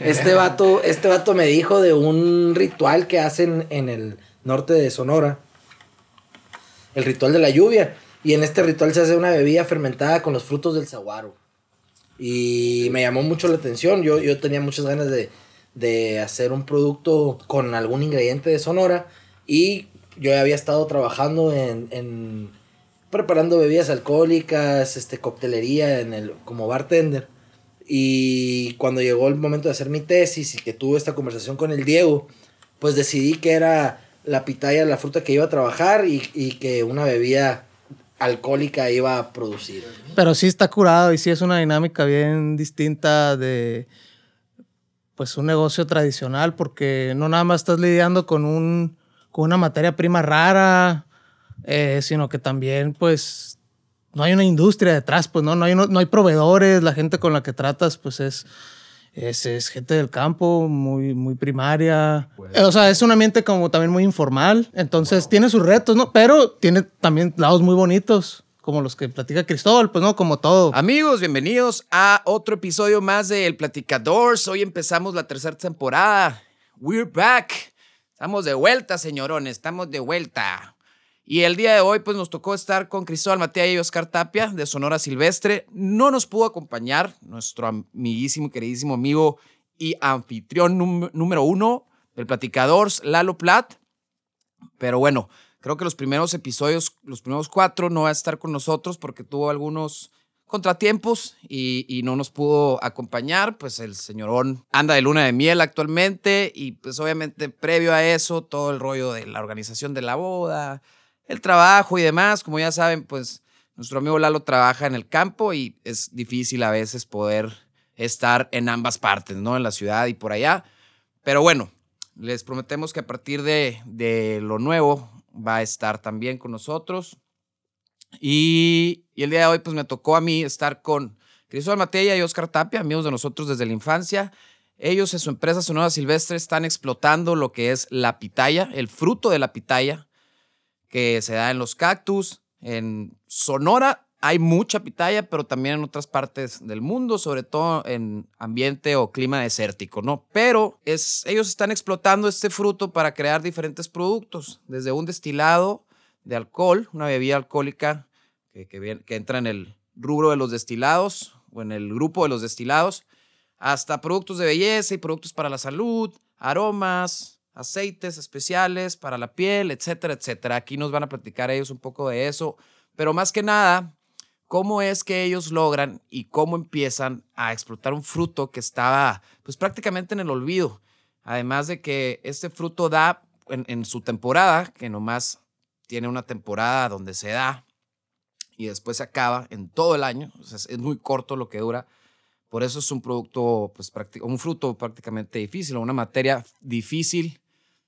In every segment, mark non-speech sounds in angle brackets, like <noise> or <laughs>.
Este vato, este vato me dijo de un ritual que hacen en el norte de Sonora. El ritual de la lluvia. Y en este ritual se hace una bebida fermentada con los frutos del saguaro. Y me llamó mucho la atención. Yo, yo tenía muchas ganas de, de hacer un producto con algún ingrediente de Sonora. Y yo había estado trabajando en, en preparando bebidas alcohólicas, este, coctelería en el, como bartender. Y cuando llegó el momento de hacer mi tesis y que tuve esta conversación con el Diego, pues decidí que era la pitaya, la fruta que iba a trabajar y, y que una bebida alcohólica iba a producir. Pero sí está curado y sí es una dinámica bien distinta de pues un negocio tradicional porque no nada más estás lidiando con un con una materia prima rara, eh, sino que también pues no hay una industria detrás, pues no, no hay, no, hay proveedores, la gente con la que tratas pues es, es, es gente del campo, muy, muy primaria. O sea, es un ambiente como también muy informal, entonces tiene sus retos, ¿no? Pero tiene también lados muy bonitos. Como los que platica Cristóbal, pues no, como todo. Amigos, bienvenidos a otro episodio más de El Platicadores. Hoy empezamos la tercera temporada. We're back. Estamos de vuelta, señorones, estamos de vuelta. Y el día de hoy, pues nos tocó estar con Cristóbal Matías y Oscar Tapia de Sonora Silvestre. No nos pudo acompañar nuestro amiguísimo, queridísimo amigo y anfitrión número uno del Platicador, Lalo Plat. Pero bueno, creo que los primeros episodios, los primeros cuatro, no va a estar con nosotros porque tuvo algunos contratiempos y, y, no nos pudo acompañar, pues el señorón anda de luna de miel actualmente y pues obviamente previo a eso todo el rollo de la organización de la boda, el trabajo y demás. Como ya saben, pues nuestro amigo Lalo trabaja en el campo y es difícil a veces poder estar en ambas partes, ¿no? En la ciudad y por allá. Pero bueno, les prometemos que a partir de, de lo nuevo va a estar también con nosotros. Y, el día de hoy, pues me tocó a mí estar con Cristóbal Matella y Oscar Tapia, amigos de nosotros desde la infancia. Ellos en su empresa Sonora Silvestre están explotando lo que es la pitaya, el fruto de la pitaya que se da en los cactus. En Sonora hay mucha pitaya, pero también en otras partes del mundo, sobre todo en ambiente o clima desértico, ¿no? Pero es, ellos están explotando este fruto para crear diferentes productos, desde un destilado de alcohol, una bebida alcohólica que, que, que entra en el rubro de los destilados o en el grupo de los destilados, hasta productos de belleza y productos para la salud, aromas, aceites especiales para la piel, etcétera, etcétera. Aquí nos van a platicar ellos un poco de eso, pero más que nada, cómo es que ellos logran y cómo empiezan a explotar un fruto que estaba pues prácticamente en el olvido. Además de que este fruto da en, su temporada, que nomás tiene una temporada donde se da y después se acaba en todo el año, es muy corto lo que dura. Por eso es un producto, pues, un fruto prácticamente difícil, una materia difícil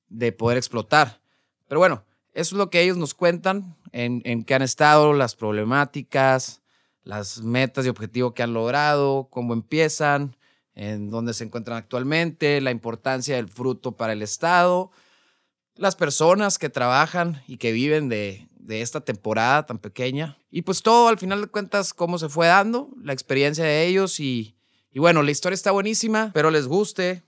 de poder explotar. Pero bueno, eso es lo que ellos nos cuentan, en, en qué han estado, las problemáticas, las metas y objetivos que han logrado, cómo empiezan, en dónde se encuentran actualmente, la importancia del fruto para el Estado, las personas que trabajan y que viven de, de esta temporada tan pequeña. Y pues todo, al final de cuentas, cómo se fue dando, la experiencia de ellos y, y bueno, la historia está buenísima, pero les guste,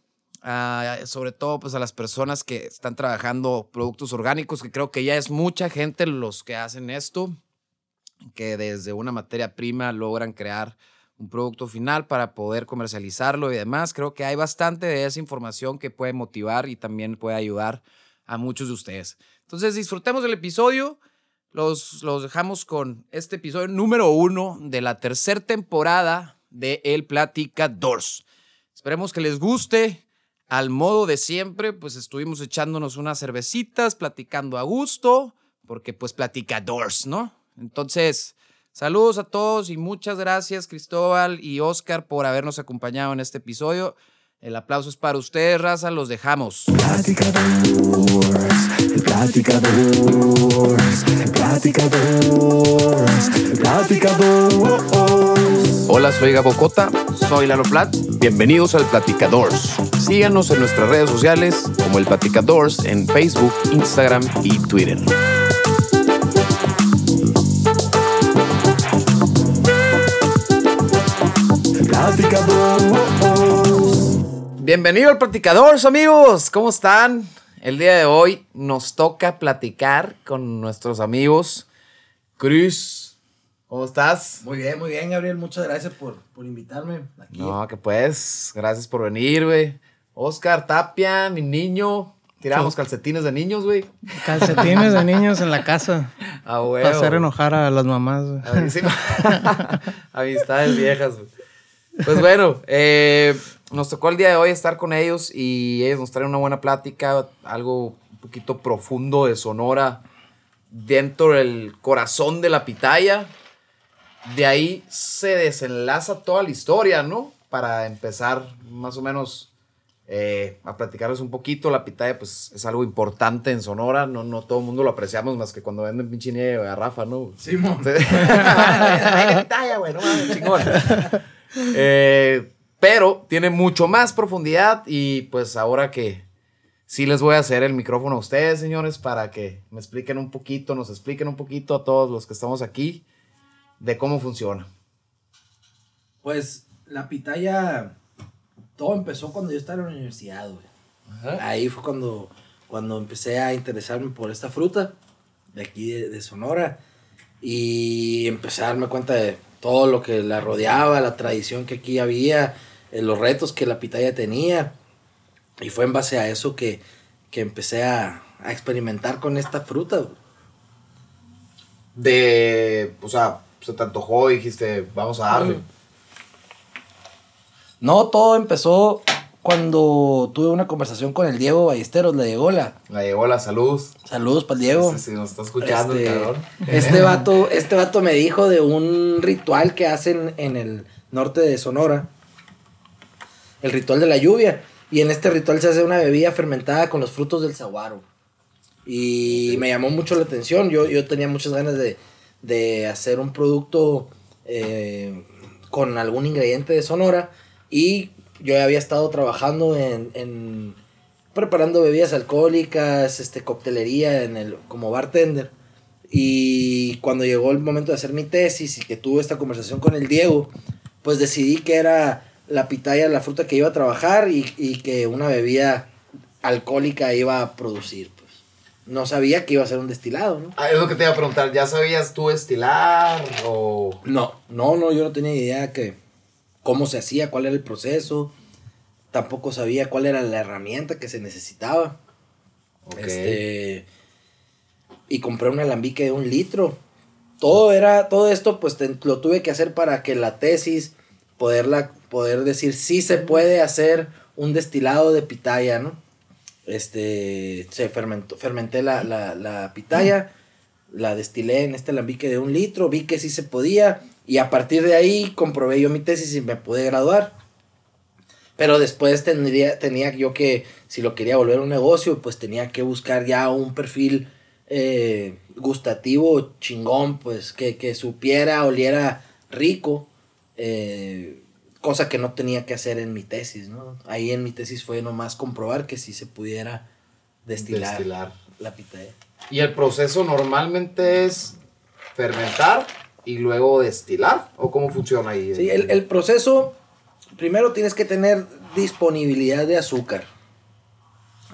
sobre todo pues a las personas que están trabajando productos orgánicos, que creo que ya es mucha gente los que hacen esto, que desde una materia prima logran crear un producto final para poder comercializarlo y demás. Creo que hay bastante de esa información que puede motivar y también puede ayudar a muchos de ustedes. Entonces disfrutemos del episodio. Los, los dejamos con este episodio número uno de la tercera temporada de El Platicadores. Esperemos que les guste al modo de siempre, pues estuvimos echándonos unas cervecitas, platicando a gusto, porque pues platicadores, ¿no? Entonces, saludos a todos y muchas gracias Cristóbal y Oscar por habernos acompañado en este episodio. El aplauso es para ustedes, raza, los dejamos. Platicadores, platicadores, platicadores, platicadores. Hola, soy Gabo Cota. Soy Lalo Plat. Bienvenidos al Platicadores. Síganos en nuestras redes sociales como el Platicadores en Facebook, Instagram y Twitter. Platicadores. Bienvenido al Platicadores, amigos. ¿Cómo están? El día de hoy nos toca platicar con nuestros amigos. Cruz, ¿cómo estás? Muy bien, muy bien, Gabriel. Muchas gracias por, por invitarme aquí. No, que pues, gracias por venir, güey. Oscar, Tapia, mi niño. Tiramos calcetines de niños, güey. Calcetines de niños en la casa. <laughs> Ah, güey. Para hacer enojar a las mamás. güey. Sí. <laughs> Amistades viejas, güey. Pues bueno, eh, nos tocó el día de hoy estar con ellos y ellos nos traen una buena plática, algo un poquito profundo de Sonora, dentro del corazón de la pitaya. De ahí se desenlaza toda la historia, ¿no? Para empezar más o menos eh, a platicarles un poquito. La pitaya, pues, es algo importante en Sonora. No, no todo el mundo lo apreciamos más que cuando venden pinche nieve de garrafa, ¿no? Sí, mo. Sí. Ay, la pitaya, güey, no mames, chingón. <laughs> Eh, pero tiene mucho más profundidad y pues ahora que sí les voy a hacer el micrófono a ustedes, señores, para que me expliquen un poquito, nos expliquen un poquito a todos los que estamos aquí de cómo funciona. Pues la pitaya, todo empezó cuando yo estaba en la universidad, güey. Ahí fue cuando, cuando empecé a interesarme por esta fruta de aquí de, de Sonora y empecé a darme cuenta de todo lo que la rodeaba, la tradición que aquí había, eh, los retos que la pitaya tenía. Y fue en base a eso que, que empecé a, a experimentar con esta fruta. De, o sea, se te antojó y dijiste, vamos a darle. Mm. No, todo empezó cuando tuve una conversación con el Diego Ballesteros, la. La llegó la salud. Saludos para el Diego. Sí, sí, nos está escuchando el Este, este <laughs> vato, este vato me dijo de un ritual que hacen en el norte de Sonora. El ritual de la lluvia. Y en este ritual se hace una bebida fermentada con los frutos del saguaro. Y me llamó mucho la atención. Yo, yo tenía muchas ganas de, de hacer un producto eh, con algún ingrediente de Sonora. Y yo había estado trabajando en, en preparando bebidas alcohólicas, este, coctelería en el, como bartender. Y cuando llegó el momento de hacer mi tesis y que tuve esta conversación con el Diego, pues decidí que era la pitaya la fruta que iba a trabajar y, y que una bebida alcohólica iba a producir. Pues. No sabía que iba a ser un destilado, ¿no? Ah, es lo que te iba a preguntar, ¿ya sabías tú estilar o...? No, no, no, yo no tenía idea que cómo se hacía, cuál era el proceso. Tampoco sabía cuál era la herramienta que se necesitaba. Ok. Este, y compré un alambique de un litro. Todo era, todo esto pues te- lo tuve que hacer para que la tesis, poderla, poder decir si se puede hacer un destilado de pitaya, ¿no? Este, se fermentó, fermenté la, la, la pitaya, la destilé en este alambique de un litro, vi que sí se podía y a partir de ahí comprobé yo mi tesis y me pude graduar. Pero después tendría, tenía yo que, si lo quería volver un negocio, pues tenía que buscar ya un perfil eh, gustativo chingón, pues que, que supiera, oliera rico, eh, cosa que no tenía que hacer en mi tesis, ¿no? Ahí en mi tesis fue nomás comprobar que sí se pudiera destilar, Destilar. la pitaya. Y el proceso normalmente es fermentar y luego destilar, ¿o cómo funciona ahí? Sí, el, el proceso, primero tienes que tener disponibilidad de azúcar.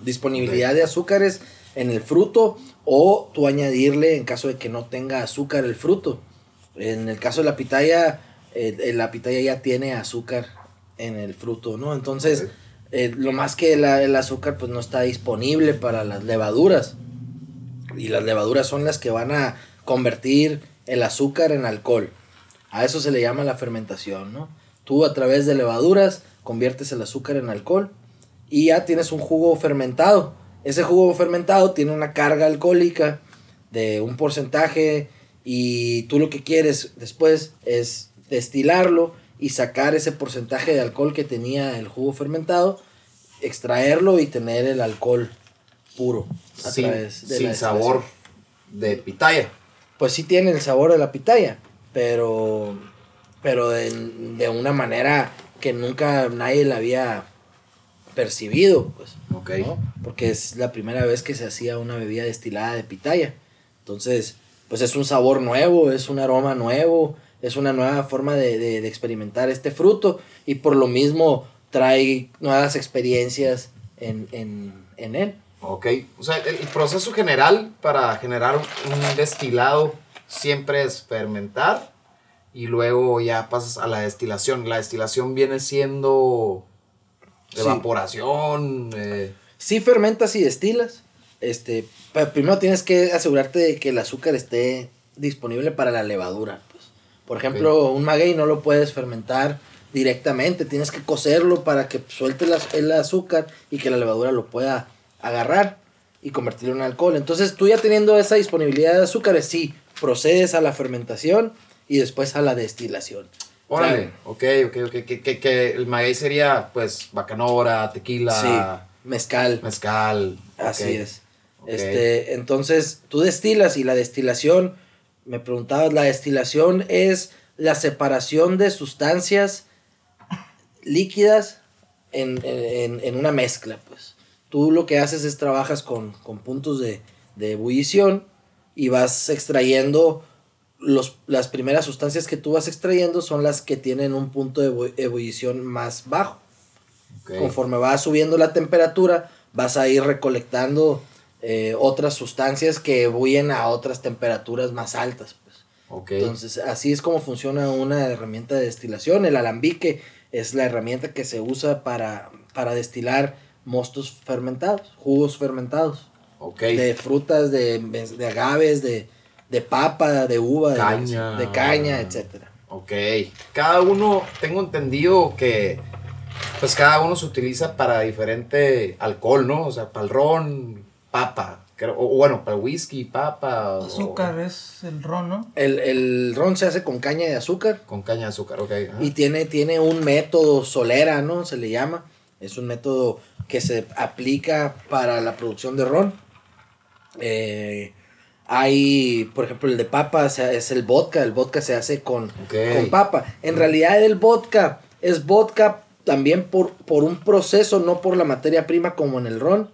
Disponibilidad de azúcares en el fruto o tú añadirle en caso de que no tenga azúcar el fruto. En el caso de la pitaya, eh, eh, la pitaya ya tiene azúcar en el fruto, ¿no? Entonces, eh, lo más que la- el azúcar pues no está disponible para las levaduras. Y las levaduras son las que van a convertir el azúcar en alcohol. A eso se le llama la fermentación, ¿no? Tú a través de levaduras conviertes el azúcar en alcohol y ya tienes un jugo fermentado. Ese jugo fermentado tiene una carga alcohólica de un porcentaje y tú lo que quieres después es destilarlo y sacar ese porcentaje de alcohol que tenía el jugo fermentado, extraerlo y tener el alcohol puro a sin, través de sin la sabor de pitaya. pues sí tiene el sabor de la pitaya, pero, pero de, de una manera que nunca nadie la había percibido, pues, Ok. ¿no? Porque es la primera vez que se hacía una bebida destilada de pitaya. Entonces, pues es un sabor nuevo, es un aroma nuevo, es una nueva forma de, de- de experimentar este fruto y por lo mismo trae nuevas experiencias en, en, en él. Ok, o sea, el, el proceso general para generar un destilado siempre es fermentar y luego ya pasas a la destilación. La destilación viene siendo Sí. evaporación. eh, Si fermentas y destilas, este, pero primero tienes que asegurarte de que el azúcar esté disponible para la levadura. Por ejemplo, un maguey no lo puedes fermentar directamente, tienes que cocerlo para que suelte el, az- el azúcar y que la levadura lo pueda agarrar y convertirlo en alcohol. Entonces tú ya teniendo esa disponibilidad de azúcares, sí, procedes a la fermentación y después a la destilación. órale, ok, ok, ok. Que, que, que el maguey sería, pues, bacanora, tequila, Sí, mezcal. mezcal. Así es. Este, entonces, tú destilas y la destilación, me preguntabas, la destilación es la separación de sustancias líquidas en, en- en una mezcla, pues. Tú lo que haces es trabajas con, con puntos de, de ebullición y vas extrayendo los, las primeras sustancias que tú vas extrayendo son las que tienen un punto de ebu- ebullición más bajo. Conforme va subiendo la temperatura, vas a ir recolectando eh, otras sustancias que ebullen a otras temperaturas más altas. Pues. ok. Entonces, así es como funciona una herramienta de destilación. El alambique es la herramienta que se usa para, para destilar mostos fermentados, jugos fermentados, ok. de frutas, de, de agaves, de, de papa, de uva, de- Caña. de, caña, etcétera. Ok. Cada uno, tengo entendido que pues cada uno se utiliza para diferente alcohol, ¿no? O sea, para el ron, papa. creo- o bueno, para whisky, papa. o- Azúcar es el ron, ¿no? El, el ron se hace con caña de azúcar. con caña de azúcar, ok. ajá. Y tiene, tiene un método solera, ¿no? Se le llama. Es un método que se aplica para la producción de ron. Eh, hay, por ejemplo, el de papa, o sea, es el vodka. El vodka se hace con, con papa. En realidad el vodka es vodka también por, por un proceso, no por la materia prima como en el ron.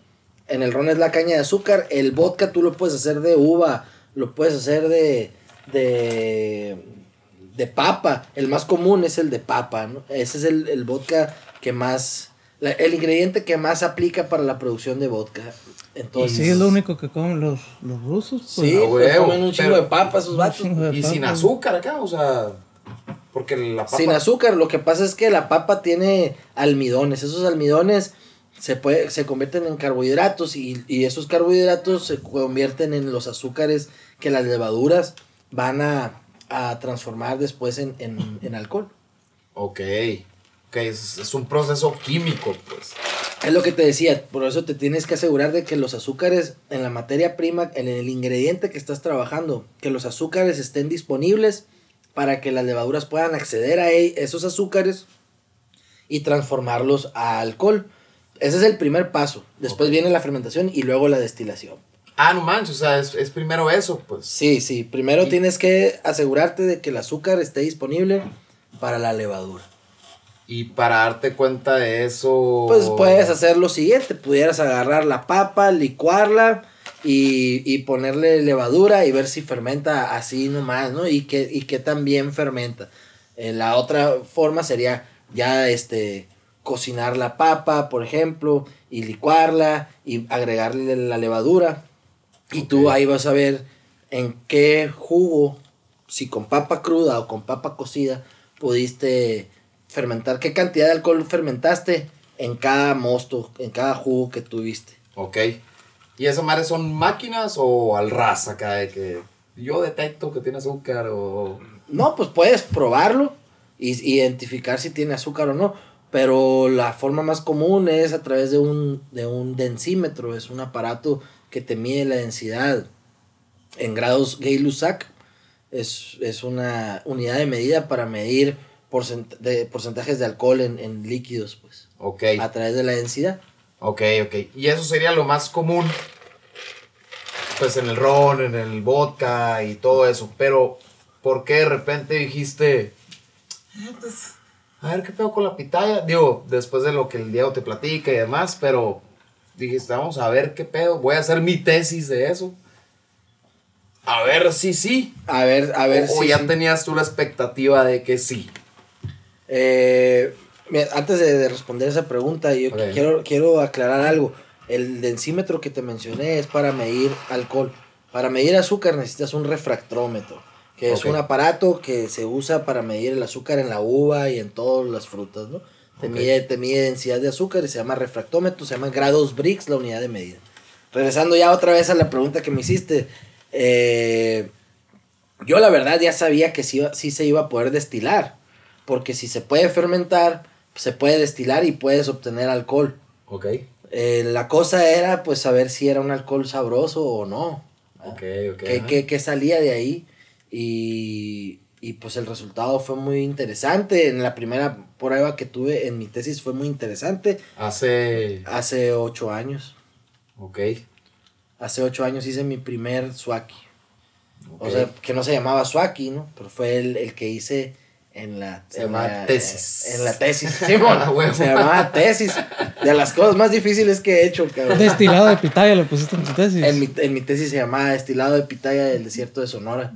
En el ron es la caña de azúcar. El vodka tú lo puedes hacer de uva, lo puedes hacer de, de, de papa. El más común es el de papa, ¿no? Ese es el, el vodka que más, la- el ingrediente que más aplica para la producción de vodka. Entonces, sí, es lo único que comen los, los rusos. pues. Sí, A pues, comen un chingo pero- de papa esos vatos. Y sin azúcar acá, o sea. Porque la papa. Sin azúcar, lo que pasa es que la papa tiene almidones. Esos almidones se, puede, se convierten en carbohidratos y, y esos carbohidratos se convierten en los azúcares que las levaduras van a, a transformar después en, en, en alcohol. Ok. Ok, es, es un proceso químico, pues. Es lo que te decía, por eso te tienes que asegurar de que los azúcares en la materia prima, en el ingrediente que estás trabajando, que los azúcares estén disponibles para que las levaduras puedan acceder a e- esos azúcares y transformarlos a alcohol. Ese es el primer paso. Después viene la fermentación y luego la destilación. Ah, no manches, o sea, es, es primero eso, pues. Sí, sí. Primero Y- tienes que asegurarte de que el azúcar esté disponible para la levadura. Y para darte cuenta de eso. Pues puedes hacer lo siguiente, pudieras agarrar la papa, licuarla y, y ponerle levadura y ver si fermenta así nomás, ¿no? Y que, y que también fermenta. Eh, la otra forma sería ya este cocinar la papa, por ejemplo, y licuarla y agregarle la levadura. Y tú ahí vas a ver en qué jugo, si con papa cruda o con papa cocida, pudiste fermentar, qué cantidad de alcohol fermentaste en cada mosto, en cada jugo que tuviste. Ok. ¿Y esas madres son máquinas o al ras acá de que yo detecto que tiene azúcar o. No, pues puedes probarlo y identificar si tiene azúcar o no. Pero la forma más común es a través de un, de un densímetro. Es un aparato que te mide la densidad en grados Gay-Lussac. Es, es una unidad de medida para medir porcent- de, porcentajes de alcohol en, en líquidos, pues, Ok. a través de la densidad. Ok, ok. Y eso sería lo más común. Pues en el ron, en el vodka y todo eso. Pero, ¿por qué de repente dijiste. "Ah, pues, a ver qué pedo con la pitaya? Digo, después de lo que el Diego te platica y demás, pero dijiste, vamos a ver qué pedo. Voy a hacer mi tesis de eso. A ver si sí. A ver, a ver o, o si... ya si- tenías tú la expectativa de que sí. Eh, Mira, antes de, de responder esa pregunta, yo quiero, quiero aclarar algo. El densímetro que te mencioné es para medir alcohol. Para medir azúcar necesitas un refractómetro, que es Ok. un aparato que se usa para medir el azúcar en la uva y en todas las frutas, ¿no? Te, Ok. mide, te mide densidad de azúcar y se llama refractómetro, se llama grados Brix la unidad de medida. Regresando ya otra vez a la pregunta que me hiciste, eh, yo la verdad ya sabía que sí, sí se iba a poder destilar, porque si se puede fermentar, se puede destilar y puedes obtener alcohol. Ok. Eh, la cosa era pues saber si era un alcohol sabroso o no. Ok, ok. ¿Qué, qué- qué salía de ahí? Y, y, pues el resultado fue muy interesante. En la primera prueba que tuve en mi tesis fue muy interesante. Hace. Hace ocho años. Ok. Hace ocho años hice mi primer swaki. O sea, que no se llamaba swaki, ¿no? Pero fue el, el que hice en la... Se en llamaba la- tesis. En la tesis. Simón, <laughs> Ah, huevo. se llamaba tesis. De las cosas más difíciles que he hecho, cabrón. Destilado de pitaya lo pusiste en tu tesis. En mi, en mi tesis se llamaba Destilado de Pitaya del Desierto de Sonora.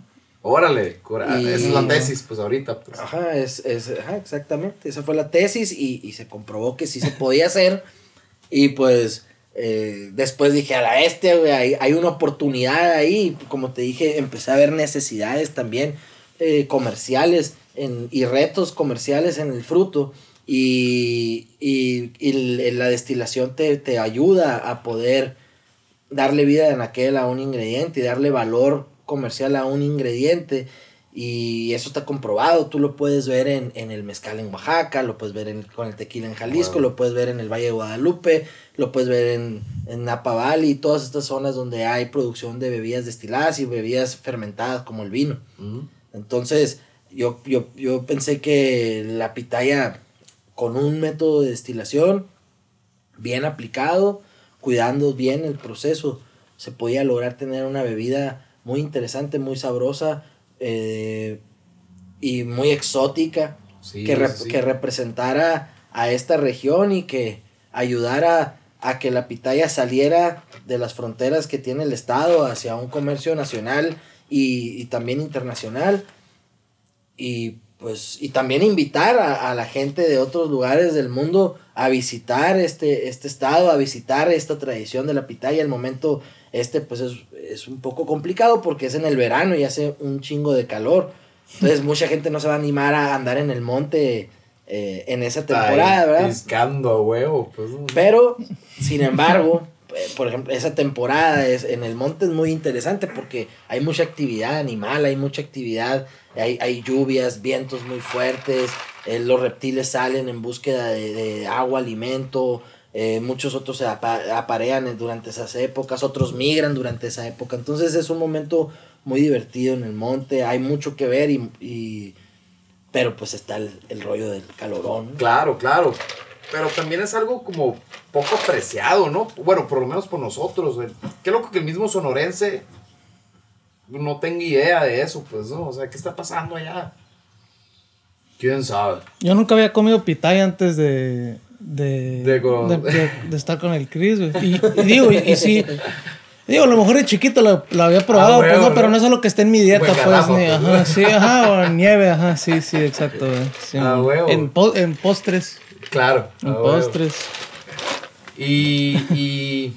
Órale. cura- Y- Esa es la tesis, pues ahorita. Pues. Ajá, es, es, ajá, exactamente. Esa fue la tesis y, y se comprobó que sí se podía hacer. Y pues eh, después dije, a la güey, hay, hay una oportunidad ahí. Como te dije, empecé a ver necesidades también eh, comerciales en, y retos comerciales en el fruto. Y, y, y la destilación te, te ayuda a poder darle vida en aquel a un ingrediente y darle valor comercial a un ingrediente. Y eso está comprobado. Tú lo puedes ver en, en el mezcal en Oaxaca, lo puedes ver en- con el tequila en Jalisco, Wow. lo puedes ver en el Valle de Guadalupe, lo puedes ver en, en Napa Valley, todas estas zonas donde hay producción de bebidas destiladas y bebidas fermentadas como el vino. Ujú. Entonces, yo, yo, yo pensé que la pitaya con un método de destilación bien aplicado, cuidando bien el proceso, se podía lograr tener una bebida muy interesante, muy sabrosa eh, y muy exótica, Sí, que, rep- sí, sí. que representara a esta región y que ayudara a que la pitaya saliera de las fronteras que tiene el Estado hacia un comercio nacional y, y también internacional. Y pues, y también invitar a, a la gente de otros lugares del mundo a visitar este, este estado, a visitar esta tradición de la pitaya. El momento este pues es, es un poco complicado porque es en el verano y hace un chingo de calor. Entonces <laughs> mucha gente no se va a animar a andar en el monte eh, en esa temporada, Ay, ¿verdad? Piscando a huevo. Pues, Pero, sin embargo, eh, por ejemplo, esa temporada es, en el monte es muy interesante porque hay mucha actividad animal, hay mucha actividad, hay, hay lluvias, vientos muy fuertes, eh, los reptiles salen en búsqueda de, de agua, alimento, eh, muchos otros se apa- aparean durante esas épocas, otros migran durante esa época. Entonces es un momento muy divertido en el monte, hay mucho que ver y... y- pero pues está el, el rollo del calorón. ¿no? Claro, claro. Pero también es algo como poco apreciado, ¿no? Bueno, por lo menos por nosotros. güey. Qué loco que el mismo sonorense no tenga idea de eso, pues, ¿no? O sea, ¿qué está pasando allá? ¿Quién sabe? Yo nunca había comido pitaya antes de. De, De co- de- de- de estar con el Chris, güey. Y, y digo, y, y sí. Digo, a lo mejor de chiquito lo, lo había probado, Ah, pues huevo, no, pero ¿no? es algo que esté en mi dieta, pues. Ni, pues. ajá, sí, ajá, o nieve, ajá, sí, sí, exacto, güey. Sí, Ah, en, po- en postres. Claro. En ah, postres. Y, y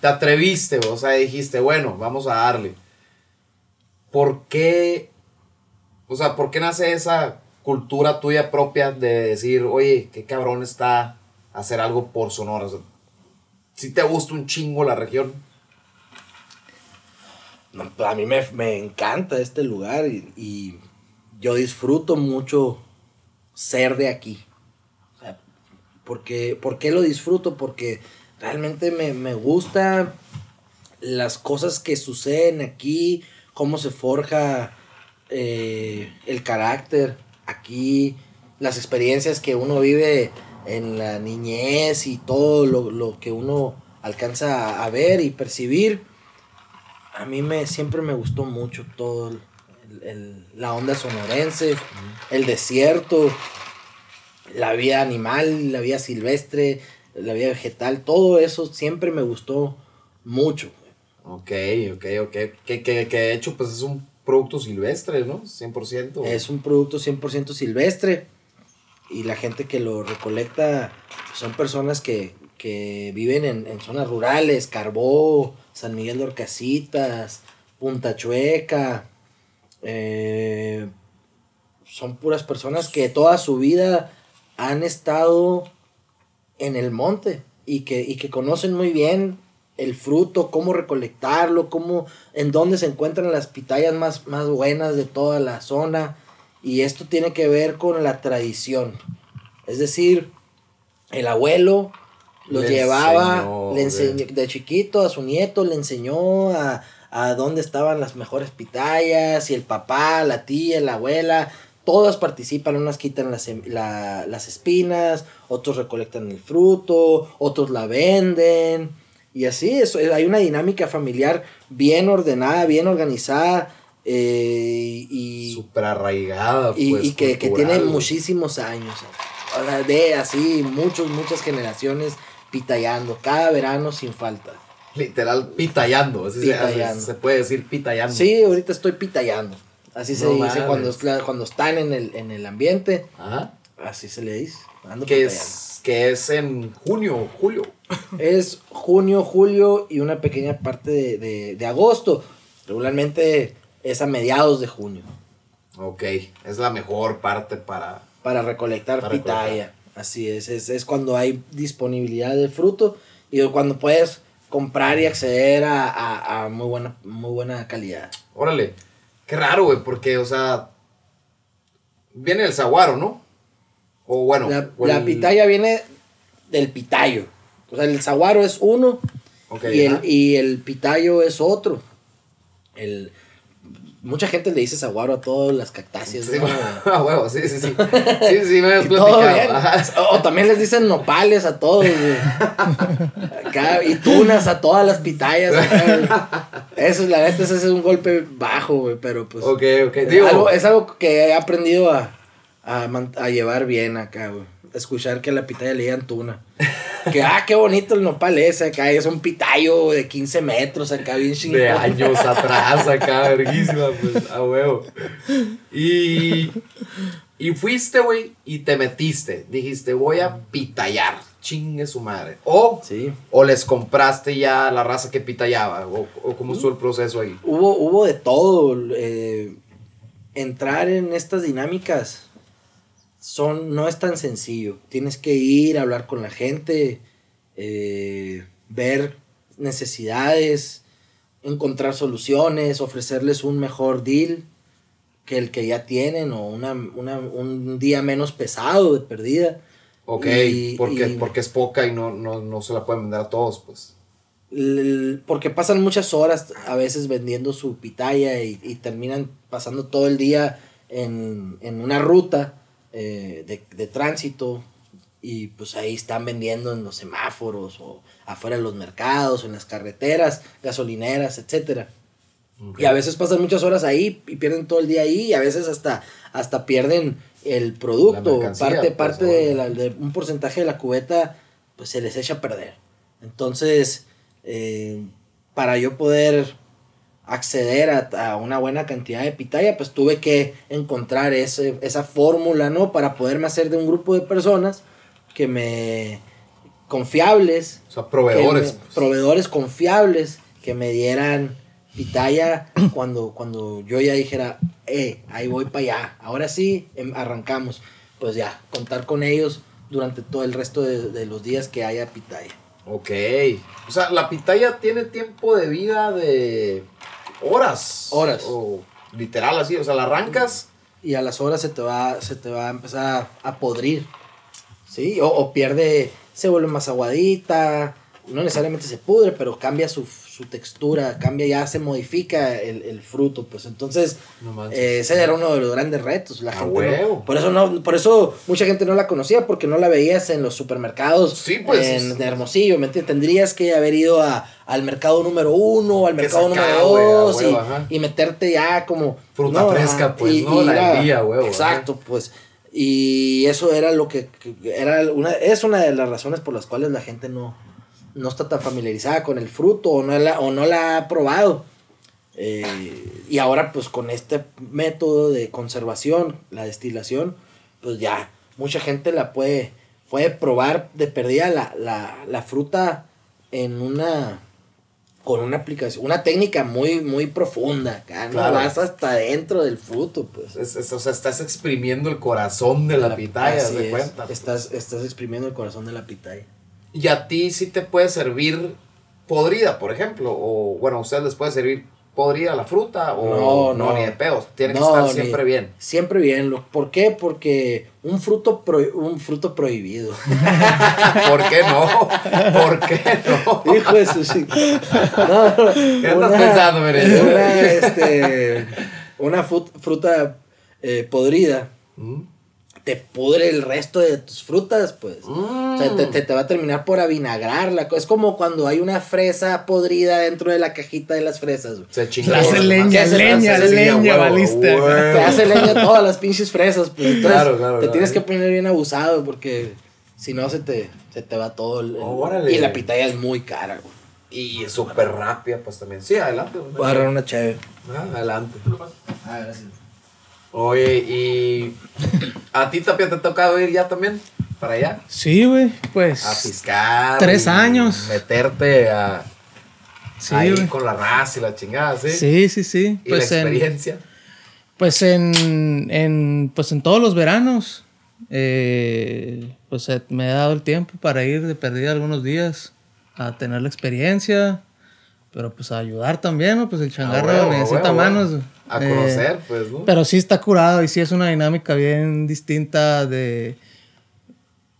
te atreviste, o sea, dijiste, bueno, vamos a darle. ¿Por qué? O sea, ¿por qué nace esa cultura tuya propia de decir, oye, qué cabrón está hacer algo por Sonora? Si te gusta un chingo la región. A mí me, me encanta este lugar y, y yo disfruto mucho ser de aquí. O sea, porque, ¿Por qué lo disfruto? Porque realmente me, me gusta las cosas que suceden aquí, cómo se forja eh, el carácter aquí, las experiencias que uno vive en la niñez y todo lo, lo que uno alcanza a ver y percibir a mí me siempre me gustó mucho todo el- el- la onda sonorense, el desierto, la vida animal, la vida silvestre, la vida vegetal, todo eso siempre me gustó mucho. Ok, ok, ok. Que, que, que de hecho, pues es un producto silvestre, ¿no? 100%. Es un producto 100% silvestre y la gente que lo recolecta son personas que, que viven en, en zonas rurales, Carbó, San Miguel de Orcasitas, Punta Chueca. eh, son puras personas que toda su vida han estado en el monte y que, y que conocen muy bien el fruto, cómo recolectarlo, cómo, en dónde se encuentran las pitayas más, más buenas de toda la zona. Y esto tiene que ver con la tradición. Es decir, el abuelo lo Le llevaba, enseñó, le de- enseñó de chiquito a su nieto, le enseñó a, a dónde estaban las mejores pitayas, y el papá, la tía, la abuela, todas participan, unas quitan las, em- la- las espinas, otros recolectan el fruto, otros la venden, y así, eso, hay una dinámica familiar bien ordenada, bien organizada, eh, y, Súper arraigada. y, pues, y que, que tiene muchísimos años. O sea, de así, muchos, muchas generaciones pitayando, cada verano sin falta. Literal, pitayando. así se- así Pitayando. Se, puede decir pitayando. Sí, ahorita estoy pitayando. Así se dice cuando, es cuando están en el, en el ambiente. Ajá. Así se le dice. Ando Que pitayando. es, que es en junio, julio. Es junio, julio y una pequeña parte de, de- de agosto. Regularmente es a mediados de junio. Ok, es la mejor parte para... para recolectar Para pitaya. recolectar. Así es, es, es cuando hay disponibilidad de fruto y cuando puedes comprar y acceder a, a- a muy, buena, muy buena calidad. Órale, qué raro, güey, porque, o sea, viene el saguaro, ¿no? O bueno, La, o la el- pitaya viene del pitayo. O sea, el saguaro es uno y, el, y el pitayo es otro. El, mucha gente le dice saguaro a todas las cactáceas. Sí, ¿no? <laughs> a huevo, sí, sí, sí. <laughs> Sí, sí, me platicado. Ajá. O también les dicen nopales a todos. <laughs> Acá, y tunas a todas las pitayas. acá. Eso, la neta, ese es un golpe bajo, güey, pero pues. Ok, ok. es, Digo, algo, es algo que he aprendido a, a, a llevar bien acá, güey. Escuchar que a la pitaya le digan tuna. Que, ah, qué bonito el nopal ese acá. Es un pitayo de 15 metros acá, bien chingón. de años atrás acá, verguísima, pues, a huevo. Y, y fuiste, güey, y te metiste. Dijiste, voy a pitayar. Chingue su madre. O, Sí. o les compraste ya la raza que pitayaba. O, o cómo estuvo el proceso ahí. Hubo, hubo de todo. eh, entrar en estas dinámicas son, no es tan sencillo. Tienes que ir, hablar con la gente, eh, ver necesidades, encontrar soluciones, ofrecerles un mejor deal que el que ya tienen o una, una- un día menos pesado de perdida. Ok, Y- porque, y- porque es poca y no, no, no se la pueden vender a todos, pues. Porque pasan muchas horas a veces vendiendo su pitaya y, y terminan pasando todo el día en, en una ruta eh, de, de tránsito y pues ahí están vendiendo en los semáforos o afuera de los mercados o en las carreteras, gasolineras, etcétera. Y a veces pasan muchas horas ahí y pierden todo el día ahí y a veces hasta, hasta pierden el producto. Parte pues, parte de, la- de un porcentaje de la cubeta pues se les echa a perder. Entonces, eh, para yo poder acceder a, a una buena cantidad de pitaya, pues tuve que encontrar ese, esa fórmula, ¿no? Para poderme hacer de un grupo de personas que me confiables, O sea, proveedores. me- pues. proveedores confiables que me dieran pitaya <clears throat> cuando, cuando yo ya dijera, eh, ahí voy para allá, ahora sí, em, arrancamos. Pues ya, contar con ellos durante todo el resto de, de los días que haya pitaya. Ok. O sea, la pitaya tiene tiempo de vida de horas. Horas. O literal así. O sea, la arrancas. Y a las horas se te va, se te va a empezar a podrir. ¿Sí? O, o pierde, se vuelve más aguadita. No necesariamente se pudre, pero cambia su, su textura, cambia, ya se modifica el, el fruto. Pues entonces, No eh, ese era uno de los grandes retos. La A gente no- por eso no, por eso mucha gente no la conocía, porque no la veías en los supermercados Sí, pues, en Hermosillo. ¿me entiendes? Tendrías que haber ido a, al mercado número uno, al mercado número dos, y, y meterte ya como Fruta no, fresca, ajá, pues, ¿no? La ir a- del día, huevo, Exacto, pues. Y eso era lo que, que era una, es una de las razones por las cuales la gente no, no está tan familiarizada con el fruto o no la, o no la ha probado. Eh, y ahora pues con este método de conservación, la destilación, pues ya mucha gente la puede, puede probar de perdida la, la, la fruta en una con una aplicación, una técnica muy, muy profunda, acá, ¿no? Claro. vas hasta dentro del fruto, pues. Es- es- o sea, estás exprimiendo el corazón de la, pitaya, de es. cuenta. Estás, estás exprimiendo el corazón de la pitaya. Y a ti sí te puede servir podrida, por ejemplo. O bueno, a ustedes les puede servir podrida la fruta o No, no. ni de pedos. Tiene que No, estar ni- siempre bien. Siempre bien. ¿Por qué? Porque un fruto, pro- un fruto prohibido. <laughs> ¿Por qué no? ¿Por qué no? Hijo de su No, no, ¿Qué estás pensando, mire? Una, este, una fruta eh, podrida Mm. Te pudre el resto de tus frutas, pues. Mm. O sea, te, te- te va a terminar por avinagrar la Es como cuando hay una fresa podrida dentro de la cajita de las fresas. güey. Se chingó. La hace leña, demás. leña, hace leña, valiste. huevo. Te hace leña todas las pinches fresas, pues. Entonces, Claro, claro, te claro. tienes que poner bien abusado porque si no se te, se te va todo el... Órale. y la pitaya es muy cara, güey. Y es súper rápida, pues también. Sí, adelante. güey. Voy a agarrar una chévere. Ah, adelante. Ah, gracias. Oye, y a ti, Tapia, te ha tocado ir ya también para allá Sí, güey, pues. a piscar. Tres años. Meterte a, Sí, ahí con la raza y la chingada, ¿sí? Sí, sí, sí. Y Pues la en, experiencia. pues en, en, pues en todos los veranos, eh, pues me he dado el tiempo para ir de perdida algunos días a tener la experiencia, pero pues a ayudar también, ¿no? Pues el changarro Ah, huevo, necesita manos. huevo. A eh, conocer, pues, ¿no? Pero sí está curado y sí es una dinámica bien distinta de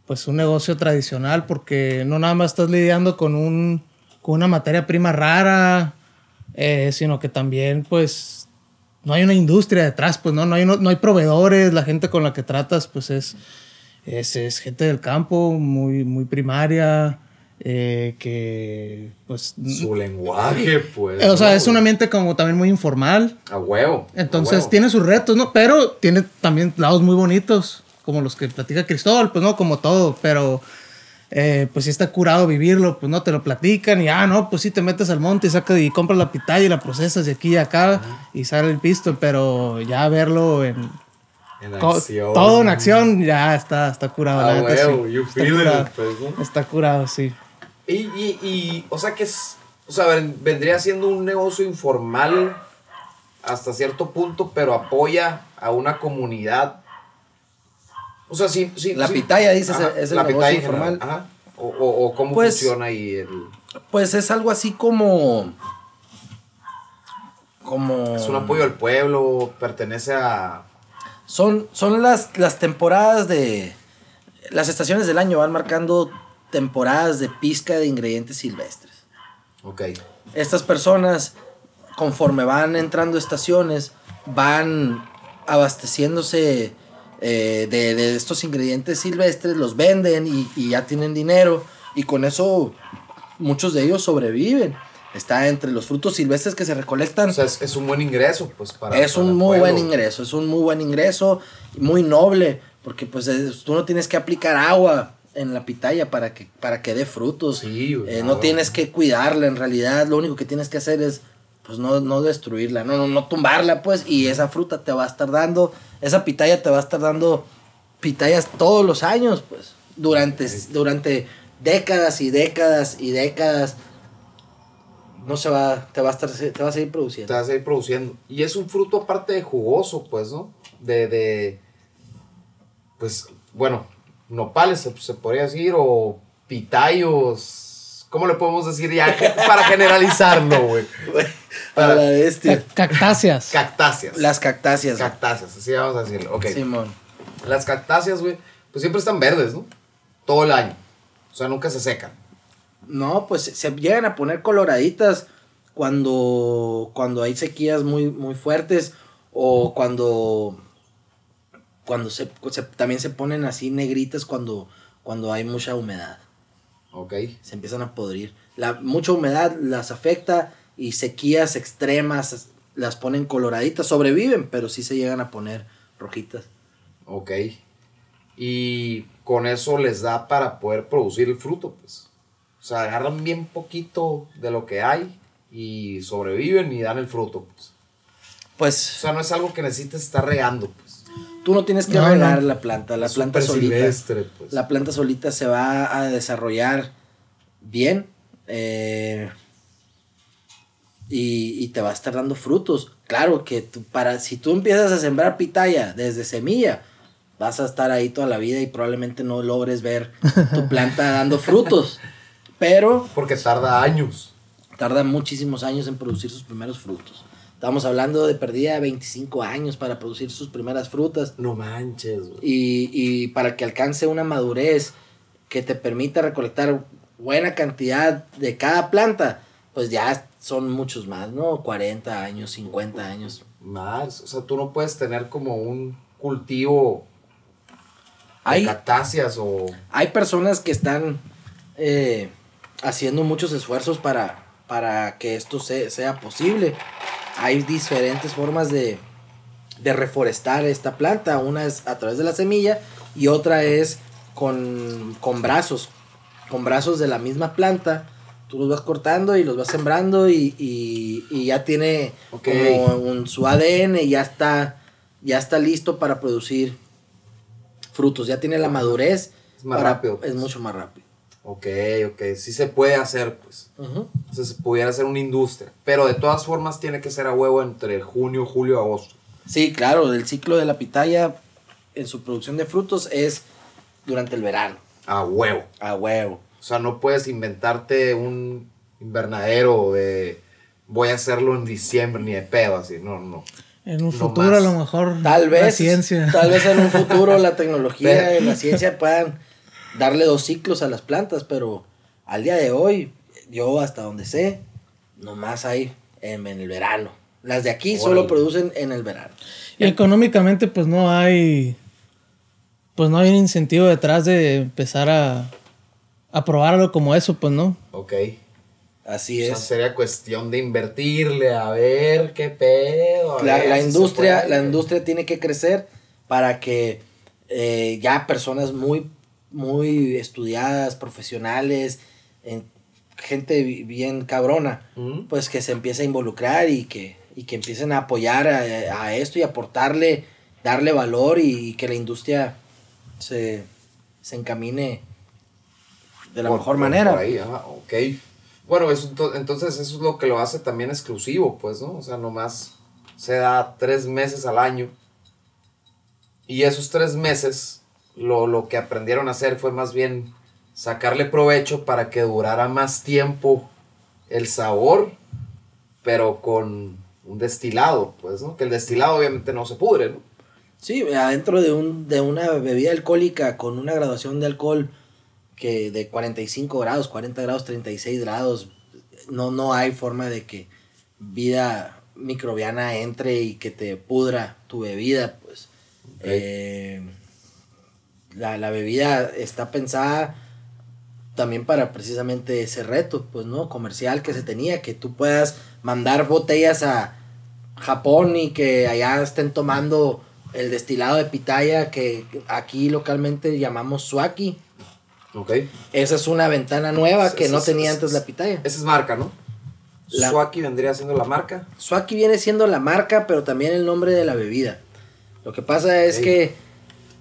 pues un negocio tradicional porque no nada más estás lidiando con un con una materia prima rara, eh, sino que también pues no hay una industria detrás, pues no, no hay, no, no hay proveedores, la gente con la que tratas pues es, es, es gente del campo, muy, muy primaria, eh, que pues... Su lenguaje, pues. o sea, ¿no, es un ambiente como también muy informal. A huevo. a Entonces huevo. tiene sus retos, ¿no? Pero tiene también lados muy bonitos, como los que platica Cristóbal, pues no, como todo, pero eh, pues sí está curado vivirlo, pues no, te lo platican y ah, no, pues sí te metes al monte y sacas y compras la pitaya y la procesas de aquí y acá y sale el pisto, pero ya verlo en En acción. todo en acción ya está, está curado. A la neta, sí. Está it, pues, ¿no? Está curado, sí. Y, y, y, o sea que es, o sea, ven- vendría siendo un negocio informal hasta cierto punto, pero apoya a una comunidad. O sea, sí, sí. La sí. pitaya, dices, Ajá, es el la negocio pitaya informal. Ajá. O, o, o cómo Pues- funciona ahí el... Pues es algo así como... Como... Es un apoyo al pueblo, pertenece a... Son, son las, las temporadas de... Las estaciones del año van marcando temporadas de pizca de ingredientes silvestres. Ok. Estas personas, conforme van entrando estaciones, van abasteciéndose eh, de, de estos ingredientes silvestres, los venden y, y ya tienen dinero. Y con eso muchos de ellos sobreviven. Está entre los frutos silvestres que se recolectan. O sea, es, es un buen ingreso, pues, para... es para un muy pueblo. buen ingreso, es un muy buen ingreso, muy noble, porque pues es- tú no tienes que aplicar agua en la pitaya para que, para que dé frutos. Sí, Eh, ah, no tienes que cuidarla, en realidad lo único que tienes que hacer es pues no, no destruirla, no, no, no tumbarla pues y esa fruta te va a estar dando, esa pitaya te va a estar dando pitayas todos los años pues, durante, durante décadas y décadas y décadas. No se va, te va a estar, te va a seguir te produciendo. vas a ir produciendo. Y es un fruto aparte de jugoso, pues, ¿no? De, de pues, bueno, nopales se, se podría decir, o pitayos, ¿cómo le podemos decir ya <laughs> para generalizarlo, güey? A la bestia. Ca- Cactáceas. Cactáceas. Las cactáceas. cactáceas, así vamos a decirlo. Ok. Simón. Las cactáceas, güey, pues siempre están verdes, ¿no? Todo el año. O sea, nunca se secan. No, pues se llegan a poner coloraditas cuando, cuando hay sequías muy, muy fuertes o cuando, cuando se, se- también se ponen así negritas cuando, cuando hay mucha humedad. Ok. Se empiezan a podrir. La, mucha humedad las afecta y sequías extremas las ponen coloraditas. Sobreviven, pero sí se llegan a poner rojitas. Ok. Y con eso les da para poder producir el fruto, pues. O sea, agarran bien poquito de lo que hay y sobreviven y dan el fruto, pues. O Pues sea, no es algo que necesites estar regando, pues. Tú no tienes que No, regar no. la planta, la planta solita. pues. La planta solita se va a desarrollar bien eh, y, y te va a estar dando frutos. Claro que tú, para, si tú empiezas a sembrar pitaya desde semilla, vas a estar ahí toda la vida y probablemente no logres ver tu <laughs> planta dando frutos. Pero Porque tarda años. tarda muchísimos años en producir sus primeros frutos. Estamos hablando de perdida de 25 años para producir sus primeras frutas. No manches, güey. Y, y para que alcance una madurez que te permita recolectar buena cantidad de cada planta, pues ya son muchos más, ¿no? 40 años, 50 años. Más. O sea, tú no puedes tener como un cultivo de Hay, cactáceas o. hay personas que están eh, haciendo muchos esfuerzos para, para que esto se- sea posible. Hay diferentes formas de, de reforestar esta planta. Una es a través de la semilla y otra es con, con brazos. Con brazos de la misma planta. Tú los vas cortando y los vas sembrando y, y- y ya tiene como un, su ADN y ya está, ya está listo para producir frutos. Ya tiene la madurez. Es más para- rápido, pues. Es mucho más rápido. Ok, ok. Sí se puede hacer, pues. Ujú. Entonces pudiera ser una industria. Pero de todas formas tiene que ser a huevo entre junio, julio y agosto. Sí, claro, el ciclo de la pitaya en su producción de frutos es durante el verano, A huevo. a huevo. O sea, no puedes inventarte un invernadero de voy a hacerlo en diciembre ni de pedo así. No, no. En un No futuro más. a lo mejor Tal la vez, ciencia. tal vez en un futuro la tecnología <laughs> y la ciencia puedan darle dos ciclos a las plantas, pero al día de hoy, yo hasta donde sé, nomás hay en, en el verano. Las de aquí solo producen en el verano. Y económicamente pues no hay pues no hay un incentivo detrás de empezar a, a probarlo como eso, pues no. Ok. Así O sea, es. sería cuestión de invertirle, a ver qué pedo. la, ver industria, la industria tiene que crecer para que eh, ya personas muy, muy estudiadas, profesionales, en- gente bi- bien cabrona, pues que se empiece a involucrar y que, y que empiecen a apoyar a, a esto y aportarle, darle valor y, que la industria se, se encamine de la Por- mejor por- manera. por ahí, ajá, ok. Bueno, eso, ento- entonces eso es lo que lo hace también exclusivo, pues, ¿no? O sea, nomás se da tres meses al año. Y esos tres meses, lo, lo que aprendieron a hacer fue más bien sacarle provecho para que durara más tiempo el sabor, pero con un destilado, pues, ¿no? Que el destilado obviamente no se pudre, ¿no? Sí, adentro de, un, de una bebida alcohólica con una graduación de alcohol que de 45 grados, 40 grados, 36 grados, no, no hay forma de que vida microbiana entre y que te pudra tu bebida, pues. Eh, la, la bebida está pensada también para precisamente ese reto, pues, ¿no? Comercial que se tenía, que tú puedas mandar botellas a Japón y que allá estén tomando el destilado de pitaya que aquí localmente llamamos suaki. Ok. Esa es una ventana nueva que Es- no es- tenía es- antes la pitaya. Esa es marca, ¿no? La- Suaki vendría siendo la marca. Suaki viene siendo la marca, pero también el nombre de la bebida. Lo que pasa es que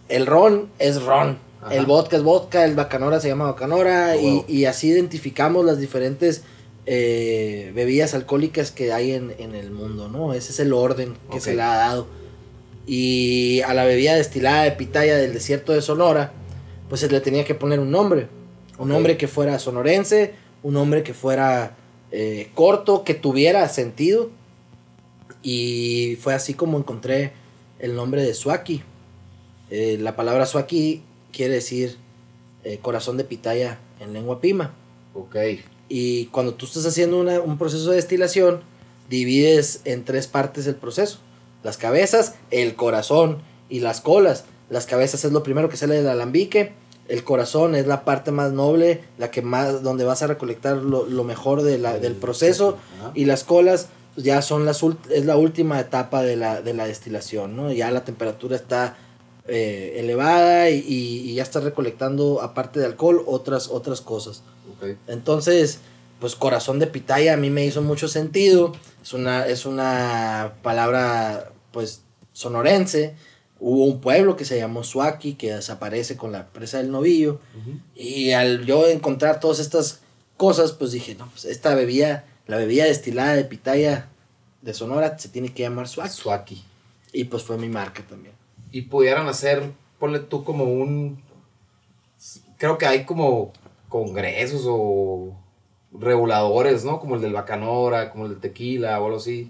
el ron es ron, Ajá. el vodka es vodka, el bacanora se llama bacanora y, así identificamos las diferentes eh, bebidas alcohólicas que hay en, en el mundo, ¿no? Ese es el orden que se le ha dado. Y a la bebida destilada de pitaya del desierto de Sonora, pues se le tenía que poner un nombre. Un nombre que fuera sonorense, un nombre que fuera eh, corto, que tuviera sentido. Y fue así como encontré el nombre de Swaki. Eh, la palabra Swaki quiere decir eh, corazón de pitaya en lengua pima. Ok. Y cuando tú estás haciendo una- un proceso de destilación, divides en tres partes el proceso. Las cabezas, el corazón y las colas. Las cabezas es lo primero que sale del alambique. El corazón es la parte más noble, la que más, donde vas a recolectar lo, lo mejor de la- del proceso. Ajá. Y las colas ya son las es la última etapa de la, de la destilación, ¿no? Ya la temperatura está eh, elevada y, y- y ya está recolectando, aparte de alcohol, otras, otras cosas. Entonces, pues corazón de pitaya a mí me hizo mucho sentido. Es una, es una palabra, pues, sonorense. hubo un pueblo que se llamó Suaki, que desaparece con la presa del novillo. Y al yo encontrar todas estas cosas, pues dije, no, pues esta bebida, la bebida destilada de pitaya de Sonora se tiene que llamar Suaki. Suaki. Y pues fue mi marca también. Y pudieran hacer, ponle tú como un. Creo que hay como congresos o reguladores, ¿no? Como el del Bacanora, como el del tequila o algo así.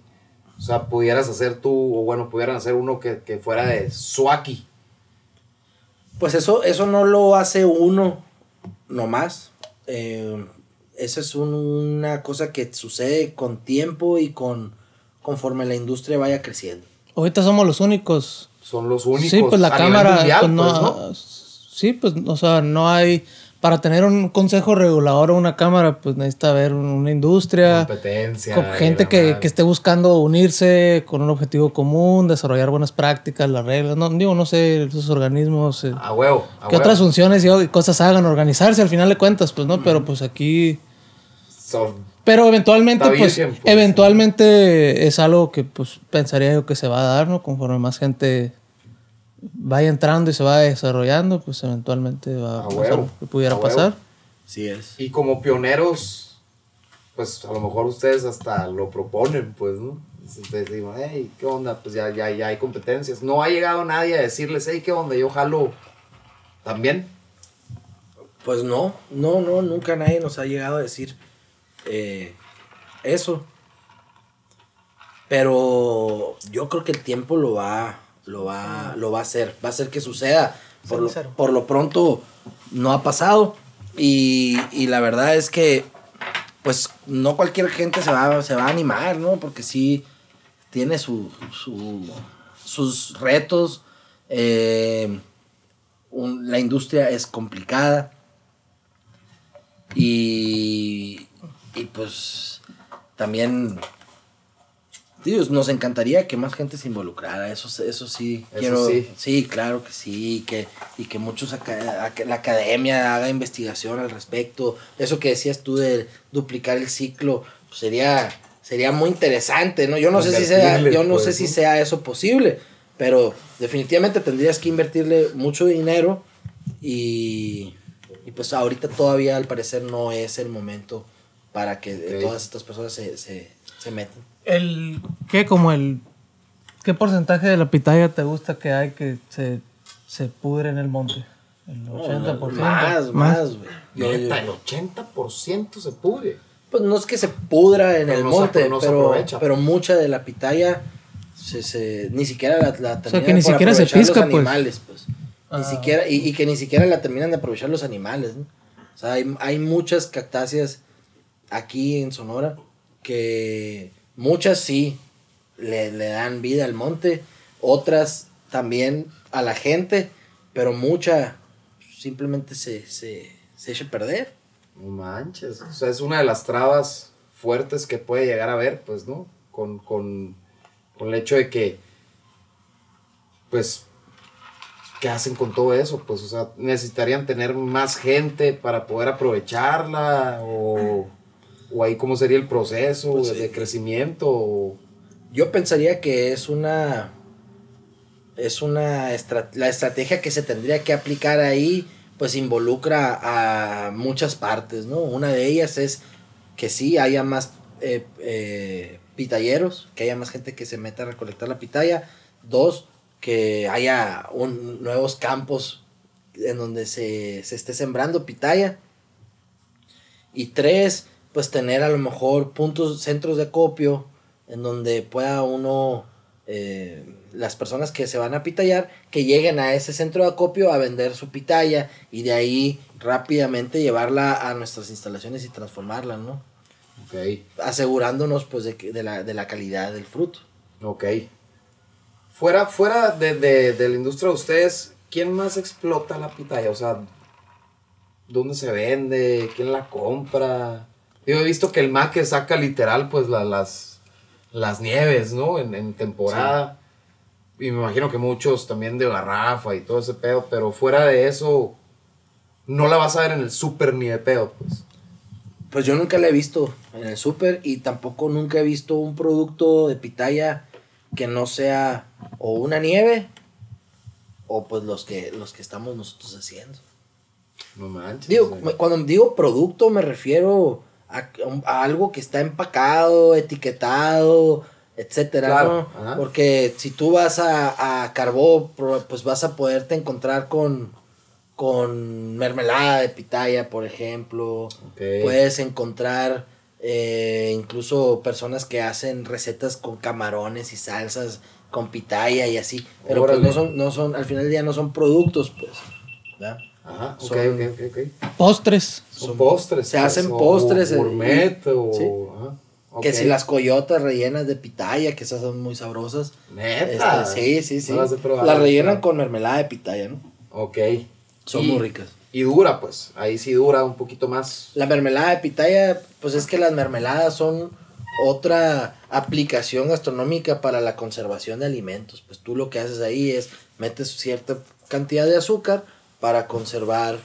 O sea, pudieras hacer tú, o bueno, pudieran hacer uno que, que fuera de Suaki. Pues eso, eso no lo hace uno nomás. Eh, eso es un- una cosa que sucede con tiempo y con conforme la industria vaya creciendo. Ahorita somos los únicos. Son los únicos. Sí, pues la a cámara. mundial, pues, no, pues, ¿no? Sí, pues, o sea, no hay. Para tener un consejo regulador o una cámara, pues necesita haber un- una industria. Competencia. con gente que, que esté buscando unirse con un objetivo común, desarrollar buenas prácticas, las reglas. No, digo, no sé, esos organismos. eh, A huevo. A qué huevo. otras funciones y, cosas hagan, organizarse al final de cuentas, pues, ¿no? Pero pues aquí. Son- Pero eventualmente, pues, pues. eventualmente es algo que, pues, pensaría yo que se va a dar, ¿no? Conforme más gente vaya entrando y se va desarrollando, pues, eventualmente va A a pasar huevo, lo que pudiera a huevo. pasar. Sí es. Y como pioneros, pues a lo mejor ustedes hasta lo proponen, pues, ¿no? Ustedes digo, hey, ¿qué onda? Pues ya, ya, ya hay competencias. No ha llegado nadie a decirles, hey, ¿qué onda? Yo jalo también. Pues no, no, no, nunca nadie nos ha llegado a decir eh, eso. Pero yo creo que el tiempo lo va, lo va, lo va a hacer, va a hacer que suceda. Por lo, por lo pronto no ha pasado y, y la verdad es que pues no cualquier gente se va, se va a animar, ¿no? Porque sí tiene su, su- sus retos. eh, un- la industria es complicada. Y, y pues también, Dios, nos encantaría que más gente se involucrara, eso, eso sí, Eso quiero, sí. sí. claro que sí, y que, y que muchos, la academia haga investigación al respecto, eso que decías tú de duplicar el ciclo, pues sería, sería muy interesante, ¿no? Yo no sé si sea, yo no pues, sé si ¿no? sea eso posible, pero definitivamente tendrías que invertirle mucho dinero y, y pues ahorita todavía al parecer no es el momento para que eh, Ok. todas estas personas se, se, se metan. El, ¿Qué? Como el... ¿Qué porcentaje de la pitaya te gusta que hay que se, se pudre en el monte? El 80%. Más, más, güey. El 80% se pudre. Pues no es que se pudra en Pero el no se- monte, no se pero, pero mucha de la pitaya se, se- ni siquiera la, la terminan que ni por siquiera se aprovechar pisca, los pues. animales, pues. Ah. Ni siquiera, y, y que ni siquiera la terminan de aprovechar los animales, ¿no? O sea, hay, hay muchas cactáceas aquí en Sonora que muchas sí le, le dan vida al monte, otras también a la gente, pero mucha simplemente se, se, se echa a perder. No manches. O sea, es una de las trabas fuertes que puede llegar a haber, pues, ¿no? Con, con, con el hecho de que, pues, ¿qué hacen con todo eso? Pues, o sea, necesitarían tener más gente para poder aprovecharla o, o ahí cómo sería el proceso Pues, de, crecimiento. Yo pensaría que es una. Es una. la estrategia que se tendría que aplicar ahí, pues involucra a muchas partes, ¿no? Una de ellas es que sí haya más eh, eh, pitalleros, que haya más gente que se meta a recolectar la pitaya. Dos, que haya un- nuevos campos en donde se, se esté sembrando pitaya. Y tres, pues tener a lo mejor puntos, centros de acopio en donde pueda uno, eh, las personas que se van a pitallar, que lleguen a ese centro de acopio a vender su pitaya y de ahí rápidamente llevarla a nuestras instalaciones y transformarla, ¿no? Ok, Asegurándonos pues de, de, la, de la calidad del fruto. ok. Fuera, fuera de, de- de la industria de ustedes, ¿quién más explota la pitaya? O sea, ¿dónde se vende? ¿Quién la compra? Yo he visto que el Maque saca literal pues la- las, las nieves, ¿no? En, en temporada. Y me imagino que muchos también de garrafa y todo ese pedo, pero fuera de eso, no la vas a ver en el súper ni de pedo, pues. Pues yo nunca la he visto en el súper y tampoco nunca he visto un producto de pitaya que no sea o una nieve o pues los que, los que estamos nosotros haciendo. No manches. Digo, me- cuando digo producto me refiero a, a algo que está empacado, etiquetado, etcétera, Claro, ¿no? ajá. Porque si tú vas a, a Carbó, pues vas a poderte encontrar con, con mermelada de pitaya, por ejemplo. Puedes encontrar eh, incluso personas que hacen recetas con camarones y salsas con pitaya y así. Pero pues no son, no son, al final del día no son productos, pues. ¿verdad? Ajá, ok, son- ok, ok, ok. Postres. Son postres. se pues, hacen o postres, Gourmet o. sí. ajá, Que si las coyotas rellenas de pitaya, que esas son muy sabrosas. Neta. Este, sí, sí, sí. No las he probado. las rellenan con mermelada de pitaya, ¿no? Ok. Son Y- muy ricas. Y dura, pues. Ahí sí dura un poquito más. La mermelada de pitaya, pues es que las mermeladas son otra aplicación gastronómica para la conservación de alimentos. Pues tú lo que haces ahí es metes cierta cantidad de azúcar para conservar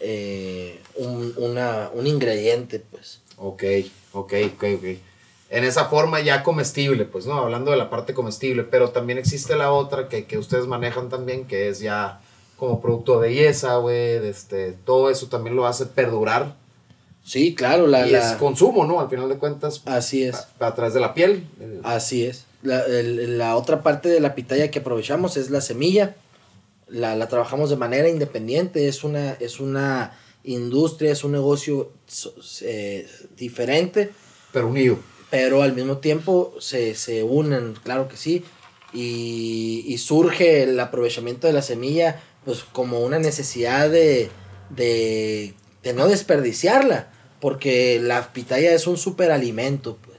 eh, un, una- un ingrediente, pues. Ok, ok, ok, ok. En esa forma ya comestible, pues, ¿no? Hablando de la parte comestible, pero también existe la otra que, que ustedes manejan también, que es ya como producto de belleza, güey, este, todo eso también lo hace perdurar. Sí, claro, la, y la- es consumo, ¿no? Al final de cuentas, así es. a, a través de la piel. Así es. La, el- la otra parte de la pitaya que aprovechamos es la semilla. La, la trabajamos de manera independiente. Es una, es una industria, es un negocio eh, diferente, pero unido. pero al mismo tiempo se, se unen, claro que sí. Y, y surge el aprovechamiento de la semilla pues como una necesidad de, de, de no desperdiciarla. Porque la pitaya es un superalimento, pues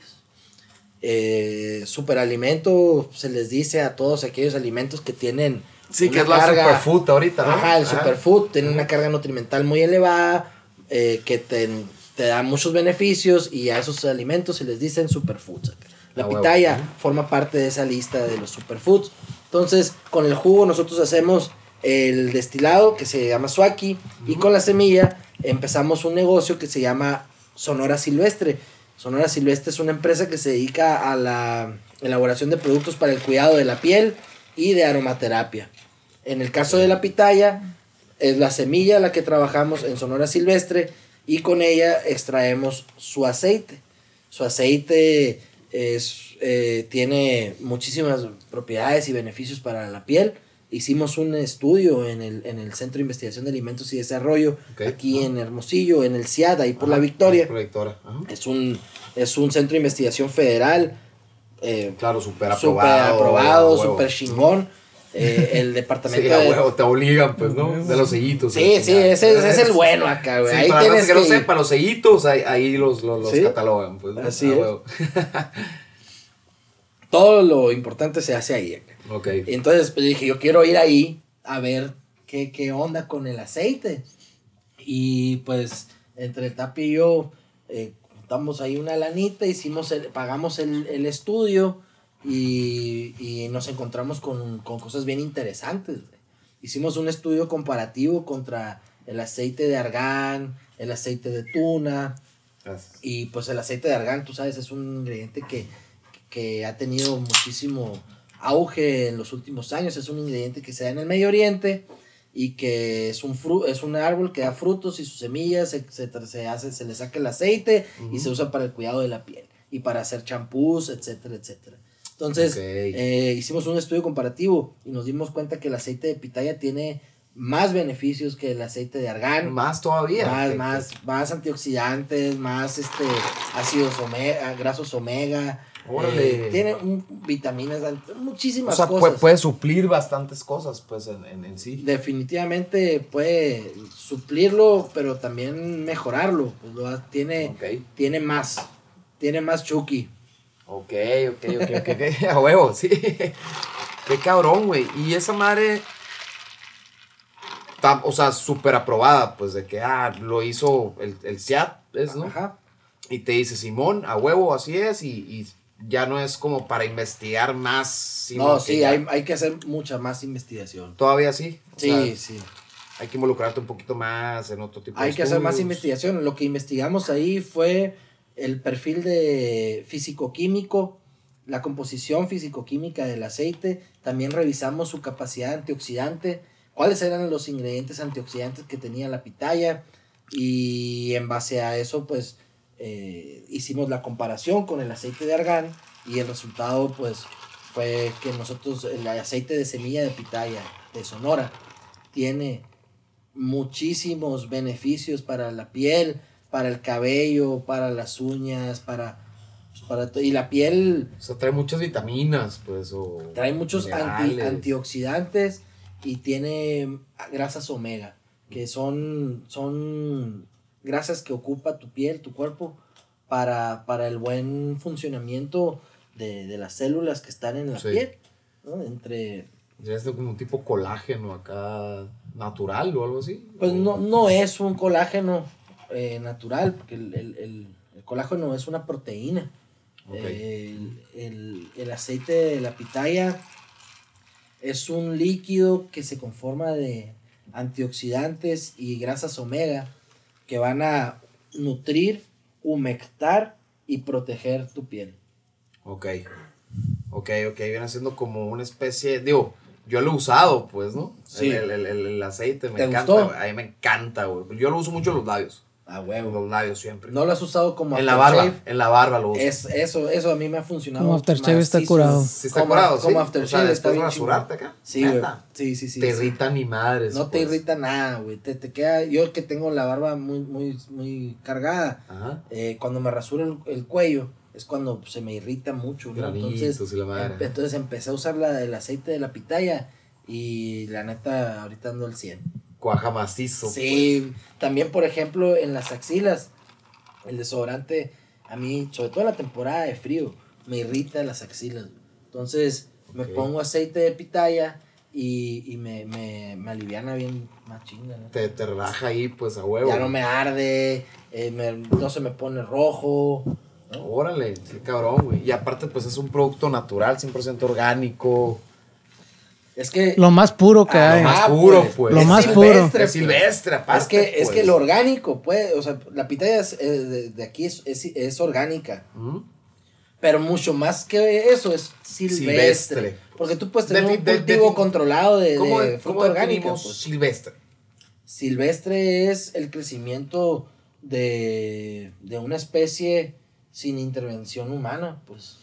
eh, superalimento se les dice a todos aquellos alimentos que tienen Sí, que es la carga- superfood ahorita, ¿no? Ajá, el Ajá. superfood tiene una carga nutrimental muy elevada eh, que te, te da muchos beneficios y a esos alimentos se les dicen superfoods. La Ah, huevo. pitaya forma parte de esa lista de los superfoods. Entonces, con el jugo nosotros hacemos el destilado que se llama suaki y con la semilla empezamos un negocio que se llama Sonora Silvestre. Sonora Silvestre es una empresa que se dedica a la elaboración de productos para el cuidado de la piel y de aromaterapia. En el caso de la pitaya, es la semilla la que trabajamos en Sonora Silvestre y con ella extraemos su aceite. Su aceite es, eh, tiene muchísimas propiedades y beneficios para la piel. Hicimos un estudio en el, en el Centro de Investigación de Alimentos y Desarrollo, aquí en Hermosillo, en el CIAD, ahí por la Victoria. Por la Victoria. Es un, es un centro de investigación federal. Eh, Claro, súper súper aprobado. aprobado, a huevo. súper chingón. Eh, el <laughs> departamento Sí, a de- huevo, te obligan, pues, ¿no? De los sellitos. Sí, sí, ese, ese es el bueno acá, güey. Sí, ahí para tienes que no que sepa, los sellitos, ahí, ahí los, los, los Sí. catalogan, pues. ¿no? Así es. <laughs> Todo lo importante se hace ahí. acá. ok. Y entonces pues, dije, yo quiero ir ahí a ver qué, qué onda con el aceite. Y pues entre el Tapi y yo eh, juntamos ahí una lanita, hicimos el, pagamos el, el estudio y, y nos encontramos con, con cosas bien interesantes. güey. Hicimos un estudio comparativo contra el aceite de argán, el aceite de tuna, Gracias. y pues el aceite de argán, tú sabes, es un ingrediente que, que ha tenido muchísimo auge en los últimos años. Es un ingrediente que se da en el Medio Oriente y que es un, fru es un árbol que da frutos y sus semillas se, se, se hace, se le saca el aceite y se usa para el cuidado de la piel y para hacer champús, etcétera, etcétera. Entonces, eh, hicimos un estudio comparativo y nos dimos cuenta que el aceite de pitaya tiene más beneficios que el aceite de argán. Más todavía. Más, más, más antioxidantes, más este ácidos omega, grasos omega. Órale. eh, tiene un- vitaminas, ant- que- O muchísimas sea, cosas. puede, puede suplir bastantes cosas, pues, en, en, en sí. Definitivamente puede suplirlo, pero también mejorarlo. Pues, lo tiene, Ok. tiene más. Tiene más chuki. Ok, ok, ok, ok, ok. <laughs> A huevo, sí. <laughs> Qué cabrón, güey. Y esa madre. Está, o sea, súper aprobada, pues, de que, ah, lo hizo el, el CIAT, ¿es, no? Ajá. Y te dice, Simón, a huevo, así es, y, y ya no es como para investigar más. sino No, sí, hay, hay que hacer mucha más investigación. Todavía sí. O Sí, sea, sí. hay que involucrarte un poquito más en otro tipo de Hay que hacer más investigación. Lo que investigamos ahí fue el perfil de físico-químico, la composición físico-química del aceite, también revisamos su capacidad antioxidante, cuáles eran los ingredientes antioxidantes que tenía la pitaya y en base a eso pues eh, hicimos la comparación con el aceite de argán y el resultado pues fue que nosotros el aceite de semilla de pitaya de Sonora tiene muchísimos beneficios para la piel, para el cabello, para las uñas, para, pues, para y la piel O sea, trae muchas vitaminas, pues, o... trae muchos anti- antioxidantes y tiene grasas omega, que son, son grasas que ocupa tu piel, tu cuerpo, para, para el buen funcionamiento de, de las células que están en la Sí. piel. ¿no? Entre, Ya es como un tipo colágeno acá natural o algo así. pues ¿O- no, no es un colágeno eh, natural, porque el, el- el- el colágeno es una proteína. Ok. El, el- el aceite de la pitaya es un líquido que se conforma de antioxidantes y grasas omega que van a nutrir, humectar y proteger tu piel. Ok. Ok, ok. Viene siendo como una especie. Digo, yo lo he usado, pues, ¿no? Sí. El, el- el- el aceite me ¿Te encanta. gustó? A mí me encanta, güey. Yo lo uso mucho en los labios. A huevo. los labios siempre. No lo has usado como en la barba. aftershave. En la barba lo uso. Es, eso, eso a mí me ha funcionado. Como aftershave está curado. Sí, está Como- curado, sí. Como o aftershave sea, está después de bien rasurarte acá. Sí, güey. Sí, sí, sí. Te sí. irrita ni madres. No te pues. irrita nada, güey. Te, te queda. Yo que tengo la barba muy, muy, muy cargada. Ajá. eh, cuando me rasuro el, el cuello es cuando se me irrita mucho, ¿no? Entonces, y la madre. em- entonces empecé a usar la, el aceite de la pitaya y la neta ahorita ando al 100. Cuaja macizo. Sí, también por ejemplo en las axilas, el desodorante a mí, sobre todo en la temporada de frío, me irrita las axilas. Entonces me Ok. pongo aceite de pitaya y, y me, me, me aliviana bien más chinga, ¿no? Te, te relaja ahí, pues, a huevo. Ya no me arde, eh, me- no se me pone rojo. ¿no? Órale, qué cabrón, güey. Y aparte, pues, es un producto natural, 100% orgánico. Es que Lo más puro que Ah, hay. Lo más Ah, puro, pues. pues. Lo es más silvestre, puro. Es silvestre, aparte. es que, es pues. que lo orgánico, pues, o sea, la pitaya es, eh, de, de aquí es, es, es orgánica. ¿Mm? Pero mucho más que eso es silvestre. Silvestre. Porque tú puedes tener un de- cultivo controlado de, ¿Cómo, de cómo fruta orgánica. pues. silvestre? Silvestre es el crecimiento de, de una especie sin intervención humana, pues.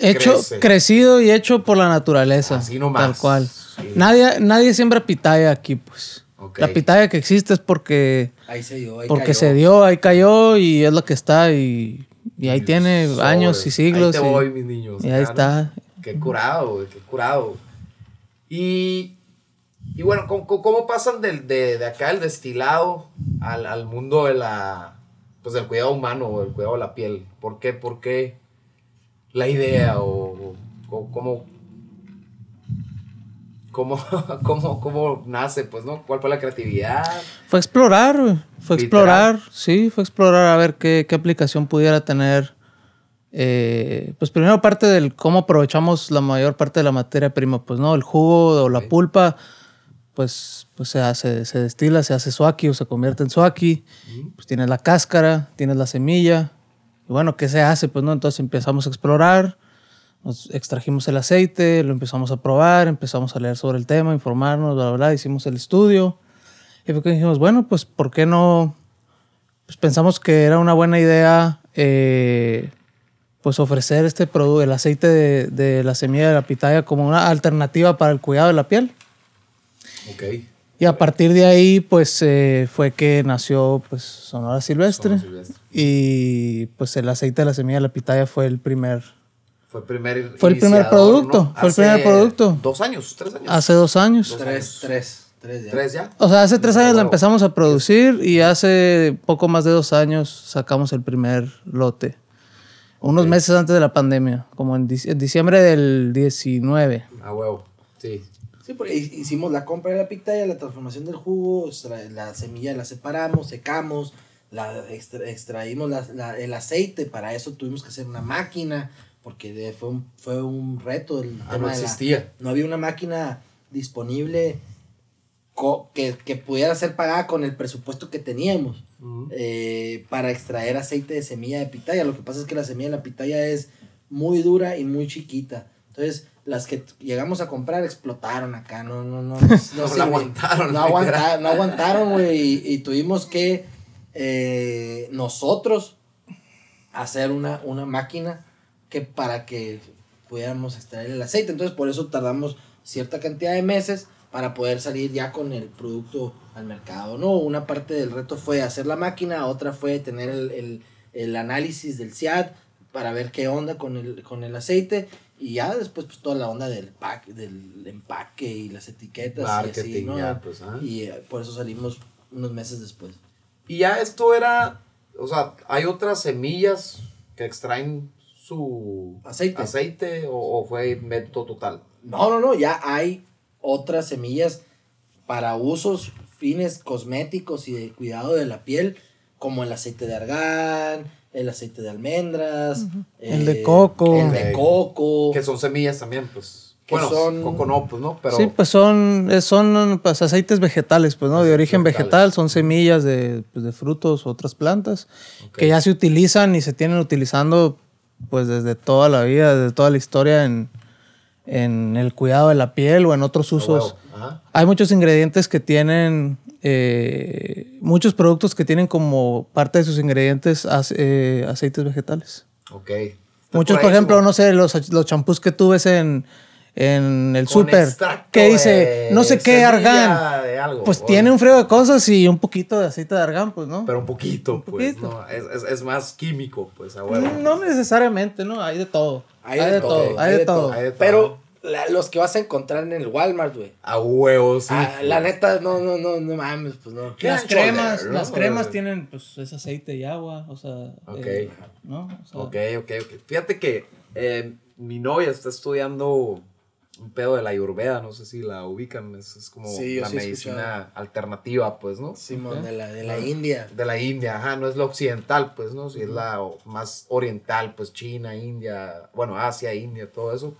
Hecho, Crece. crecido y hecho por la naturaleza. Así nomás. Tal cual. Sí. Nadie, nadie siembra pitaya aquí, pues. La pitaya que existe es porque, Ahí se dio, ahí porque cayó. se dio, ahí cayó y es lo que está y, y ahí tiene años y siglos. Ahí te y, voy, mis niños. y ahí claro. está. Qué curado, güey, qué curado. Y, y bueno, ¿cómo, pasan del, de, de acá el destilado al, al mundo de la, pues del cuidado humano o del cuidado de la piel? ¿Por qué? ¿Por qué la idea o, o cómo, cómo, <laughs> cómo, cómo nace? Pues, ¿no? ¿Cuál fue la creatividad? Fue explorar. Fue Literal. explorar, sí, fue explorar a ver qué, qué aplicación pudiera tener. eh, pues primero parte del cómo aprovechamos la mayor parte de la materia prima, pues no, el jugo o la pulpa, pues, pues se hace, se destila, se hace suaki o se convierte en suaki, pues tienes la cáscara, tienes la semilla, y bueno, ¿qué se hace? Pues no, entonces empezamos a explorar, nos extrajimos el aceite, lo empezamos a probar, empezamos a leer sobre el tema, informarnos, bla, bla, bla, hicimos el estudio. Y fue que dijimos, bueno, pues ¿por qué no? Pues pensamos que era una buena idea eh, pues ofrecer este producto, el aceite de, de la semilla de la pitaya como una alternativa para el cuidado de la piel. Ok. Y a partir de ahí, pues eh, fue que nació pues Sonora Silvestre. Sonora Silvestre. Y pues el aceite de la semilla de la pitaya fue el primer, Fue el primer Fue el primer producto, ¿no? fue el primer producto. Dos años, tres años. hace dos años. Dos Tres, años. tres, tres ya. ¿Tres ya? O sea, hace tres años la empezamos a producir y hace poco más de dos años sacamos el primer lote. Unos meses antes de la pandemia, como en, dic- en diciembre del 19. A huevo. Sí. Sí, porque hi- hicimos la compra de la pitaya, la transformación del jugo, la semilla la separamos, secamos, la extra- extraímos la- la- el aceite, para eso tuvimos que hacer una máquina, porque de- fue, un, fue un reto. El Ah, tema no de la- existía. no había una máquina disponible co- que, que pudiera ser pagada con el presupuesto que teníamos eh, para extraer aceite de semilla de pitaya. Lo que pasa es que la semilla de la pitaya es muy dura y muy chiquita. Entonces, las que llegamos a comprar explotaron acá, no, no, no. No, <laughs> aguantaron, No, aguantaron, güey. Y, y tuvimos que eh, nosotros hacer una, una máquina que para que pudiéramos extraer el aceite. Entonces, por eso tardamos cierta cantidad de meses para poder salir ya con el producto al mercado, ¿no? Una parte del reto fue hacer la máquina, otra fue tener el, el- el análisis del CIAD para ver qué onda con el, con el aceite y ya después pues toda la onda del pack, del empaque y las etiquetas y así, ¿no? ya, pues. Y eh, por eso salimos unos meses después. Y ya esto era, o sea, hay otras semillas que extraen su Aceite. aceite o, o fue invento total. No, no, no, ya hay otras semillas para usos, fines cosméticos y de cuidado de la piel, como el aceite de argán, el aceite de almendras, El de coco. el de coco. Que son semillas también, pues. Que bueno, son- coco no, pues no, pero sí, pues son, eh, son pues, aceites vegetales, pues, ¿no? De origen vegetales. vegetal, son semillas de, pues, de frutos o otras plantas que ya se utilizan y se tienen utilizando pues desde toda la vida, desde toda la historia en, en el cuidado de la piel o en otros a usos. Hay muchos ingredientes que tienen, eh, muchos productos que tienen como parte de sus ingredientes ace- eh, aceites vegetales. Ok. Muchos, por ejemplo, no sé, los, los champús que tú ves en, en el súper, que dice, de no sé qué, argán. de algo, Pues tiene un frío de cosas y un poquito de aceite de argán, pues, ¿no? Pero un poquito, pues. poquito. No, es, es, es más químico, pues, a huevo. no necesariamente, ¿no? Hay de todo. Hay, de, todo, hay de todo. Hay de todo. Pero la- los que vas a encontrar en el Walmart, güey. A huevo, sí. Ah, la pues. neta, no, no, no, no mames, pues no. ¿Qué Las cremas, las cremas tienen, pues, es aceite y agua, o sea... Ok. eh, ¿No? O sea, Ok, ok, ok. Fíjate que eh, mi novia está estudiando un pedo de la ayurveda, no sé si la ubican, es, es como Sí, la sí medicina alternativa, pues, ¿no? Simón, Ok. de la, de la India. De la India, ajá, no es la occidental, pues, ¿no? Si es la más oriental, pues China, India, bueno, Asia, India, todo eso.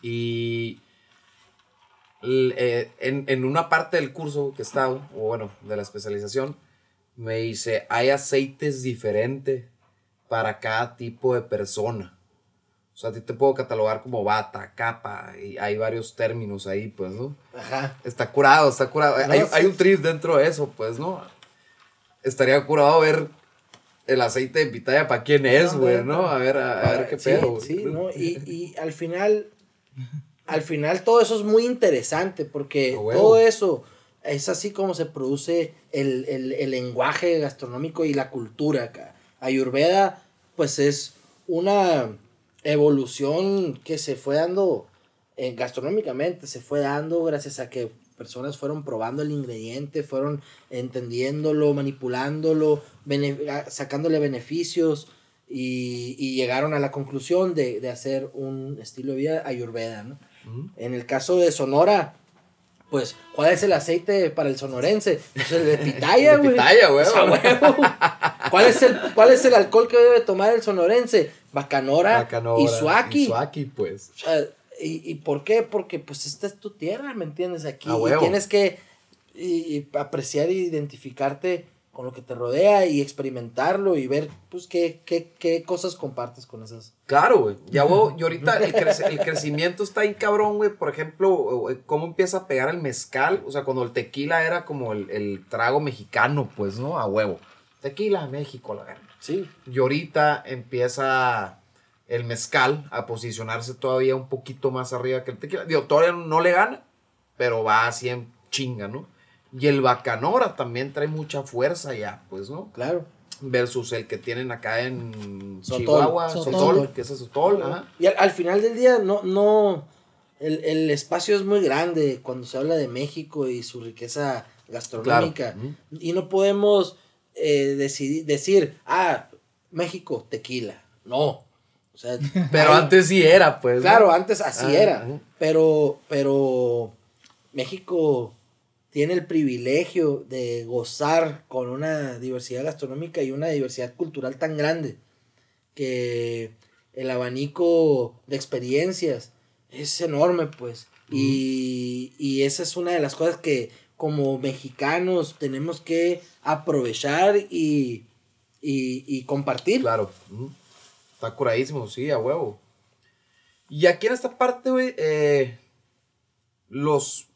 Y eh, en, en una parte del curso que estaba, o bueno, de la especialización, me dice, hay aceites diferentes para cada tipo de persona. O sea, a ti te puedo catalogar como bata, capa, y hay varios términos ahí, pues, ¿no? Ajá. Está curado, está curado. No, hay, sí. hay un trip dentro de eso, pues, ¿no? Estaría curado ver el aceite de pitaya para quién es, güey, no, ¿no? A ver, a, a ver qué Sí, pedo. güey. Sí, ¿no? Y, y al final, al final todo eso es muy interesante porque todo eso es así como se produce el, el- el lenguaje gastronómico y la cultura acá. Ayurveda, pues es una evolución que se fue dando eh, gastronómicamente, se fue dando gracias a que personas fueron probando el ingrediente, fueron entendiéndolo, manipulándolo, bene- sacándole beneficios y, y llegaron a la conclusión de, de hacer un estilo de vida ayurveda. En el caso de Sonora, pues, ¿cuál es el aceite para el sonorense? Pues el de pitaya, <laughs> güey. pitaya, güey. O sea, huevo. ¿Cuál es, el, ¿Cuál es el alcohol que debe tomar el sonorense? Bacanora, Bacanora, y suaki. Suaki, pues. O sea, ¿y, ¿y por qué? Porque pues esta es tu tierra, ¿me entiendes? Aquí y tienes que y- y apreciar e identificarte con lo que te rodea y experimentarlo y ver pues qué, qué, qué cosas compartes con esas. Claro, güey. Ya, güey, y ahorita el, crece- el crecimiento está ahí cabrón, güey. Por ejemplo, güey, cómo empieza a pegar el mezcal. O sea, cuando el tequila era como el, el trago mexicano, pues, ¿no? A huevo. Tequila, México, la verga. Sí. Y ahorita empieza el mezcal a posicionarse todavía un poquito más arriba que el tequila. Digo, todavía no le gana, pero va así en chinga, ¿no? Y el bacanora también trae mucha fuerza ya, pues, ¿no? Claro. Versus el que tienen acá en Sotol. Chihuahua, Sotol. Sotol, que es el Sotol, ajá. Y al, al final del día no, no, el, el espacio es muy grande cuando se habla de México y su riqueza gastronómica. Claro. Y no podemos eh, decidir, decir, ah, México, tequila. No. O sea, <laughs> Pero hay- antes sí era, pues. ¿no? Claro, antes así Ah, era. Pero, pero México tiene el privilegio de gozar con una diversidad gastronómica y una diversidad cultural tan grande que el abanico de experiencias es enorme, pues. Y, y esa es una de las cosas que como mexicanos tenemos que aprovechar y, y, y compartir. Claro. Está curadísimo, sí, a huevo. Y aquí en esta parte, güey, eh, los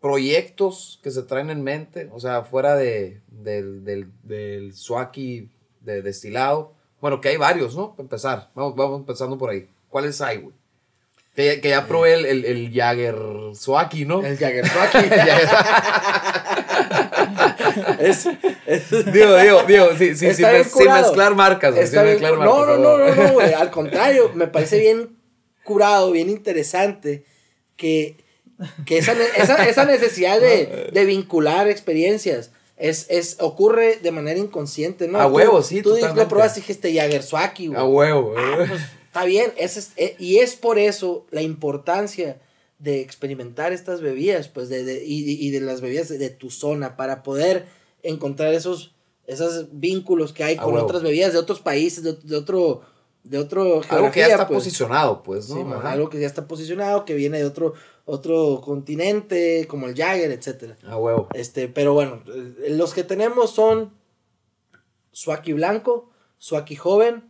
proyectos que se traen en mente, o sea, fuera de, del, del, del Swaki de destilado, bueno, que hay varios, ¿no? Para empezar, vamos, vamos empezando por ahí. ¿Cuáles hay, güey? Que, que ya probé el, el, el Jagger Swaki, ¿no? El Jagger <laughs> Swaki. <laughs> es, es- digo, digo, digo, sí, sí, sin, mez- sin mezclar marcas, güey, sin mezclar no, marcas. no, no, no, no, güey. Al contrario, me parece bien curado, bien interesante que, que esa, esa, esa necesidad de, <laughs> de vincular experiencias es, es, ocurre de manera inconsciente, ¿no? A Tú- huevo, sí, Tú totalmente. lo probaste y dijiste Jagerswaki, güey. A huevo, Ah, güey. pues, está bien, ese es- eh, y es por eso la importancia de experimentar estas bebidas, pues, de, de- y, y de las bebidas de, de tu zona, para poder encontrar esos, esos vínculos que hay con otras bebidas de otros países, de, de otro, de otro Algo que ya está pues. posicionado, pues, ¿no? Sí, man, Ajá. algo que ya está posicionado, que viene de otro, otro continente, como el Jagger, etcétera. A huevo. Este, pero bueno, eh, los que tenemos son Suaki blanco, Suaki joven,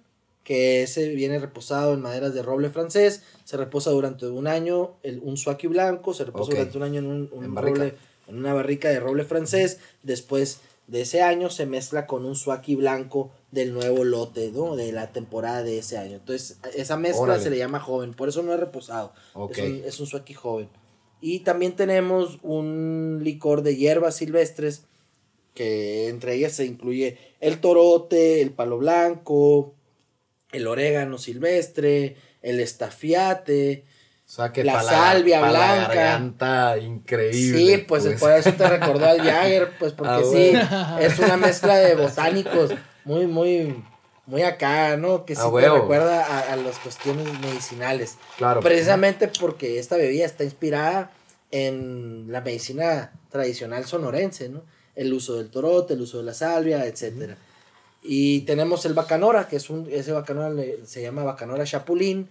que ese viene reposado en maderas de roble francés, se reposa durante un año, el, un Suaki blanco, se reposa durante un año en, un, un En roble, en una barrica de roble francés, después de ese año se mezcla con un Suaki blanco del nuevo lote, ¿no? De la temporada de ese año. Entonces, esa mezcla Órale. se le llama joven, por eso no es reposado. Es un, es un Suaki joven. Y también tenemos un licor de hierbas silvestres, que entre ellas se incluye el torote, el palo blanco, el orégano silvestre, el estafiate. O sea, que La salvia pa' la blanca. garganta increíble. Sí, pues, por eso te recordó al Jagger, pues <laughs> porque Ah, sí, huevo. es una mezcla de botánicos muy, muy, muy acá, ¿no? Que sí Ah, te huevo. recuerda a, a las cuestiones medicinales. Claro. Precisamente porque esta bebida está inspirada en la medicina tradicional sonorense, ¿no? El uso del torote, el uso de la salvia, etcétera. Y tenemos el bacanora, que es un, ese bacanora le- se llama bacanora chapulín.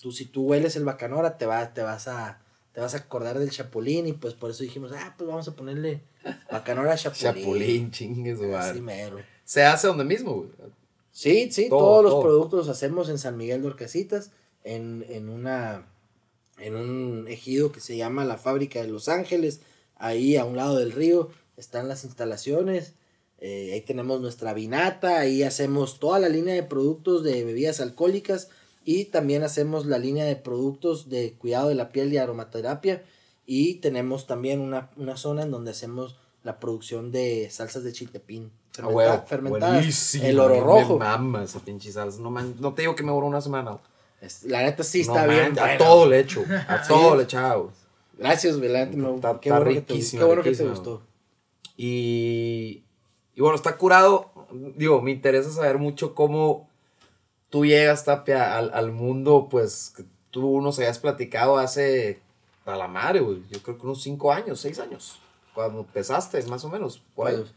Tú, si tú hueles el bacanora, te, va, te, vas a, te vas a acordar del chapulín y pues por eso dijimos, ah, pues vamos a ponerle bacanora chapulín. Chapulín, chingue su madre. Así mero. Se hace donde mismo, güey. Sí, sí, Todo, todos los todo. productos los hacemos en San Miguel de Orcasitas, en, en una en un ejido que se llama la fábrica de Los Ángeles, ahí a un lado del río están las instalaciones, eh, ahí tenemos nuestra vinata, ahí hacemos toda la línea de productos de bebidas alcohólicas y también hacemos la línea de productos de cuidado de la piel y aromaterapia y tenemos también una, una zona en donde hacemos la producción de salsas de chiltepín A fermenta- huevo. fermentadas, Buenísimo. el oro Me rojo. mama esa pinche salsa. No, man- no te digo que me duró una semana. La neta sí No, está man, bien. A todo le echo. <laughs> A todo le güey. Gracias, me- Está- qué bueno, que te, qué bueno que te gustó. Y, y bueno, está curado. Digo, me interesa saber mucho cómo tú llegas, Tapia, al, al mundo, pues, que tú nos habías platicado hace, a la madre, güey. Yo creo que unos 5 años, 6 años. Cuando empezaste, más o menos. Por ahí. Pues,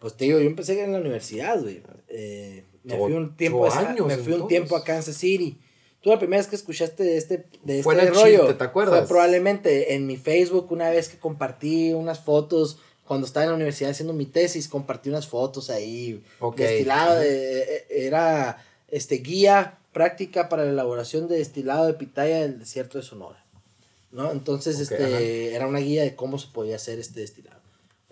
pues te digo, yo empecé en la universidad, güey. Eh, me fui un tiempo, a- años, me fui un tiempo a Kansas City. Tú la primera vez que escuchaste de este, de Fue este el rollo chiste, ¿te acuerdas? fue probablemente en mi Facebook una vez que compartí unas fotos cuando estaba en la universidad haciendo mi tesis, compartí unas fotos ahí Ok. destilado de- eh, era este guía práctica para la elaboración de destilado de pitaya del desierto de Sonora. ¿No? Entonces, Ok, este ajá. era una guía de cómo se podía hacer este destilado.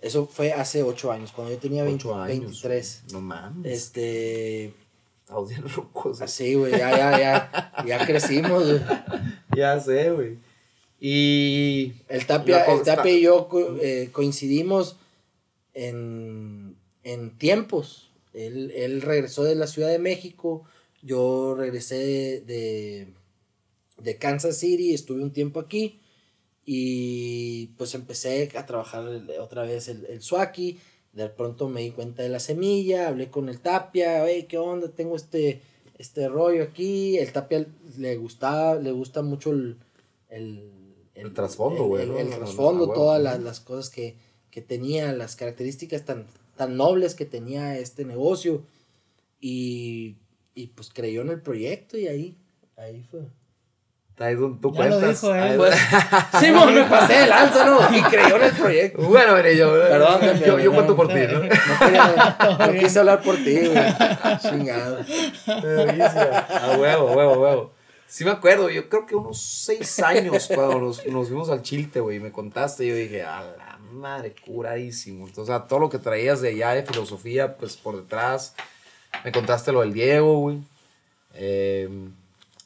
Eso fue hace ocho años, cuando yo tenía 20 Ocho años. 23. No mames. Este, Estamos bien rucos. así, güey, ya, ya, ya, ya crecimos, güey. Ya sé, güey. Y. El Tapia, el Tapia y yo eh, coincidimos en, en tiempos. Él, él regresó de la Ciudad de México, yo regresé de, de Kansas City, estuve un tiempo aquí y pues empecé a trabajar otra vez el, el Swaki. De pronto me di cuenta de la semilla, hablé con el Tapia, oye, ¿qué onda? Tengo este, este rollo aquí. El Tapia le gustaba, le gusta mucho el, el, El trasfondo, güey, El, ¿no? el no, no, trasfondo, huevo. todas las, las cosas que, que tenía, las características tan, tan nobles que tenía este negocio. Y, y pues creyó en el proyecto y ahí, ahí fue. Ahí donde tú Ya lo cuentas. dijo él. Ahí- Pues, <laughs> Simón, me pasé de lanza, ¿no? Y creyó en el proyecto. Bueno, mire, yo. Perdón, yo, yo cuento por ti, ¿no? No, quería- no quise hablar por ti, güey. <laughs> Chingado. A huevo, a huevo, a huevo. Sí me acuerdo, yo creo que unos seis años cuando nos, nos fuimos al Chilte, güey, me contaste, yo dije, a la madre, curadísimo. Entonces, sea, todo lo que traías de allá de filosofía, pues por detrás, me contaste lo del Diego, güey. Eh,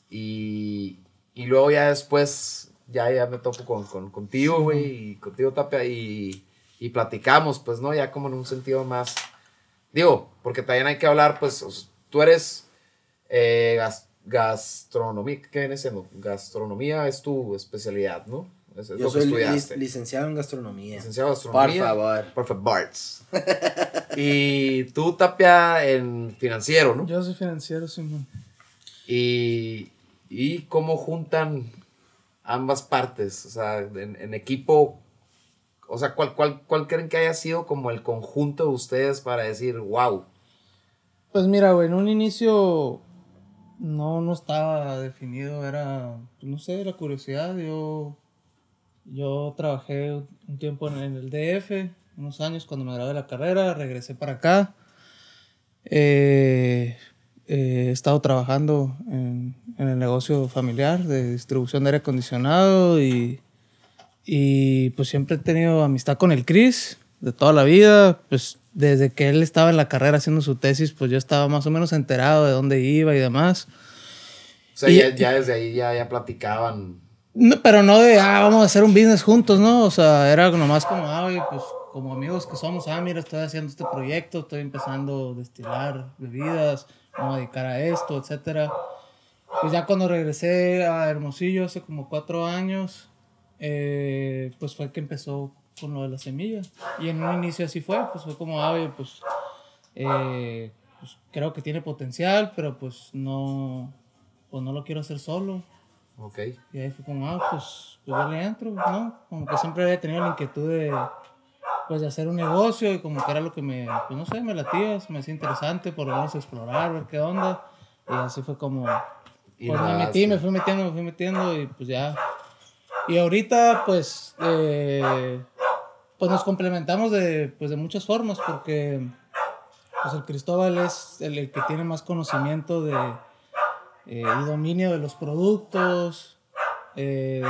y, y luego ya después, ya, ya me topo con, con- contigo, güey, y contigo, Tapia, y, y platicamos, pues, ¿no? Ya como en un sentido más, digo, porque también hay que hablar, pues, tú eres eh, gastronomía, ¿qué viene siendo? Gastronomía es tu especialidad, ¿no? Es, es Yo lo que soy li- estudiaste. licenciado en gastronomía. Licenciado en gastronomía. Por favor. Por favor. <laughs> y tú, Tapia, en financiero, ¿no? Yo soy financiero, Simón. Y, y cómo juntan ambas partes, o sea, en, en equipo, o sea, ¿cuál, cuál, ¿cuál creen que haya sido como el conjunto de ustedes para decir, wow? Pues mira, güey, en un inicio no, no estaba definido, era, pues, no sé, era curiosidad. Yo, yo trabajé un tiempo en el DF, unos años cuando me gradué de la carrera, regresé para acá. Eh, eh, he estado trabajando en, en el negocio familiar de distribución de aire acondicionado y, y pues siempre he tenido amistad con el Chris de toda la vida. Pues desde que él estaba en la carrera haciendo su tesis, pues yo estaba más o menos enterado de dónde iba y demás. O sea, Y- ya, ya desde ahí ya, ya platicaban. No, pero no de, ah, vamos a hacer un business juntos, ¿no? O sea, era nomás como, ah, oye, pues como amigos que somos, ah, mira, estoy haciendo este proyecto, estoy empezando a destilar bebidas, vamos a dedicar a esto, etcétera. Pues ya cuando regresé a Hermosillo hace como cuatro años, eh, pues fue que empezó con lo de la semilla. Y en un inicio así fue, pues fue como, ah, pues, eh, pues creo que tiene potencial, pero pues no, pues no lo quiero hacer solo. Ok. Y ahí fue como, ah, pues, pues yo le entro, ¿no? Como que siempre había tenido la inquietud de, pues, de hacer un negocio y como que era lo que me, pues, no sé, me latía, me hacía interesante, por lo menos explorar, ver qué onda. Y así fue como, Y pues me metí, me fui metiendo, me fui metiendo y pues ya. Y ahorita, pues, eh, pues nos complementamos de, pues, de muchas formas porque, pues, el Cristóbal es el, el que tiene más conocimiento de, eh, y dominio de los productos, eh,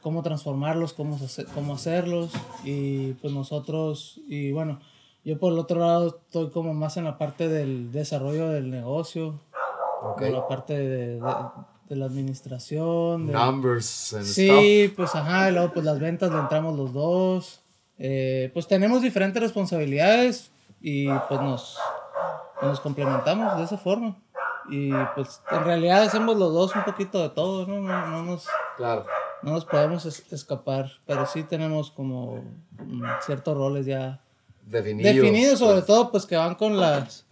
cómo transformarlos, cómo, hacer- cómo hacerlos. Y pues nosotros, y bueno, yo por el otro lado estoy como más en la parte del desarrollo del negocio, Ok. como la parte de, de- de la administración. de- Numbers and stuff. Sí, pues ajá, y luego pues las ventas le entramos los dos. Eh, pues tenemos diferentes responsabilidades y pues nos, nos complementamos de esa forma. Y pues en realidad hacemos los dos un poquito de todo, ¿no? No, no nos, Claro. no nos podemos es- escapar, pero sí tenemos como mm, ciertos roles ya Definidos. definidos, sobre pues. todo pues que van con las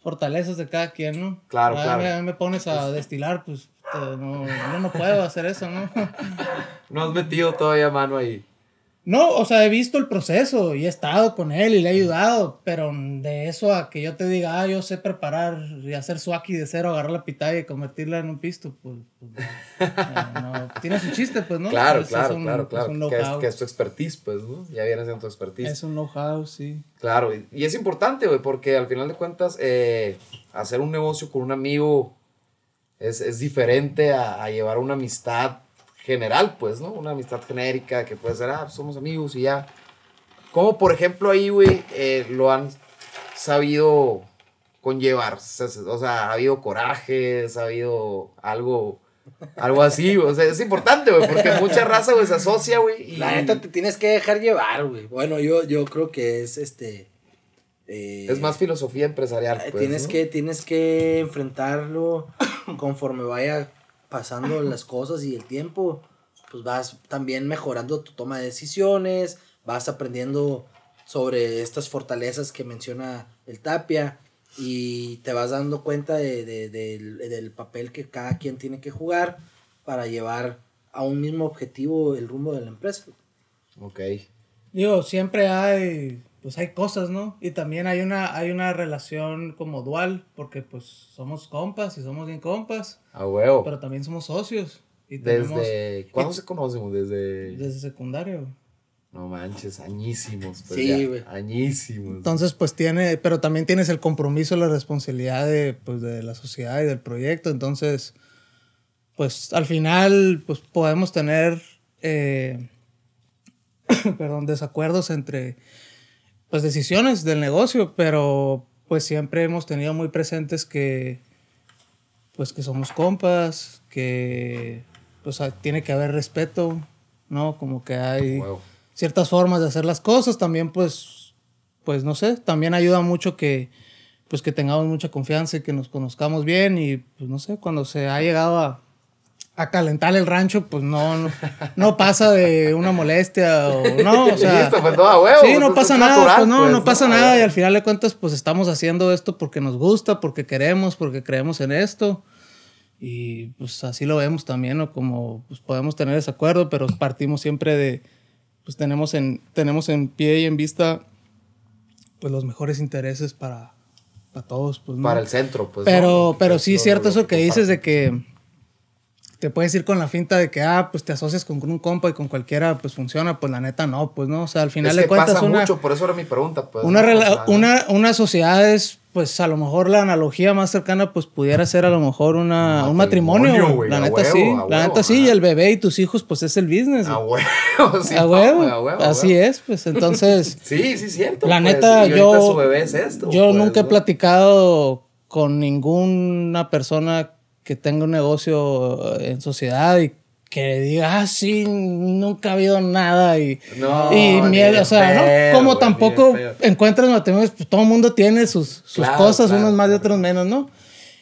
fortalezas de cada quien, ¿no? Claro, claro. A mí me pones a destilar, pues no, yo no puedo hacer eso, ¿no? <laughs> No has metido todavía mano ahí. No, o sea, he visto el proceso y he estado con él y le he ayudado, pero de eso a que yo te diga, ah, yo sé preparar y hacer suaki de cero, agarrar la pitaya y convertirla en un pisto, pues, pues, no, <laughs> no, tiene su chiste, pues, ¿no? Claro, claro, un- claro, claro. un que, es, know-how. que es tu expertise, pues, ¿no? Ya viene siendo tu expertise. Es un know-how, sí. Claro, y, y es importante, güey, porque al final de cuentas, eh, hacer un negocio con un amigo es, es diferente a, a llevar una amistad general, pues, ¿no? Una amistad genérica que puede ser, ah, somos amigos y ya. Como, por ejemplo, ahí, güey, eh, lo han sabido conllevar. O sea, o sea, ha habido corajes, ha habido algo, algo así, o sea, es importante, güey, porque mucha raza, güey, se asocia, güey. y- La neta te tienes que dejar llevar, güey. Bueno, yo, yo creo que es este. eh, Es más filosofía empresarial, eh, pues, tienes, ¿no? que, tienes que enfrentarlo conforme vaya pasando las cosas y el tiempo. Pues vas también mejorando tu toma de decisiones, vas aprendiendo sobre estas fortalezas que menciona el Tapia y te vas dando cuenta de, de- del, del papel que cada quien tiene que jugar para llevar a un mismo objetivo el rumbo de la empresa. Ok. Digo, siempre hay, pues hay cosas, ¿no? Y también hay una, hay una relación como dual, porque pues somos compas y somos bien compas, A huevo. pero también somos socios. Y tenemos- Desde. ¿Cuándo se conocemos? Desde. Desde secundario. No manches, añísimos. Pues Sí, ya, güey. Añísimos. Entonces, pues tiene, pero también tienes el compromiso, la responsabilidad de, pues, de la sociedad y del proyecto. Entonces, pues al final, pues podemos tener, eh, <coughs> perdón, desacuerdos entre, pues decisiones del negocio, pero pues siempre hemos tenido muy presentes que, pues que somos compas, que, pues ah, tiene que haber respeto, ¿no? Como que hay ciertas formas de hacer las cosas. También, pues, pues no sé, también ayuda mucho que, pues, que tengamos mucha confianza y que nos conozcamos bien. Y, pues, no sé, cuando se ha llegado a, a calentar el rancho, pues no, no, no pasa de una molestia o no, o <laughs> sea. Listo, pues, no, huevo, sí, pues, no es pasa nada, natural, pues no, pues, no ¿no? pasa A nada. Y al final de cuentas, pues estamos haciendo esto porque nos gusta, porque queremos, porque creemos en esto. Y pues así lo vemos también, ¿no? Como pues, podemos tener desacuerdo, pero partimos siempre de, pues tenemos en, tenemos en pie y en vista, pues los mejores intereses para, para todos, pues, ¿no? Para el centro, pues. Pero, ¿no? pero sí cierto eso que dices de que te puedes ir con la finta de que, ah, pues te asocias con un compa y con cualquiera, pues funciona. Pues la neta no, pues no. O sea, al final Es de que cuentas pasa una, mucho, por eso era mi pregunta, pues. una, una, una sociedad es, pues a lo mejor la analogía más cercana, pues pudiera ser a lo mejor una, Un matrimonio. la neta huevo, sí. la neta sí. Y el bebé y tus hijos, pues es el business. A huevo, <laughs> sí, a huevo. a huevo, Así es, pues entonces. <laughs> Sí, sí, cierto. La pues, neta, y yo, su bebé es esto. yo pues, nunca he platicado con ninguna persona que tenga un negocio en sociedad y que diga, ah, sí, nunca ha habido nada y, No, y miedo, o sea, pedo, ¿no? Como tampoco encuentras matrimonios, pues todo el mundo tiene sus, sus Claro, cosas, claro, unos más y claro. otros menos, ¿no?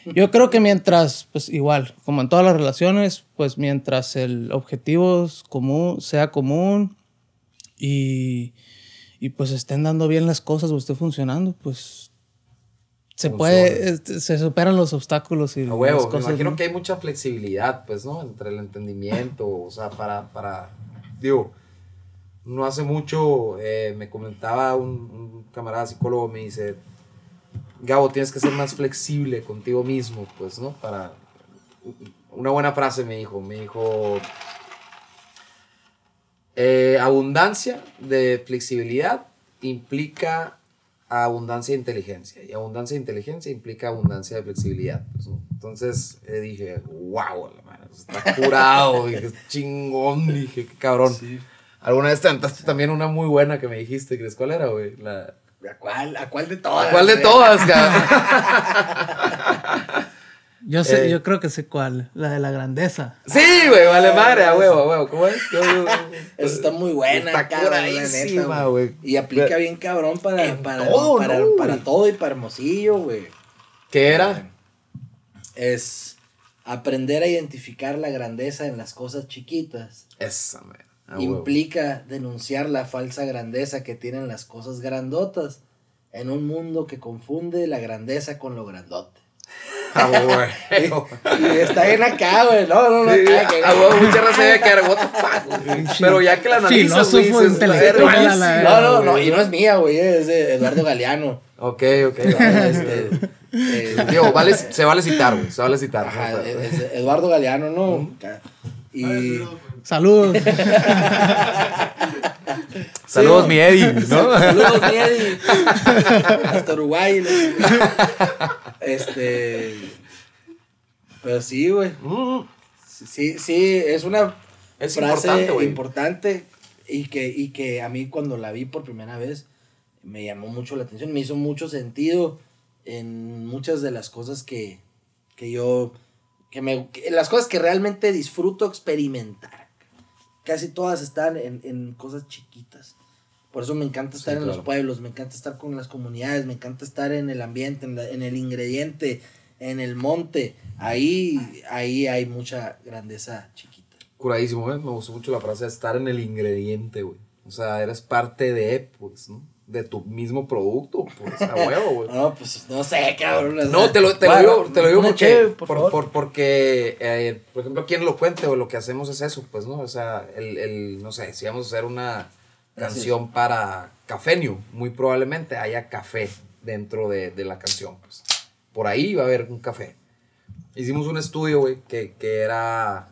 Yo creo que mientras, pues igual, como en todas las relaciones, pues mientras el objetivo común, sea común y, y pues estén dando bien las cosas o esté funcionando, pues se Funciona. puede, este, se superan los obstáculos y A las huevo, me cosas. imagino ¿no? que hay mucha flexibilidad, pues, ¿no? Entre el entendimiento, o sea, para, para, digo, no hace mucho eh, me comentaba un, un camarada psicólogo, me dice, Gabo, tienes que ser más flexible contigo mismo, pues, ¿no? Para, una buena frase me dijo, me dijo, eh, abundancia de flexibilidad implica abundancia de inteligencia. Y abundancia de inteligencia implica abundancia de flexibilidad. pues, ¿no? Entonces eh, dije, wow, la madre, está curado, <laughs> dije, chingón, dije, qué cabrón. Alguna vez te aventaste también una muy buena que me dijiste, ¿crees cuál era, güey? La... ¿A cuál, ¿A cuál de todas? ¿Cuál de <laughs> todas, cabrón? <laughs> Yo sé, Eh. yo creo que sé cuál, la de la grandeza. Sí, güey, vale madre, a huevo, a huevo. ¿Cómo es? Esa está muy buena, Está cabrón, la curadísima, neta, güey. Y aplica bien cabrón para, para, todo, para, ¿no, para todo y para Hermosillo, güey. ¿Qué era? Es aprender a identificar la grandeza en las cosas chiquitas. Esa, man. a huevo. Implica denunciar la falsa grandeza que tienen las cosas grandotas en un mundo que confunde la grandeza con lo grandote. A huevo. Y está bien acá, güey. No, no, no. Sí, acá, a huevo, mucha raza debe quedar, what the fuck, güey. <laughs> Pero ya que la analizas, güey. No, no, no. Y no es mía, güey. Es de Eduardo Galeano. Ok, ok. <laughs> Este, eh, Digo, vale, se vale citar, güey. Se vale citar. Ajá, ¿no? es de Eduardo Galeano, ¿no? Y. Saludos. <laughs> Saludos, Sí, mi Eddie, ¿no? Saludos, mi Eddie. Hasta Uruguay. ¿no? Este. Pero sí, güey. Mm, Sí, sí, es una Es frase importante, importante y que, y que a mí cuando la vi por primera vez me llamó mucho la atención, me hizo mucho sentido en muchas de las cosas que, que yo, que me, que- las cosas que realmente disfruto experimentar. Casi todas están en, en cosas chiquitas. Por eso me encanta estar Sí, en claro. los pueblos, me encanta estar con las comunidades, me encanta estar en el ambiente, en, la- en el ingrediente, en el monte. Ahí, ahí hay mucha grandeza chiquita. Curadísimo, güey. Me gustó mucho la frase de estar en el ingrediente, güey. O sea, eres parte de, pues, ¿no? De tu mismo producto, pues, a huevo, güey. <laughs> No, pues no sé, cabrón. No, te lo, te lo digo, te lo digo porque, por por- porque eh, por ejemplo, quien lo cuente o lo que hacemos es eso, pues, ¿no? O sea, el, el no sé, si vamos a hacer una canción para Cafenio, muy probablemente haya café dentro de, de la canción, pues. Por ahí va a haber un café. Hicimos un estudio, güey, que, que era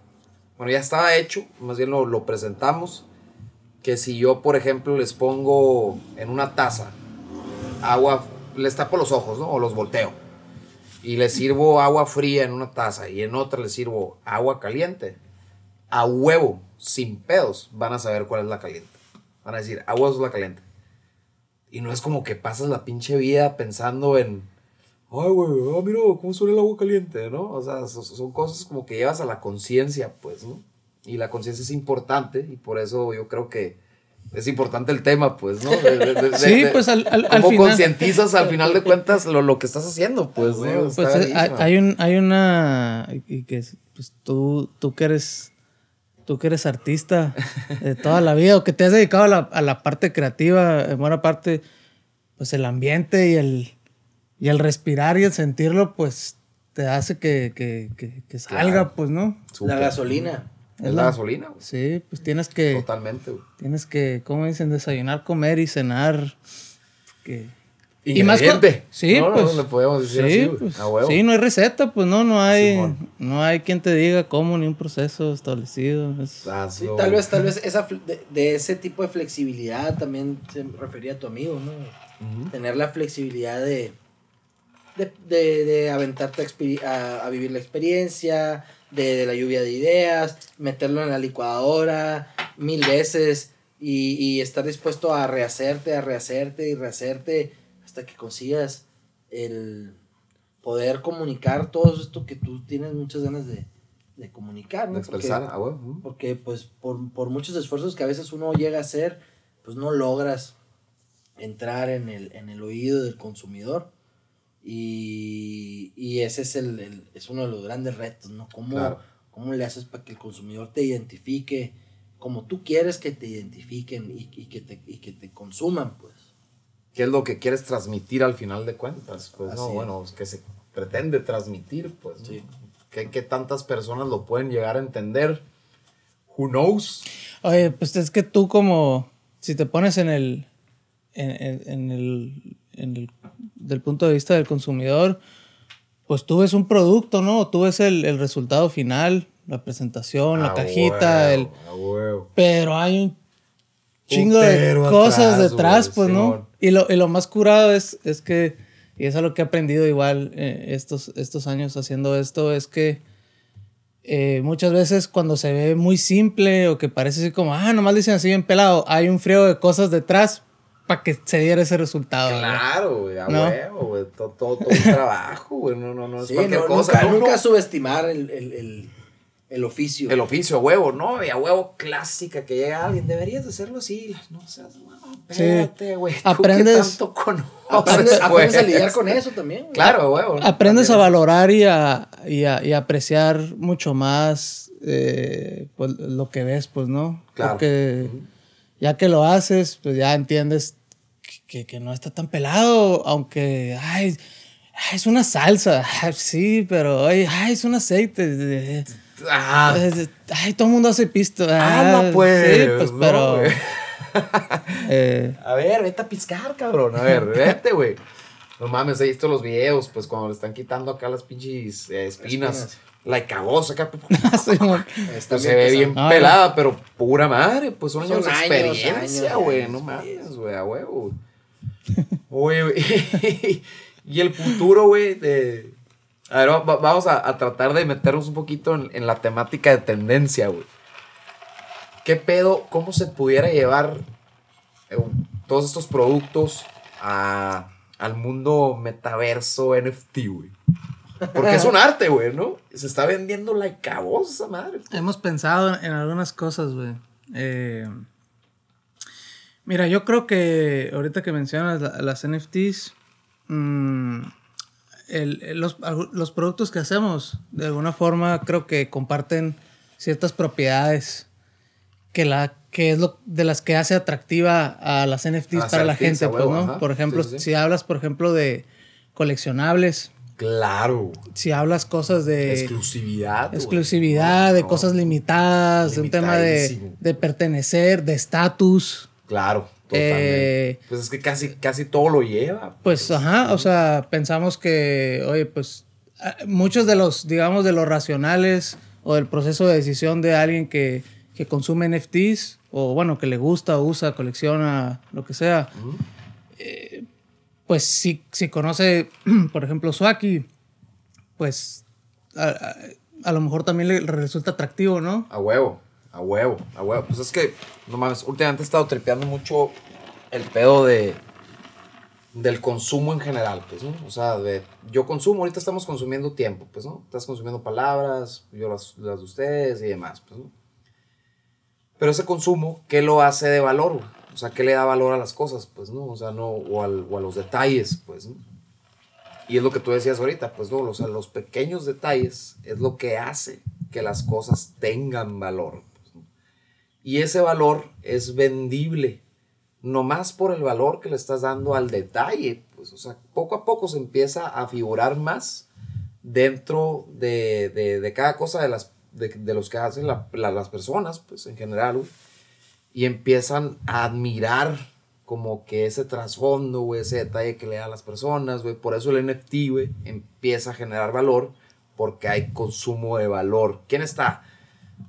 Bueno, ya estaba hecho, más bien lo, lo presentamos. Que si yo, por ejemplo, les pongo en una taza agua, les tapo los ojos, ¿no? O los volteo. Y les sirvo agua fría en una taza y en otra les sirvo agua caliente. A huevo, sin pedos, van a saber cuál es la caliente. Van a decir, a huevo es la caliente. Y no es como que pasas la pinche vida pensando en, ay, güey, ah, mira cómo suena el agua caliente, ¿no? O sea, so- son cosas como que llevas a la conciencia, pues, ¿no? Y la conciencia es importante y por eso yo creo que es importante el tema, pues, ¿no? De- de- de- Sí, pues al, al, al cómo final. concientizas al final de cuentas lo, lo que estás haciendo, pues, ¿no? Pues hay, hay un, hay una. Y que es, pues tú, tú que eres. Tú que eres artista de toda la vida o que te has dedicado a la, a la parte creativa, en buena parte, pues el ambiente y el, y el respirar y el sentirlo, pues te hace que, que, que, que salga, Claro. pues, ¿no? La gasolina. Es la gasolina, güey. Sí, pues tienes que, Totalmente, güey. tienes que, ¿cómo dicen? Desayunar, comer y cenar. Que, Y más sí, no, no, pues. le podemos decir sí, así, pues, A huevo. sí, no hay receta, pues no, no hay, Simón. no hay quien te diga cómo ni un proceso establecido. es- Sí, tal vez, tal vez esa, de, de ese tipo de flexibilidad también se refería a tu amigo, ¿no? Tener la flexibilidad de, de, de, de aventarte a, exper- a- a vivir la experiencia, de, de la lluvia de ideas, meterlo en la licuadora mil veces y, y estar dispuesto a rehacerte, a rehacerte y rehacerte hasta que consigas el poder comunicar todo esto que tú tienes muchas ganas de, de comunicar, ¿no? De Porque- expresar, a huevo. ujú. porque pues por, por muchos esfuerzos que a veces uno llega a hacer, pues no logras entrar en el, en el oído del consumidor. Y, y ese es, el, el- es uno de los grandes retos, ¿no? ¿Cómo, Claro. ¿Cómo le haces para que el consumidor te identifique como tú quieres que te identifiquen y, y que, te, y que te consuman, pues? ¿Qué es lo que quieres transmitir al final de cuentas? Pues no, es. bueno, es que se pretende transmitir, pues. ¿Qué, qué tantas personas lo pueden llegar a entender? Who knows? Oye, pues es que tú como, si te pones en el, en, en- en el, en el, del punto de vista del consumidor, pues tú ves un producto, ¿no? Tú ves el, el resultado final, la presentación, la A cajita, el, huevo, a huevo. pero hay un chingo de cosas atrás, detrás, pues, ¿no? Y lo, y lo más curado es, es que, y es algo que he aprendido igual eh, estos, estos años haciendo esto, es que eh, muchas veces cuando se ve muy simple o que parece así como, ah, nomás le dicen así bien pelado, hay un frío de cosas detrás para que se diera ese resultado. Claro, güey, a ¿No? huevo, güey. Todo, todo, todo un trabajo, güey. No, no, no es Sí, cualquier no, cosa. nunca, No, nunca no. subestimar el, el, el, el oficio. El oficio, a huevo, ¿no? Y a huevo clásica que llega alguien. Deberías de hacerlo así. No seas, Sí. espérate, güey. ¿Tú Aprendes- qué tanto conoces, aprendes, <laughs> aprendes a lidiar con eso también. güey. Claro, a huevo. ¿no? Aprendes a valorar y a, y a, y a apreciar mucho más eh, pues, lo que ves, pues, ¿no? Claro. Porque ya que lo haces, pues ya entiendes que, que no está tan pelado, aunque, ay, ay, es una salsa, ay, <laughs> sí, pero, ay, ay, es un aceite. Ah, Ay, todo el mundo hace pisto. Anda, Ah, pues, Sí, pues, no, pero... <laughs> eh, a ver, vete a piscar, cabrón. A ver, vete, güey. No mames, he visto los videos, pues cuando le están quitando acá las pinches eh, espinas. Espinas. La cagosa acá. <laughs> sí, Pues se ve bien pelada, pero pura madre. Pues son años de experiencia, güey. No de mames, güey, a huevo. Oye, güey. <laughs> y el futuro, güey, de. A ver, va- va- vamos a, a tratar de meternos un poquito en, en la temática de tendencia, güey. ¿Qué pedo? ¿Cómo se pudiera llevar eh, todos estos productos a- al mundo metaverso NFT, güey? Porque es un <laughs> arte, güey, ¿no? Se está vendiendo la cabos esa madre. Hemos pensado en algunas cosas, güey. Eh, mira, yo creo que ahorita que mencionas la- las NFTs, mm, el- el- los, los productos que hacemos, de alguna forma, creo que comparten ciertas propiedades que, la, que es lo de las que hace atractiva a las NFTs A para la gente, pues. Por ejemplo, Sí, sí, sí. si hablas, por ejemplo, de coleccionables, Claro. si hablas cosas de Exclusividad. exclusividad, de No, cosas limitadas, de un tema de, de pertenecer, de estatus. Claro, totalmente. Eh, pues es que casi, casi todo lo lleva. Pues, ajá, o sea, pensamos que, oye, pues, muchos de los, digamos, de los racionales o del proceso de decisión de alguien que, que consume NFTs o bueno, que le gusta, usa, colecciona, lo que sea. Eh, pues si, si conoce, <clears throat> por ejemplo, Swaki, pues a, a- a lo mejor también le resulta atractivo, ¿no? A huevo, a huevo, a huevo. Pues es que, no mames, últimamente he estado tripeando mucho el pedo de del consumo en general, pues, ¿no? O sea, de, yo consumo, ahorita estamos consumiendo tiempo, pues, ¿no? Estás consumiendo palabras, yo las, las de ustedes y demás, pues, ¿no? Pero ese consumo, ¿qué lo hace de valor? O sea, ¿qué le da valor a las cosas, pues, ¿no? O sea, no, o, al- o a los detalles, pues, ¿no? Y es lo que tú decías ahorita, pues, ¿no? O sea, los pequeños detalles es lo que hace que las cosas tengan valor. Y ese valor es vendible, no más por el valor que le estás dando al detalle, pues, o sea, poco a poco se empieza a figurar más dentro de, de- de cada cosa de, las, de, de los que hacen la- la- las personas, pues, en general, y empiezan a admirar como que ese trasfondo, güey, ese detalle que le da a las personas, güey. Por eso el NFT, güey, empieza a generar valor porque hay consumo de valor. ¿Quién está?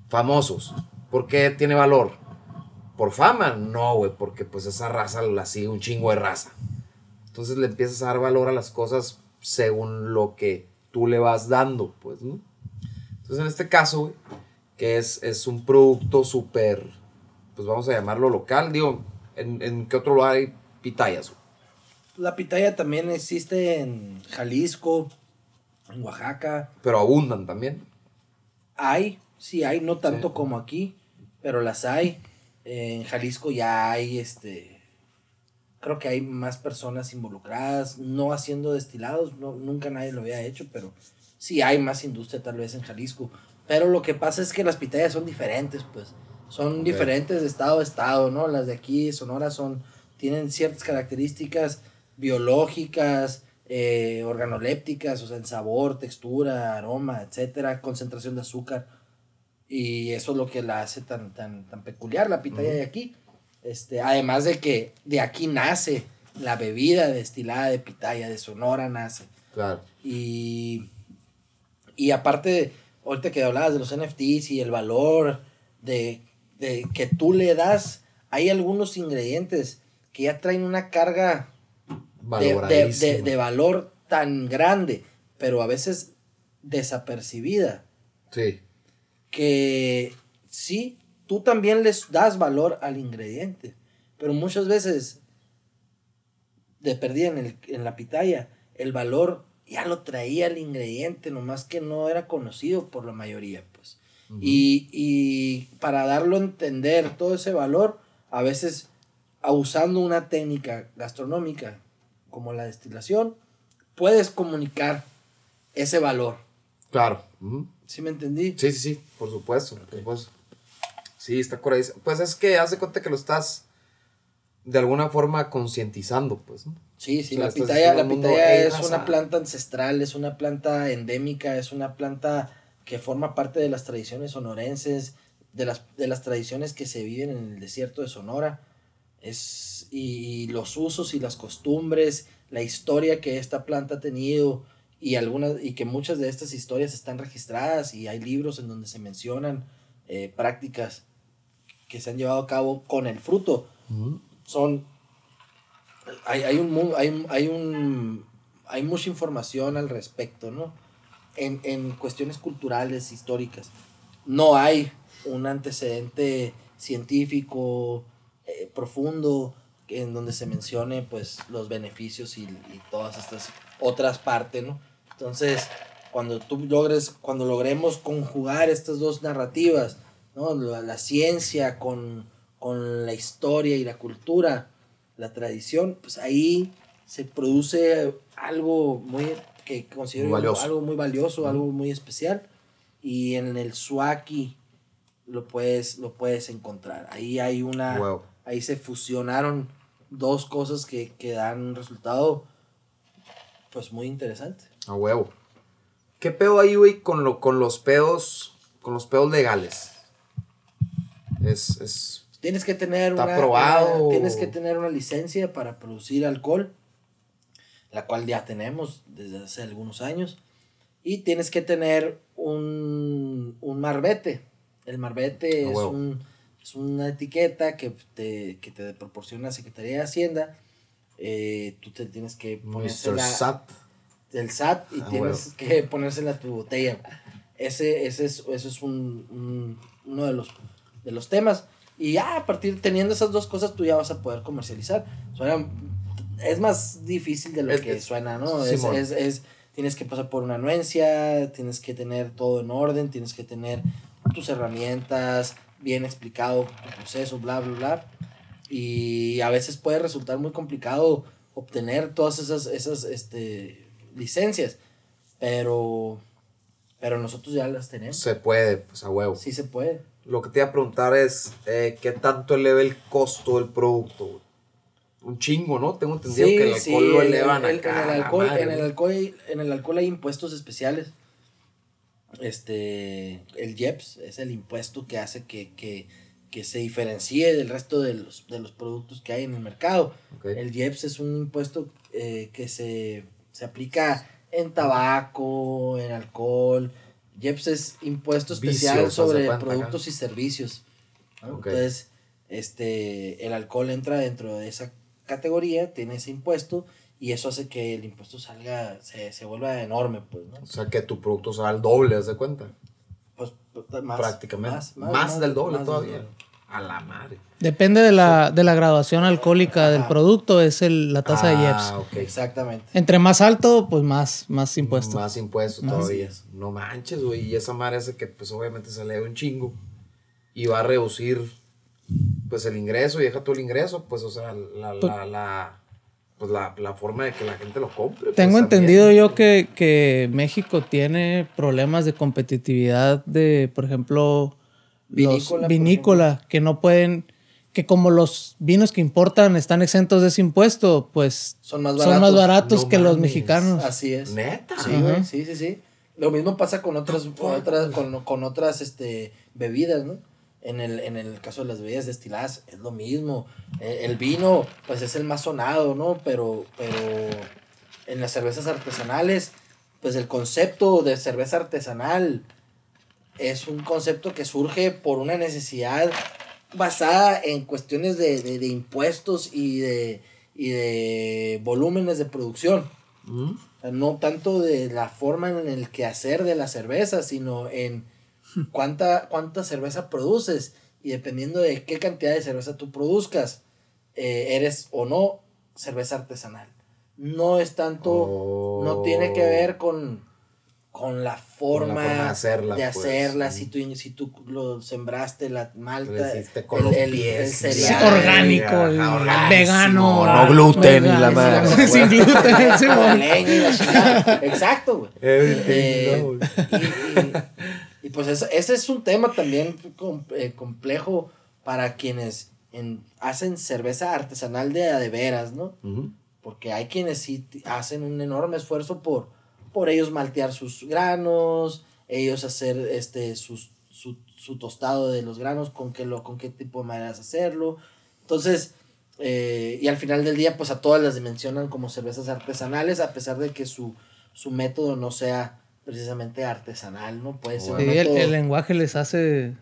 Famosos. ¿Por qué tiene valor? ¿Por fama? No, güey, porque pues esa raza la sigue un chingo de raza. Entonces le empiezas a dar valor a las cosas según lo que tú le vas dando, pues, ¿no? Entonces en este caso, güey, que es, es un producto súper, pues vamos a llamarlo local, digo, ¿en, en qué otro lugar hay pitayas? güey? La pitaya también existe en Jalisco, en Oaxaca. Pero abundan también. Hay, sí hay, no tanto Sí. como aquí, pero las hay. En Jalisco ya hay, este, creo que hay más personas involucradas, no haciendo destilados, no, nunca nadie lo había hecho, pero sí hay más industria tal vez en Jalisco. Pero lo que pasa es que las pitayas son diferentes, pues, son diferentes de estado a estado, ¿no? Las de aquí, Sonora, son, tienen ciertas características biológicas, eh, organolépticas, o sea, en sabor, textura, aroma, etcétera, concentración de azúcar. Y eso es lo que la hace tan, tan, tan peculiar, la pitaya de aquí. Este, además de que de aquí nace la bebida destilada de pitaya, de Sonora nace. Claro. Y, y aparte, ahorita que hablabas de los NFTs y el valor de, de que tú le das, hay algunos ingredientes que ya traen una carga de, de, de- de valor tan grande, pero a veces desapercibida, Sí. Que sí, tú también les das valor al ingrediente, pero muchas veces, de perdida en, el- en la pitaya, el valor ya lo traía el ingrediente, nomás que no era conocido por la mayoría, pues. y, y para darlo a entender todo ese valor, a veces usando una técnica gastronómica como la destilación, puedes comunicar ese valor. Claro. Ujú. ¿Sí me entendí? Sí, sí, sí, por supuesto. por supuesto. Sí, está correcto. Pues es que haz de cuenta que lo estás de alguna forma concientizando, pues. ¿no? Sí, sí, O sea, la pitaya, la mundo, pitaya "Ey, es raza". una planta ancestral, es una planta endémica, es una planta que forma parte de las tradiciones sonorenses, de las, de las tradiciones que se viven en el desierto de Sonora. Es, y, y los usos y las costumbres, la historia que esta planta ha tenido y algunas y que muchas de estas historias están registradas y hay libros en donde se mencionan eh, prácticas que se han llevado a cabo con el fruto son hay, hay un hay un hay mucha información al respecto, ¿no? En, en cuestiones culturales, históricas. No hay un antecedente científico eh, profundo en donde se mencione pues los beneficios y, y todas estas otras partes, ¿no? Entonces, cuando tú logres, cuando logremos conjugar estas dos narrativas, ¿no? La, la ciencia con, con la historia y la cultura, la tradición, pues ahí se produce algo muy que considero Muy algo muy valioso, algo muy especial y en el Suaki lo puedes lo puedes encontrar. Ahí hay una Huevo. ahí se fusionaron dos cosas que, que dan un resultado pues muy interesante. A huevo. ¿Qué pedo ahí, güey, con, lo, con los pedos, con los pedos legales? Es, es, Tienes que tener ¿Está una, tienes que tener una licencia para producir alcohol, la cual ya tenemos desde hace algunos años. Y tienes que tener un, un marbete. El marbete A es, un, es una etiqueta que te, que te proporciona la Secretaría de Hacienda. Eh, tú te tienes que ponérsela Sat. Del SAT y Ah, tienes que ponérsela a tu botella. Ese, ese es, eso es un, un- uno de los, de los temas. Y ya a partir teniendo esas dos cosas tú ya vas a poder comercializar. Suena, es más difícil de lo Es- que es- suena, ¿no? Es, es, es- tienes que pasar por una anuencia, tienes que tener todo en orden, tienes que tener tus herramientas bien explicado tu proceso, bla, bla, bla. Y a veces puede resultar muy complicado obtener todas esas, esas este, licencias. Pero, pero nosotros ya las tenemos. Se puede, pues a huevo. Sí se puede. Lo que te iba a preguntar es, eh, ¿qué tanto eleva el costo del producto? güey? Un chingo, ¿no? Tengo entendido que el alcohol lo el- elevan el- acá. En a el alcohol, madre, en el alcohol, en el alcohol hay impuestos especiales. Este, el IEPS es el impuesto que hace que, que, que se diferencie del resto de los, de los productos que hay en el mercado. Ok. El IEPS es un impuesto eh, que se, se aplica en tabaco, en alcohol. IEPS es impuesto especial Vicios, sobre productos y servicios. Entonces, este, el alcohol entra dentro de esa categoría, tiene ese impuesto y eso hace que el impuesto salga, se, se vuelva enorme, pues, ¿no? O sea, que tu producto sea el doble, ¿haz de cuenta? Pues, más, Prácticamente. Más, del doble más del todavía. doble. A la madre. Depende de la, de la graduación alcohólica del producto, es el, la tasa de IEPS. Ah, ok. Exactamente. Entre más alto, pues más, más impuestos. Más impuestos todavía. No manches, güey. Y esa madre hace que, pues, obviamente se le dé un chingo. Y va a reducir, pues, el ingreso. Y deja todo el ingreso, pues, o sea, la, la, la, pues, la, la forma de que la gente lo compre. pues, Tengo también. entendido yo que, que México tiene problemas de competitividad de, por ejemplo, Vinícola, los por vinícola, que no pueden, que como los vinos que importan están exentos de ese impuesto, pues Son más son más baratos. No que los mexicanos. Así es. Neta. Sí, güey, sí, sí, sí. Lo mismo pasa con otras, con otras, con, con otras este, bebidas, ¿no? En el, en el caso de las bebidas destiladas es lo mismo. Eh, el vino, pues es el más sonado, ¿no? Pero, pero en las cervezas artesanales, pues el concepto de cerveza artesanal es un concepto que surge por una necesidad basada en cuestiones de, de, de impuestos y de, y de volúmenes de producción. ¿Mm? O sea, no tanto de la forma en el que hacer de la cerveza, sino en <laughs> cuánta, cuánta cerveza produces. Y dependiendo de qué cantidad de cerveza tú produzcas, eh, eres o no cerveza artesanal. No es tanto, no tiene que ver con, con la forma, forma de hacerla, de pues. si, tú, si tú lo sembraste la malta, con pies, el Sí, cereal. orgánico, vegano, no gluten y la madre. Sin gluten, <laughs> sí, la mon. leña y la chingada. Exacto, güey. <laughs> Eh, y, y- y pues eso- ese es un tema también com- eh, complejo para quienes en- hacen cerveza artesanal de de veras, ¿no? Porque hay quienes sí hacen un enorme esfuerzo por, por ellos maltear sus granos, ellos hacer este sus, su, su tostado de los granos, con qué, lo, con qué tipo de maneras hacerlo. Entonces, eh, y al final del día, pues a todas las dimensionan como cervezas artesanales, a pesar de que su, su método no sea precisamente artesanal, ¿no? Puede ser Sí, el, método- el lenguaje les hace.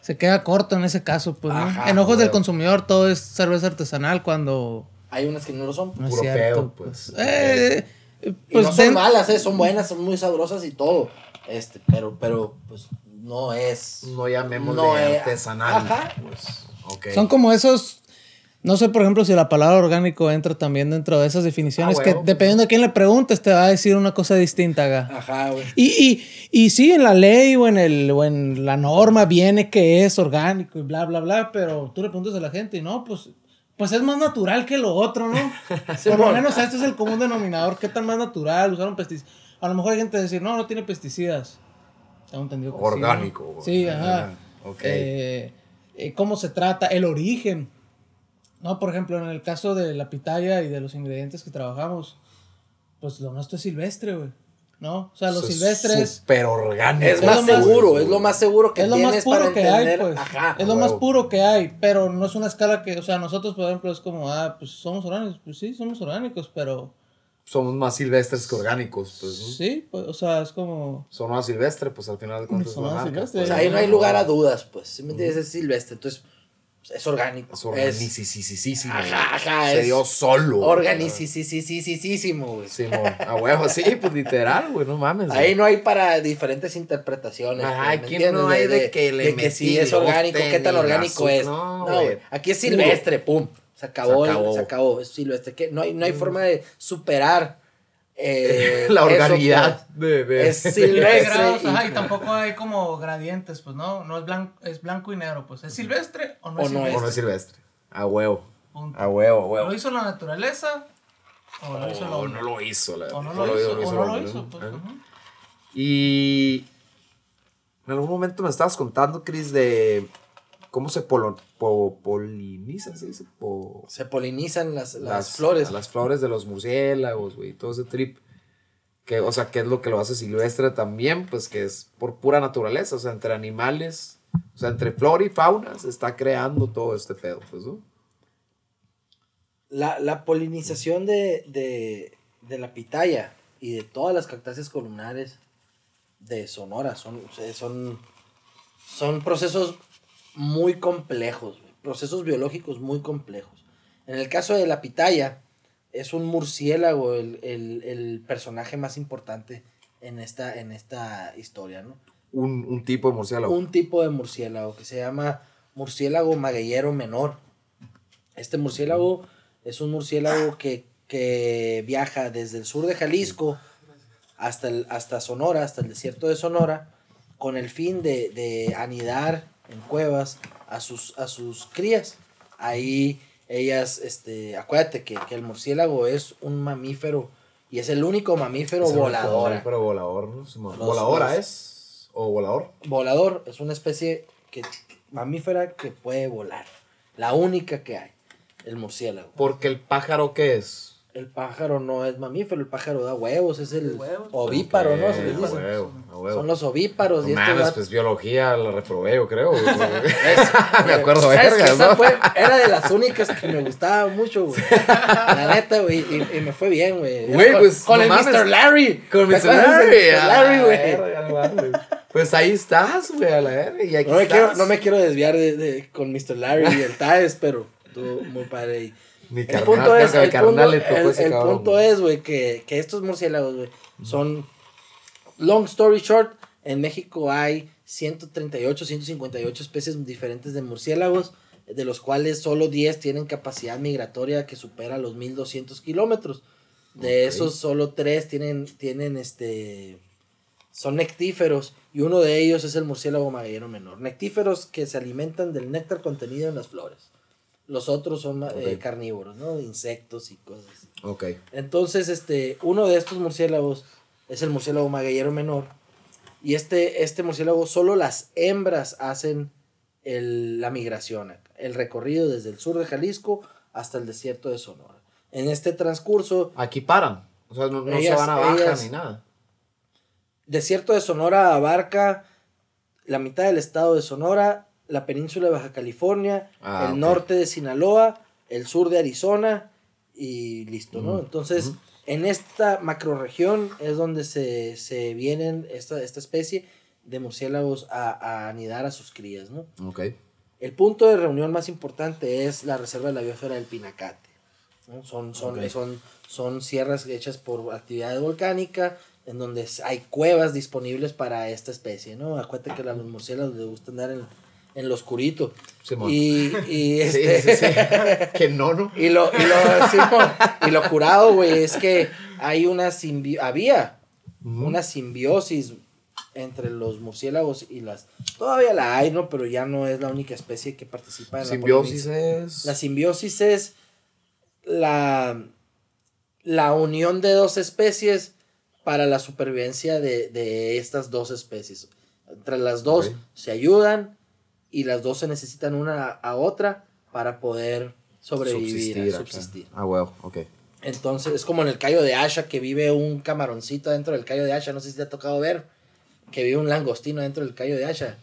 Se queda corto en ese caso, pues, en ojos del consumidor todo es cerveza artesanal cuando Hay unas que no lo son. no es Puro cierto. pedo, pues. pues. Eh, eh, Y pues no son malas, ¿eh? son buenas, son muy sabrosas y todo. Este, pero, pero, pues, no es. No llamémosle No es- artesanal. Ajá. Pues. Son como esos. No sé, por ejemplo, si la palabra orgánico entra también dentro de esas definiciones, Ah, que dependiendo de quién le preguntes, te va a decir una cosa distinta, ga. Ajá, güey. Y, y, y sí, en la ley o en, el, o en la norma viene que es orgánico y bla, bla, bla, pero tú le preguntas a la gente y no, pues, pues es más natural que lo otro, ¿no? <laughs> Por lo menos este es el común denominador. ¿Qué tan más natural? Usaron pesticidas. A lo mejor hay gente que decir, no, no tiene pesticidas. Tengo entendido que sí, ¿no? Orgánico, güey. Sí, ajá. Ah, ok. Eh, eh, ¿Cómo se trata? El origen. No, por ejemplo, en el caso de la pitaya y de los ingredientes que trabajamos, pues lo nuestro es silvestre, güey. ¿No? O sea, los Eso silvestres Súper orgánico. Es Es más lo más- seguro, es lo más seguro que es lo más para puro que hay, pues. Ajá. es lo más puro que hay, pero no es una escala que, o sea, nosotros, por ejemplo, es como, ah, pues somos orgánicos. Pues sí, somos orgánicos, pero somos más silvestres que orgánicos, pues. ¿no? Sí, pues, o sea, es como. Sonora silvestre, pues al final de cuentas una marca, silvestre. O pues. sea, ahí no hay lugar a dudas, pues. Si me entiendes, es silvestre. Entonces, es orgánico. Es organicisísimo. Ajá, ajá, Se dio solo. organicisísimo, güey. Simón, a huevo, sí, pues literal, güey, no mames. Ahí no hay para diferentes interpretaciones. Ajá, pues, ¿me aquí no hay de que le de que sí es orgánico, qué tan orgánico es. no, güey. Aquí es silvestre, pum. Se acabó, Se acabó. es silvestre. No hay, no hay forma de superar eh, <laughs> la eso, organidad de, de- pues. Es <laughs> silvestre. grados, y- ajá, y tampoco hay como gradientes, pues no, no es blanco, es blanco y negro, pues es silvestre o no O es no es. silvestre. O no es silvestre. A huevo. Punto. A huevo, a huevo. ¿Lo hizo la naturaleza o lo hizo no lo hizo, la O no lo hizo, o no el lo hombre, hizo, ¿no? pues. Ujú. Y en algún momento me estabas contando, Chris, de cómo se polo- po- polinizan, ¿se dice? Po- Se polinizan las, las, flores. Las flores de los murciélagos, güey, todo ese trip. Que, o sea, que es lo que lo hace silvestre también, pues que es por pura naturaleza, o sea, entre animales, o sea, entre flora y fauna se está creando todo este pedo, pues, ¿no? La, la polinización de, de, de la pitaya y de todas las cactáceas columnares de Sonora son, son, son procesos muy complejos, procesos biológicos muy complejos. En el caso de la pitaya, es un murciélago el, el- el personaje más importante en esta, en esta historia, ¿no? Un, un tipo de murciélago. un tipo de murciélago que se llama murciélago magueyero menor. Este murciélago es un murciélago que, que viaja desde el sur de Jalisco hasta, el, hasta Sonora, hasta el desierto de Sonora, con el fin de, de anidar en cuevas a sus, a sus crías. Ahí ellas, este, acuérdate que, que el murciélago es un mamífero y es el único mamífero Es el volador. Pero volador, ¿Voladora los- es? ¿O volador? Volador es una especie que, mamífera que puede volar. La única que hay, el murciélago. Porque el pájaro, ¿qué es? El pájaro no es mamífero, el pájaro da huevos, es el Huevos. ovíparo, ¿no? Se les Ok, dice. a huevo, a huevo. Son los ovíparos No y mames, vatos- pues biología la reprobé, yo creo. güey. <laughs> Es- <laughs> me acuerdo, verga, Esa ¿no? fue- era de las únicas que me gustaba mucho, güey. La neta, güey. Y, y me fue bien, güey. Güey, con, pues, Con no el mames. Mr. Larry. Con ¿Te Mr. Larry. Mr. Larry, la güey. Pues ahí estás, güey, a la verga. Y aquí No me, estás. quiero, no me quiero desviar de, de- con Mr. Larry y el Taes, pero estuvo muy padre. Y Mi el punto es, el carnal punto, el- el punto es, güey, que, que estos murciélagos, güey, son, long story short, en México hay 138, 158 especies diferentes de murciélagos, de los cuales solo 10 tienen capacidad migratoria que supera los 1200 kilómetros. De esos, solo 3 tienen, tienen este, son nectíferos y uno de ellos es el murciélago magueyero menor. Nectíferos que se alimentan del néctar contenido en las flores. Los otros son eh, carnívoros, ¿no? Insectos y cosas. así. Ok. Entonces, este, uno de estos murciélagos es el murciélago magueyero menor. Y este, este murciélago, solo las hembras hacen el- la migración, el recorrido desde el sur de Jalisco hasta el desierto de Sonora. En este transcurso, Aquí paran. O sea, no, no se van a bajar ellas- ni nada. desierto de Sonora abarca la mitad del estado de Sonora, la península de Baja California, Ah, el norte de Sinaloa, el sur de Arizona y listo, ¿no? Entonces, en esta macroregión es donde se, se vienen esta, esta especie de murciélagos a, a anidar a sus crías, ¿no? Ok. El punto de reunión más importante es la reserva de la biosfera del Pinacate. ¿no? Son, son, son, son sierras hechas por actividad volcánica, en donde hay cuevas disponibles para esta especie, ¿no? Acuérdate que a los murciélagos les gusta andar en, en lo oscurito. Simón. y, y, <laughs> este, sí, sí. <laughs> que no, ¿no? y lo, y lo, Simón, y lo curado, güey, es que hay una simbi había una simbiosis entre los murciélagos y las... Todavía la hay, ¿no? Pero ya no es la única especie que participa en la Simbiosis es. La simbiosis es la, la unión de dos especies para la supervivencia de, de estas dos especies. Entre las dos se ayudan y las dos se necesitan una a otra para poder sobrevivir, acá. subsistir. Ah, huevo, ok. Entonces es como en el callo de Asha que vive un camaroncito dentro del callo de Asha. No sé si te ha tocado ver que vive un langostino dentro del callo de Asha.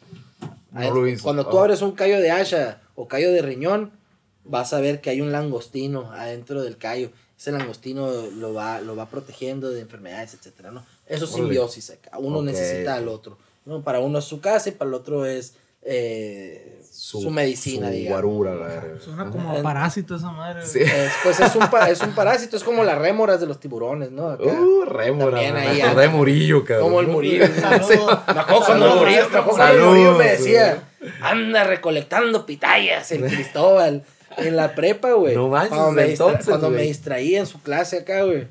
No lo. Cuando tú Ah. abres un callo de Asha o callo de riñón, vas a ver que hay un langostino adentro del callo. ese langostino lo va, lo va protegiendo de enfermedades, etcétera, ¿no? Eso es simbiosis. Uno necesita al otro. ¿no? Para uno es su casa y para el otro es eh, su, medicina, su digamos. guarura, la verga. Suena como parásito esa madre. Sí. Es, pues es un, es un parásito, es como las rémoras de los tiburones, ¿no? Acá. Uh, rémora, También ahí de Murillo, cabrón. como el Murillo. Saludos, Murillo, cuando Saludos, Murillo me decía, anda recolectando pitayas en <laughs> Cristóbal, en la prepa, güey. No manches, Cuando, me, distra- entonces, cuando me güey. distraía en su clase acá, güey,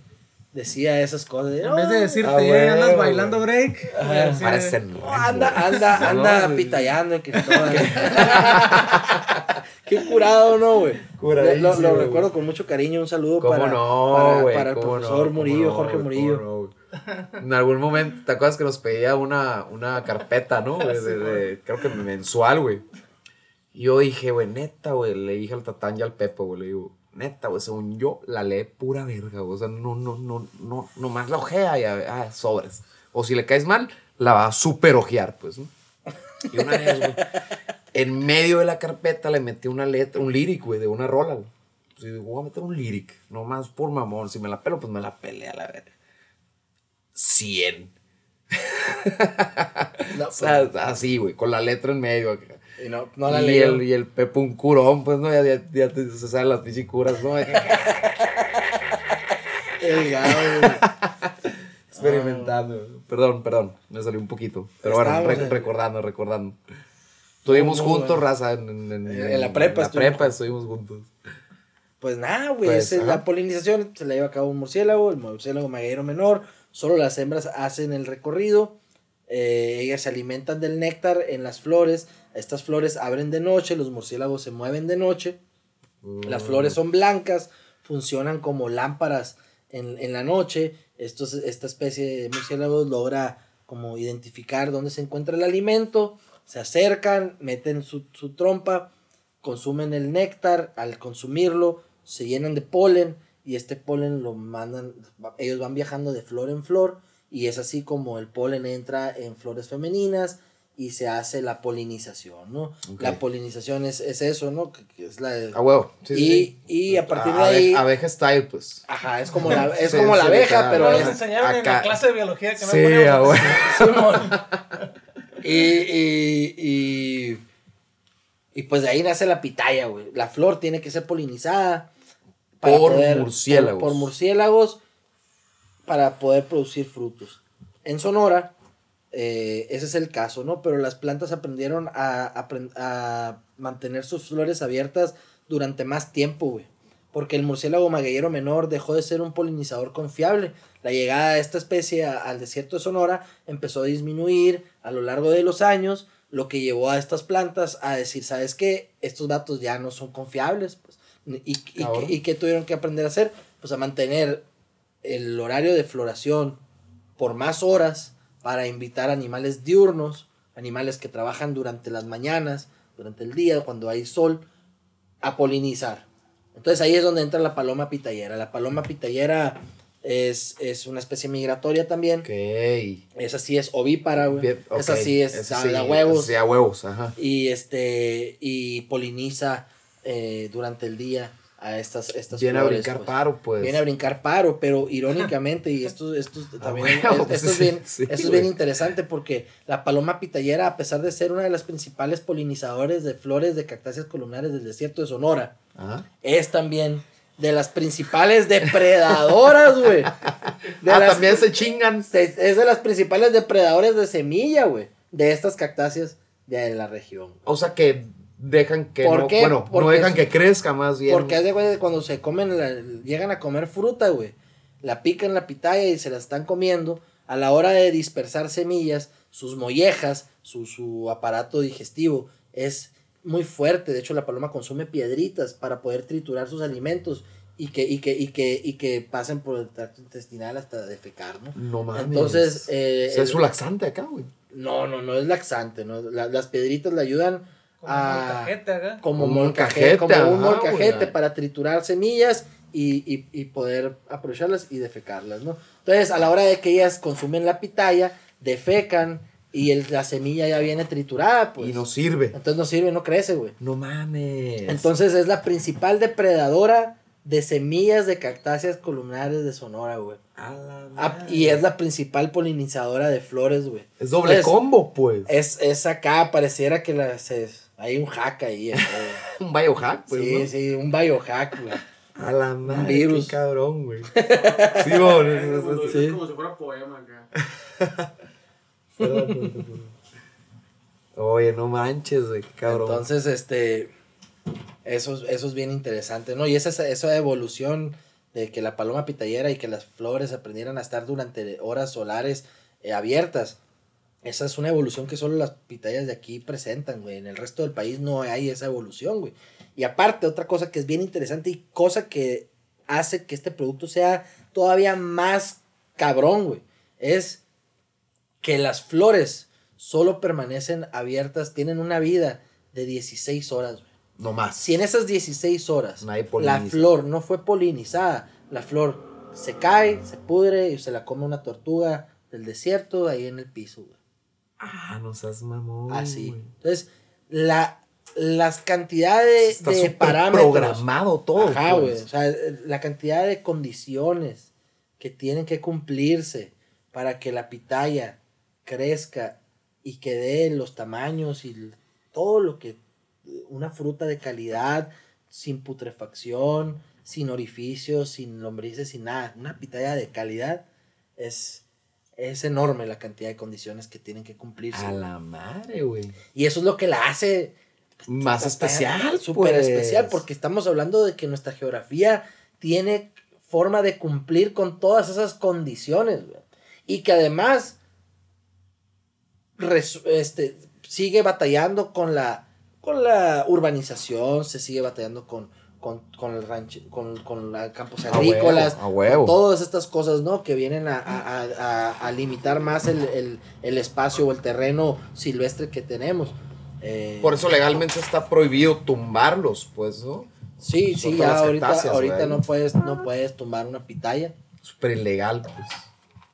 decía esas cosas. En vez de "Oh, decirte, Ah, "Eh, andas bailando break. Ajá. decir, Parecen oh, anda, anda, No, anda güey. pitayando en Cristóbal. <laughs> Qué curado, ¿no, güey? Curadísimo, Lo, lo recuerdo con mucho cariño. Un saludo ¿Cómo para, no, para, el ¿Cómo profesor no? ¿Cómo Murillo, no, Jorge? Murillo. ¿Cómo no? En algún momento, ¿te acuerdas que nos pedía una, una carpeta, no? De, de- de- creo que mensual, güey. Y yo dije, güey, neta, güey, le dije al Tatán y al Pepe, güey, le digo, neta, güey, según yo, la lee pura verga, güey. O sea, no, no, no, no, nomás la ojea y a ah, sobres. O si le caes mal, la va a super ojear, pues, ¿no? Y una vez, güey, en medio de la carpeta le metí una letra, un lyric, güey, de una rola, güey. Pues, digo, voy a meter un lyric, nomás por mamón. Si me la pelo, pues me la pelea, la verga. 100. No, <laughs> O sea, así, güey, con la letra en medio. Y no, no la y, leí. el, y el Pepe un curón, pues, ¿no? Ya, ya, ya te- se saben las pinches curas, ¿no? <laughs> El gado. Experimentando. Perdón, perdón, me salió un poquito. Pero bueno, en- recordando, recordando. Estuvimos juntos, bueno. raza, en, en- en- En la prepa En la estuvimos prepa estuvimos juntos. Pues nada, güey, Pues, es la polinización se la lleva a cabo un murciélago, el murciélago magueyero menor, solo las hembras hacen el recorrido, eh, ellas se alimentan del néctar en las flores, estas flores abren de noche, los murciélagos se mueven de noche, las flores son blancas, funcionan como lámparas en, en la noche, Estos, esta especie de murciélagos logra como identificar dónde se encuentra el alimento, se acercan, meten su, su trompa, consumen el néctar, al consumirlo se llenan de polen y este polen lo mandan, ellos van viajando de flor en flor y es así como el polen entra en flores femeninas y se hace la polinización, ¿no? La polinización es, es eso, ¿no? Que, que es la de- A huevo. Sí, y, sí. y a partir de ahí, Abeja style, pues. ajá, es como la, <laughs> es Sí, como la abeja, pero nos enseñaron en la clase de biología que no Sí, poníamos a huevo. <laughs> Y, y, y, y pues de ahí nace la pitaya, güey. La flor tiene que ser polinizada. Por murciélagos. Por, por murciélagos para poder producir frutos. En Sonora, eh, ese es el caso, ¿no? Pero las plantas aprendieron a, apren- a mantener sus flores abiertas durante más tiempo, güey. Porque el murciélago magueyero menor dejó de ser un polinizador confiable. La llegada de esta especie a- al desierto de Sonora empezó a disminuir a lo largo de los años, lo que llevó a estas plantas a decir, ¿sabes qué? Estos datos ya no son confiables. Pues. ¿Y, y, y qué tuvieron que aprender a hacer? Pues a mantener el horario de floración por más horas para invitar animales diurnos, animales que trabajan durante las mañanas, durante el día, cuando hay sol, a polinizar. Entonces ahí es donde entra la paloma pitayera. La paloma pitayera es, es una especie migratoria también. Ok. Esa sí es ovípara, güey. Esa sí es sí, a huevos. Sí, a huevos, ajá. Y este y poliniza eh, durante el día a estas, estas Viene a brincar pues. paro, pues. Viene a brincar paro, pero irónicamente, y esto, esto <laughs> también huevo, es- esto es sí, bien, sí, esto es güey. bien interesante porque la paloma pitayera, a pesar de ser una de las principales polinizadores de flores de cactáceas columnares del desierto de Sonora, Ajá. es también de las principales depredadoras, güey. <laughs> De Ah, las- también se chingan. se- es de las principales depredadores de semilla, güey, de estas cactáceas de la región. O sea que dejan que ¿Por no, qué? bueno, no Porque dejan es- que crezca más bien. Porque haz de que cuando se comen, la- llegan a comer fruta, güey, la pican la pitaya y se la están comiendo, a la hora de dispersar semillas, sus mollejas, su, su aparato digestivo es muy fuerte. De hecho, la paloma consume piedritas para poder triturar sus alimentos y que, y que, y que, y que pasen por el tracto intestinal hasta defecar, ¿no? No mames. Entonces, eh, O sea, es un laxante acá, güey. no, no, no es laxante, ¿no? La- las piedritas le ayudan Como a molcajete como Un molcajete, como un ajá, molcajete güey. para triturar semillas y, y, y poder aprovecharlas y defecarlas, ¿no? Entonces, a la hora de que ellas consumen la pitaya, defecan y el- la semilla ya viene triturada, pues. y no sirve. Entonces no sirve, no crece, güey. No mames. Entonces es la principal depredadora de semillas de cactáceas columnares de Sonora, güey. A la Ah, madre. y es la principal polinizadora de flores, güey. Es doble Entonces, combo, pues. Es, es acá, pareciera que la, se, hay un hack ahí. <laughs> eh, un biohack, pues. sí, ¿no? sí, un biohack, güey. A la madre. virus. Qué cabrón, güey. sí, <laughs> bon, es- es- Como, es- Sí. como si fuera poema acá. Perdón, perdón, perdón. Oye, no manches, güey, qué cabrón. Entonces, este, eso, es- eso es bien interesante, ¿no? Y esa, esa evolución de que la paloma pitayera y que las flores aprendieran a estar durante horas solares eh, abiertas, esa es una evolución que solo las pitayas de aquí presentan, güey. En el resto del país no hay esa evolución, güey. Y aparte, otra cosa que es bien interesante y cosa que hace que este producto sea todavía más cabrón, güey, es que las flores solo permanecen abiertas, tienen una vida de 16 horas, güey. no más. Si en esas 16 horas Nadie la flor no fue polinizada, la flor se cae, se pudre y se la come una tortuga del desierto ahí en el piso, güey. Ah, no seas mamón. Así. güey. Entonces, la, las cantidades Está de parámetros. programado todo. Ajá, güey. pues. O sea, la cantidad de condiciones que tienen que cumplirse para que la pitaya crezca y que dé los tamaños y todo lo que una fruta de calidad, sin putrefacción, sin orificios, sin lombrices, sin nada. Una pitaya de calidad es, es enorme la cantidad de condiciones que tienen que cumplirse. A la madre, güey. Y eso es lo que la hace Más especial, Súper pues. especial, porque estamos hablando de que nuestra geografía tiene forma de cumplir con todas esas condiciones, güey. Y que además res- este, sigue batallando con la, con la urbanización, se sigue batallando con, con, con el rancho, con, con la campos A agrícolas, huevo, a huevo. todas estas cosas, ¿no? Que vienen a, a- a- limitar más el, el- el espacio o el terreno silvestre que tenemos. Eh, Por eso legalmente está prohibido tumbarlos, pues, ¿no? Sí, sí, ya ahorita, cactáceas, ahorita no puedes, no puedes tumbar una pitaya. Súper ilegal, pues.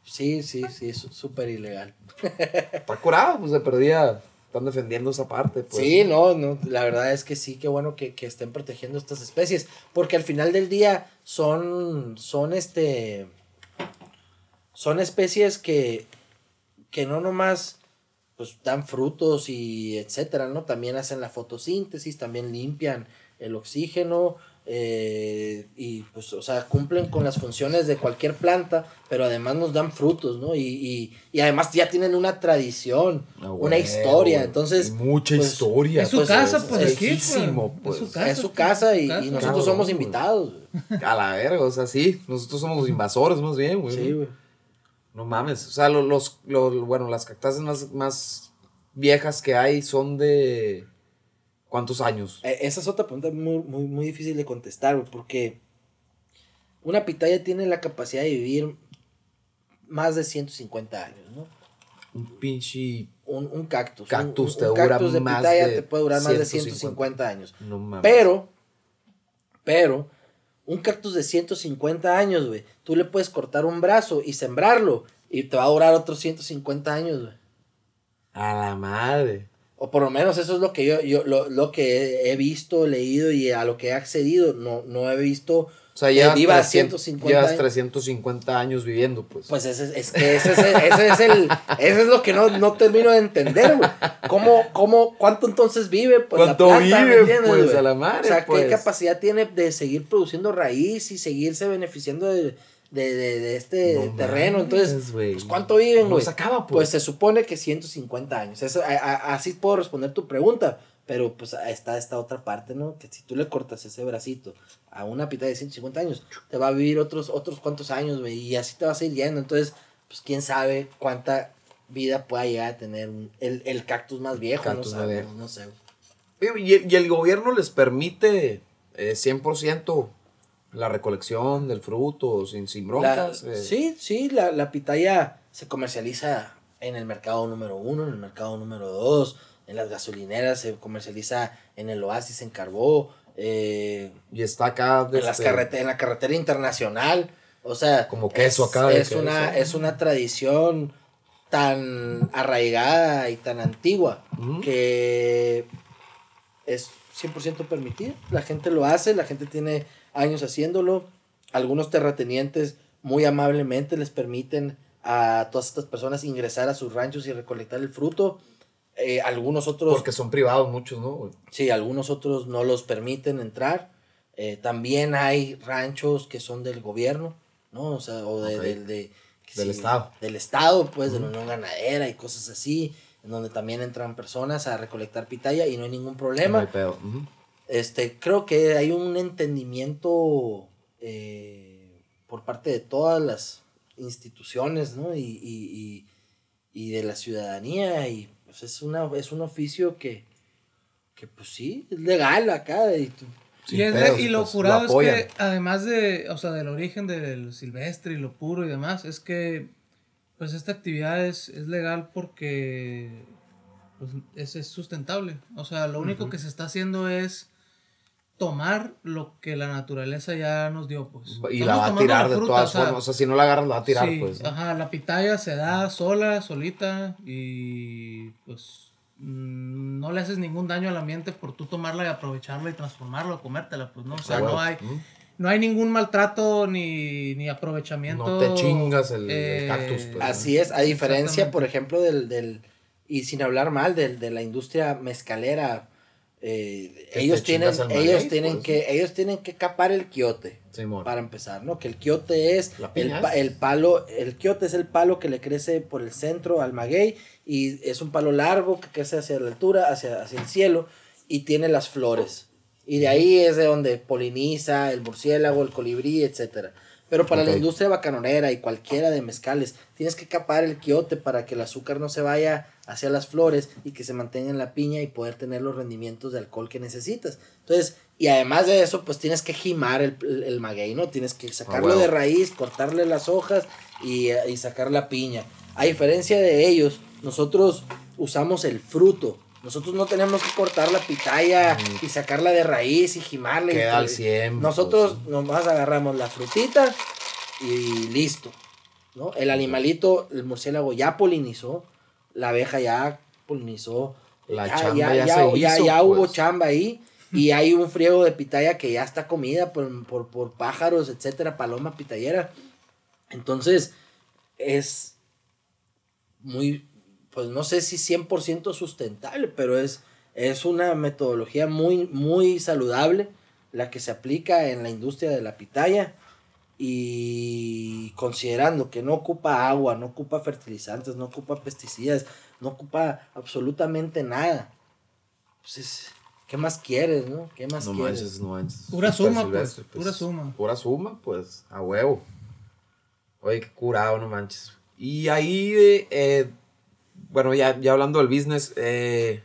Sí, sí, sí, es súper ilegal. <laughs> Está curado, pues se perdía. Están defendiendo esa parte, pues. Sí, no, no, la verdad es que sí, qué bueno que, que estén protegiendo estas especies, porque al final del día son, son este, son especies que, que no nomás, pues dan frutos y etcétera, ¿no? También hacen la fotosíntesis, también limpian el oxígeno, eh, y pues, o sea, cumplen con las funciones de cualquier planta, pero además nos dan frutos, ¿no? Y, y, y además ya tienen una tradición, Ah, una historia, güey. entonces... Mucha pues, historia. Es su pues, casa, es- pues, es aquí, pues. Es pues. su casa. es su casa y, su casa. y nosotros somos güey. invitados. güey. A la verga, o sea, sí. Nosotros somos los invasores, más bien, güey. Sí, güey. No mames. O sea, lo- los, los- bueno, las cactáceas más, más viejas que hay son de. ¿Cuántos años? Eh, Esa es otra pregunta muy, muy, muy difícil de contestar, porque una pitaya tiene la capacidad de vivir más de 150 años, ¿no? Un pinche. Un, un cactus. Cactus un, te un dura cactus de más pitaya de te puede durar más de 150 150 años. No mames. Pero, pero, un cactus de 150 años, güey, tú le puedes cortar un brazo y sembrarlo y te va a durar otros 150 años, güey. A la madre. O por lo menos eso es lo que yo, yo lo, lo que he, visto, leído y a lo que he accedido. No, no he visto O sea, llevas, viva 300, 150 llevas años. 350 años viviendo, pues. Pues ese, es- es que ese es, el- ese es el, ese es lo que no, no termino de entender, güey. ¿Cómo, cómo, cuánto entonces vive? Pues, ¿Cuánto la planta, ¿me vive, entiendes, pues, güey? a la madre, O sea, pues? ¿qué capacidad tiene de seguir produciendo raíz y seguirse beneficiando de, de, de, de este No terreno? Entonces, pues, ¿cuánto viven, güey? pues. Pues se supone que 150 años. Eso, a- a- así puedo responder tu pregunta. Pero pues está esta otra parte, ¿no? Que si tú le cortas ese bracito a una pita de 150 años, te va a vivir otros, otros cuantos años, güey. Y así te vas a ir yendo. Entonces, pues quién sabe cuánta vida pueda llegar a tener un- el, el cactus más viejo, Cactus no más sabemos, viejo. no sé. Y, y el gobierno les permite eh, 100% la recolección del fruto sin, sin La- broncas. eh. sí, sí, la, la pitaya se comercializa en el mercado número uno, en el mercado número dos, en las gasolineras, se comercializa en el Oasis, en Carbó, eh, Y está acá. en, las carrete- en la carretera internacional. O sea, Como queso es, acá Es una, es una tradición tan arraigada y tan antigua que es 100% permitida. La gente lo hace, la gente tiene años haciéndolo. Algunos terratenientes muy amablemente les permiten a todas estas personas ingresar a sus ranchos y recolectar el fruto. Eh, algunos otros... Porque son privados muchos, ¿no? Sí, algunos otros no los permiten entrar. Eh, también hay ranchos que son del gobierno, ¿no? O sea, o de, Ok. del, de- Del Estado. Del Estado, pues, de la Unión Ganadera y cosas así, en donde también entran personas a recolectar pitaya y no hay ningún No problema. hay pedo. Ujú. Este, creo que hay un entendimiento eh, por parte de todas las instituciones, ¿no? Y, y, y, y de la ciudadanía, y pues es, una, es un oficio que, que pues sí, es legal acá. Y tú- Y, Sin es de- pedos, y lo pues, curado lo es que, además de, o sea, del origen del silvestre y lo puro y demás, es que, pues, esta actividad es, es legal porque pues, es, es sustentable. O sea, lo único que se está haciendo es tomar lo que la naturaleza ya nos dio, pues. Y Estamos la va a tirar de todas o sea, formas. O sea, si no la agarras, la va a tirar, sí, pues. Ajá, la pitaya se da sola, solita y pues mm, no le haces ningún daño al ambiente por tú tomarla y aprovecharla y transformarla o comértela, pues no, o sea, Ah, no hay no hay ningún maltrato ni, ni aprovechamiento. No te chingas el- el eh, cactus, pues. Así es, a diferencia, por ejemplo, del, del y sin hablar mal, del, de la industria mezcalera, eh, ellos tienen, ellos tienen pues. que, ellos tienen que capar el quiote. Simón. para empezar, ¿no? Que el quiote es el, el palo, el quiote es el palo que le crece por el centro al maguey y es un palo largo que crece hacia la altura, hacia, hacia el cielo y tiene las flores. Y de ahí es de donde poliniza el murciélago, el colibrí, etcétera. Pero para la industria bacanonera y cualquiera de mezcales, tienes que capar el quiote para que el azúcar no se vaya hacia las flores y que se mantenga en la piña y poder tener los rendimientos de alcohol que necesitas. Entonces, y además de eso, pues tienes que jimar el, el, el maguey, ¿no? Tienes que sacarlo huevo. de raíz, cortarle las hojas y, eh, y sacar la piña. A diferencia de ellos, nosotros usamos el fruto. Nosotros no tenemos que cortar la pitaya y sacarla de raíz y jimarla. y- Queda al 100. nosotros pues. nomás agarramos la frutita y listo. ¿no? El animalito, el murciélago ya polinizó, la abeja ya polinizó. La ya, chamba ya, ya ya, se ya- hizo, ya hubo pues. chamba ahí. <laughs> Y hay un friego de pitaya que ya está comida por, por, por pájaros, etcétera, paloma pitayera. Entonces, es muy, pues no sé si 100% sustentable, pero es, es una metodología muy, muy saludable la que se aplica en la industria de la pitaya y considerando que no ocupa agua, no ocupa fertilizantes, no ocupa pesticidas, no ocupa absolutamente nada. Pues es- ¿qué más quieres, no? ¿Qué más No quieres? manches, no manches. Pura Super suma, silvestre, pues, pura suma. Pura suma, pues, a huevo. Oye, qué curado, no manches. Y ahí, eh, bueno, ya, ya hablando del business, eh,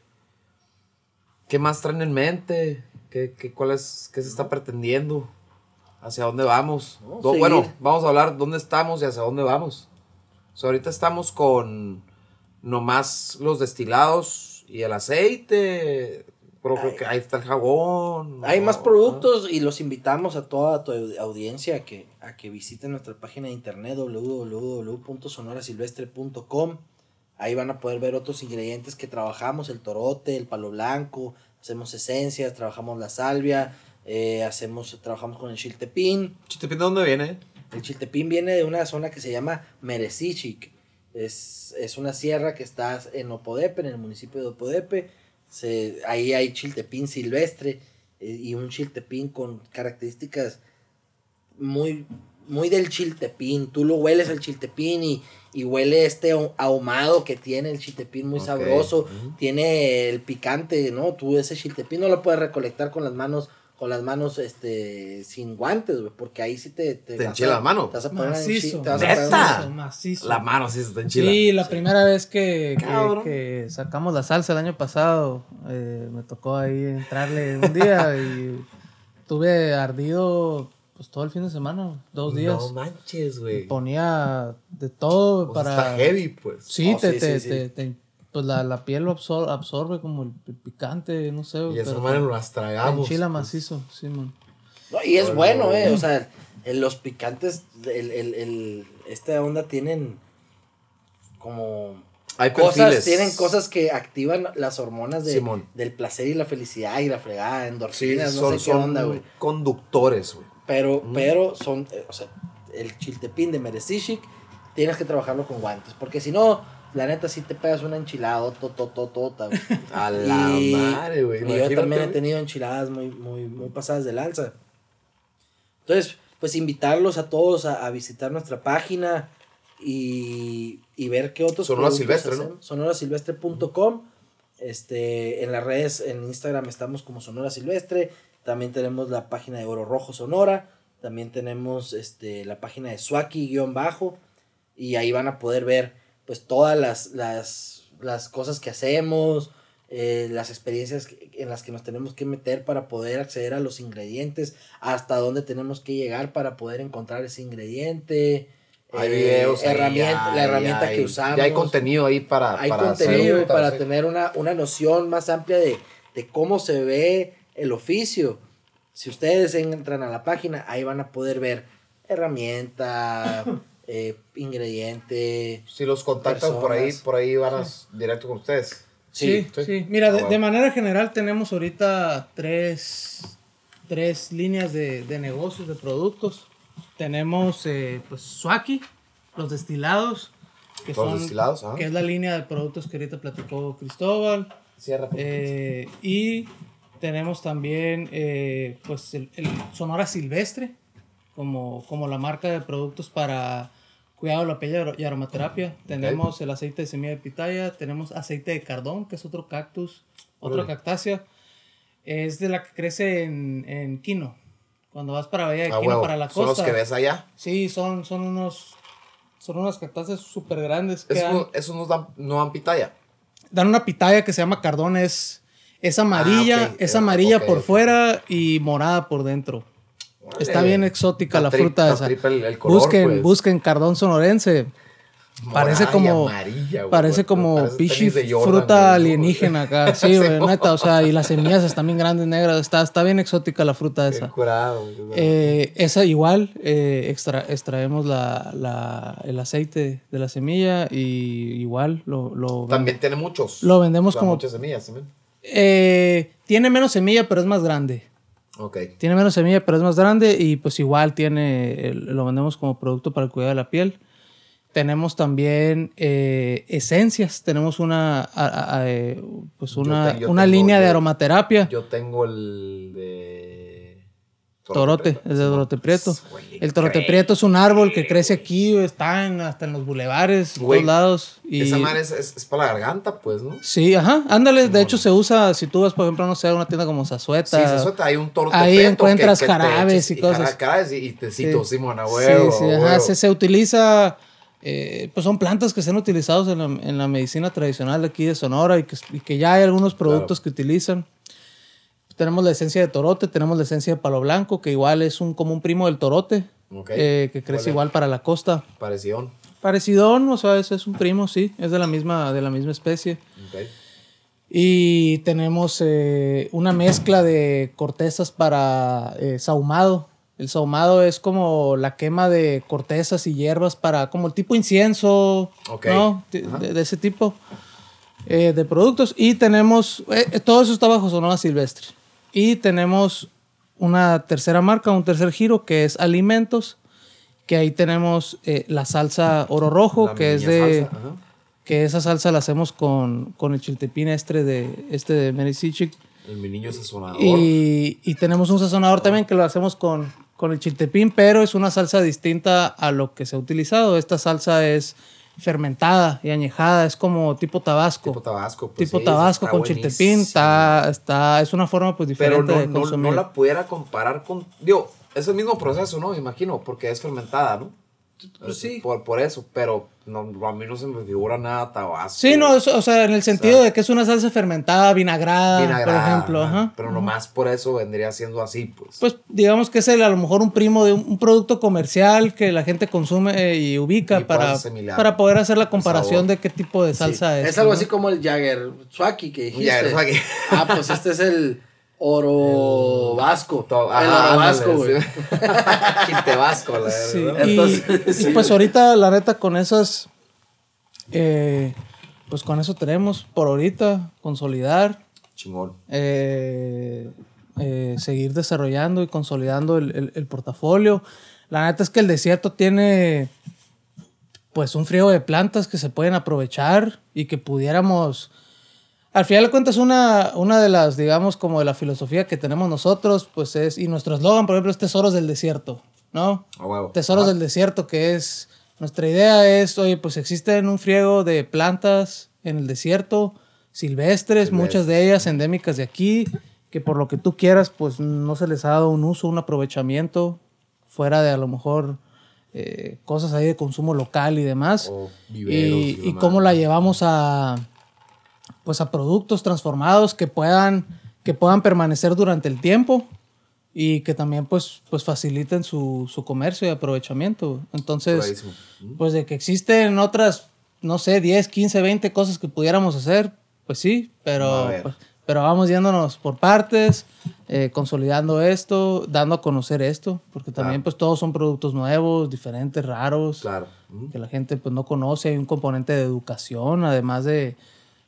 ¿qué más traen en mente? ¿Qué, qué, cuál es, ¿Qué se está pretendiendo? ¿Hacia dónde vamos? Bueno, vamos a hablar dónde estamos y hacia dónde vamos. O sea, ahorita estamos con nomás los destilados y el aceite. Pero creo que ahí está el jabón. Hay más ¿no? productos y los invitamos a toda tu au- audiencia a que, a que visiten nuestra página de internet www.sonorasilvestre.com. Ahí van a poder ver otros ingredientes que trabajamos, el torote, el palo blanco, hacemos esencias, trabajamos la salvia, eh, hacemos, trabajamos con el chiltepín. Chiltepín, ¿de dónde viene? El chiltepín viene de una zona que se llama Merecichic. Es, es una sierra que está en Opodepe, en el municipio de Opodepe. Se, ahí hay chiltepín silvestre eh, y un chiltepín con características muy, muy del chiltepín. Tú lo hueles el chiltepín y, y huele este ahu- ahumado que tiene el chiltepín muy sabroso. Tiene el picante, ¿no? Tú ese chiltepín no lo puedes recolectar con las manos con las manos este sin guantes, güey, porque ahí sí te te, Te enchila la mano. Te vas a poner Macizo. te vas a poner en- ¿Neta? Macizo, macizo. La mano sí se está enchilada. Sí, la primera vez que, que sacamos la salsa el año pasado, eh, me tocó ahí entrarle un día y tuve ardido pues todo el fin de semana, dos días. No manches, güey. Ponía de todo sea, para... está heavy, pues. Sí, Oh, te, sí, te, sí, sí. te- te- pues la, la piel lo absor- absorbe como el, el picante, no sé. Y esa pero madre nos las te tragamos. enchila pues. macizo, sí, man. No, y es Bueno. bueno, eh, o sea, en los picantes el, el, el- esta onda tienen como Hay cosas, perfiles. tienen cosas que activan las hormonas de, Simón. del placer y la felicidad y la fregada, Sí, endorfinas, no son, sé qué son onda, güey. conductores, güey. Pero, pero son, eh, o sea, el chiltepín de Merecichic tienes que trabajarlo con guantes, porque si no, la neta sí te pegas una enchilada, totototota, güey. <laughs> A la Y- madre, güey. Y yo también he tenido enchiladas muy, muy, muy pasadas de lanza. Entonces, pues invitarlos a todos a, a visitar nuestra página y, y ver qué otros Sonora Silvestre, ¿no? Sonorasilvestre.com. Este, en las redes, en Instagram estamos como Sonora Silvestre. También tenemos la página de Oro Rojo Sonora. También tenemos este, la página de Swaki-bajo. Y ahí van a poder ver pues todas las, las, las cosas que hacemos, eh, las experiencias en las que nos tenemos que meter para poder acceder a los ingredientes, hasta dónde tenemos que llegar para poder encontrar ese ingrediente. Hay eh, videos. herramienta, ya, la herramienta que hay- usamos. Ya hay contenido ahí para. Hay para contenido hacer- para hacer- tener una, una noción más amplia de, de cómo se ve el oficio. Si ustedes entran a la página, ahí van a poder ver herramienta, <laughs> eh, ingrediente. Si los contactan por ahí, por ahí van a directo con ustedes. Sí, sí. sí. Mira, Ah, de, de manera general tenemos ahorita tres, tres líneas de, de negocios, de productos. Tenemos eh, pues Swaki, los destilados, que Los son destilados, ajá. que es la línea de productos que ahorita platicó Cristóbal. Cierra. Eh, y tenemos también eh, pues el, el Sonora Silvestre como, como la marca de productos para cuidado de la piel y aro- y aromaterapia. Tenemos el aceite de semilla de pitaya, tenemos aceite de cardón, que es otro cactus, otra Órale. cactácea. Es de la que crece en, en Quino. Cuando vas para Bahía de Ah, Quino, para la Son los costa. que ves allá. Sí, son, son unos son unas cactáceas súper grandes que dan, Eso, dan, no dan pitaya. dan una pitaya que se llama cardón, es, es amarilla, Ah, ok. es amarilla por fuera y morada por dentro. Está bien exótica la tri- fruta esa. el- el color, busquen, pues. busquen cardón sonorense. Parece Morada como amarilla, güey, parece como parece pichi tenis de Jordan, fruta alienígena acá. <laughs> Sí, güey, neta, o sea, y las semillas están bien grandes, negras, está, está bien exótica la fruta esa. curado. Eh, esa igual, eh, extra- extraemos la, la- el aceite de la semilla y igual lo, lo, También tiene muchos. lo vendemos O sea, como... Muchas semillas también. Eh, tiene menos semilla, pero es más grande. Ok. Tiene menos semilla, pero es más grande y pues igual tiene, lo vendemos como producto para el cuidado de la piel. Tenemos también eh, esencias, tenemos una, a- a- a, eh, pues Yo una, te- yo una línea de yo- aromaterapia. Yo tengo el de. Torote, Prieto. es de Torote Prieto. Güey, El Torote. Prieto es un árbol que crece aquí, está en, hasta en los bulevares, en todos lados. Y, Esa madre es, es, es para la garganta, pues, ¿no? Sí, ajá, ándale. De hecho, se usa, si tú vas, por ejemplo, no sé, a una tienda como Sí, Zazueta. se suelta. Hay un torote Ahí prieto encuentras que- que jarabes y cosas. Jarabes y, y tecitos, Sí. Simón, a Sí, sí, ajá, se, se utiliza, eh, pues son plantas que se han utilizado en la, en la medicina tradicional de aquí de Sonora y que, y que ya hay algunos productos que utilizan. Tenemos la esencia de torote, tenemos la esencia de palo blanco, que igual es un, como un primo del torote, Ok. eh, que crece igual para la costa. Parecidón. Parecidón, o sea, ese es un primo, sí, es de la misma, de la misma especie. Ok. Y tenemos eh, una mezcla de cortezas para eh, sahumado. El sahumado es como la quema de cortezas y hierbas para, como el tipo incienso, Ok. ¿no? De, Ajá. de- de ese tipo eh, de productos. Y tenemos, todo eso está bajo Sonora Silvestre. Y tenemos una tercera marca, un tercer giro que es alimentos, que ahí tenemos eh, la salsa oro rojo, La que es de salsa, que esa salsa la hacemos con, con el chiltepín este de, este de Merisichic. El mi niño sazonador. Y, y tenemos un sazonador también que lo hacemos con, con el chiltepín, pero es una salsa distinta a lo que se ha utilizado. Esta salsa es fermentada y añejada, es como tipo tabasco. Tipo Tabasco. pues Tipo sí, tabasco con chiltepín, está, está, es una forma pues Pero diferente no, de no, consumir. no la pudiera comparar con. Digo, es el mismo proceso, ¿no? Me imagino, porque es fermentada, ¿no? Pues sí. Por, por eso, pero no, a mí no se me figura nada tabasco. Sí, no, es- o sea, en el sentido de que es una salsa fermentada, vinagrada, por ejemplo. ajá. Pero nomás por eso vendría siendo así, pues. Pues digamos que es el, a lo mejor un primo de un, un producto comercial que la gente consume eh, y ubica Y puedes para, para poder hacer la comparación de qué tipo de salsa es. Es algo ¿no? así como el Jagger Swaki que dijiste. Jagger Swaki. Ah, pues este es el oro vasco. To- el ajá, oro vasco, güey. <laughs> Quinte vasco, la Sí, verdad. y- Entonces, y, sí, pues ahorita la neta con esas eh, pues pues con eso tenemos por ahorita, consolidar, Chingón. eh, eh, seguir desarrollando y consolidando el, el- el portafolio. La neta es que el desierto tiene pues un frío de plantas que se pueden aprovechar y que pudiéramos... Al final de cuentas, una, una de las, digamos, como de la filosofía que tenemos nosotros, pues es, y nuestro eslogan, por ejemplo, es Tesoros del Desierto, ¿no? A huevo. Tesoros del desierto, que es, nuestra idea es, oye, pues existen un friego de plantas en el desierto, silvestres, muchas de ellas endémicas de aquí, que por lo que tú quieras, pues no se les ha dado un uso, un aprovechamiento, fuera de a lo mejor eh, cosas ahí de consumo local y demás. Viveros y, y y mamá. cómo la llevamos a, pues a productos transformados que puedan, que puedan permanecer durante el tiempo y que también pues, pues faciliten su, su comercio y aprovechamiento. Entonces, pues de que existen otras, no sé, 10, 15, 20 cosas que pudiéramos hacer, pues sí, pero, pues, pero vamos yéndonos por partes, eh, consolidando esto, dando a conocer esto, porque también Claro. pues todos son productos nuevos, diferentes, raros Claro. Que la gente pues no conoce, hay un componente de educación, además de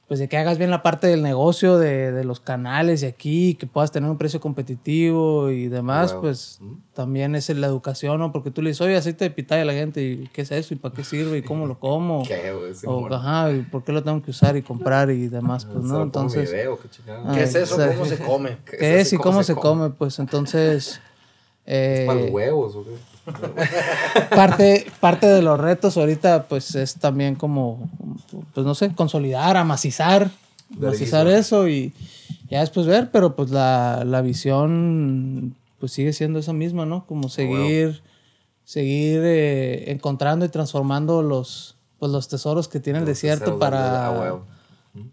pues de que hagas bien la parte del negocio de, de los canales de aquí, que puedas tener un precio competitivo y demás, pues Mm. también es la educación, ¿no? Porque tú le dices, oye, aceite de pitaya a la gente, ¿y qué es eso? ¿Y para qué sirve? ¿Y cómo lo como? <laughs> ¿Qué? O, ajá, ¿y por qué lo tengo que usar y comprar y demás? Pues ¿Se no, entonces... video? ¿Qué? ¿Qué Ah, es eso? o sea, ¿Cómo se come? ¿Qué es y cómo se come? Pues entonces... <laughs> ¿Es para los eh, huevos o qué? <laughs> parte, parte de los retos ahorita, pues es también como, pues no sé, consolidar, amacizar, amacizar eso y ya después ver, pero pues la, la visión pues sigue siendo esa misma, ¿no? Como seguir, seguir eh, encontrando y transformando los, pues, los tesoros que tiene el desierto de- para, huevo.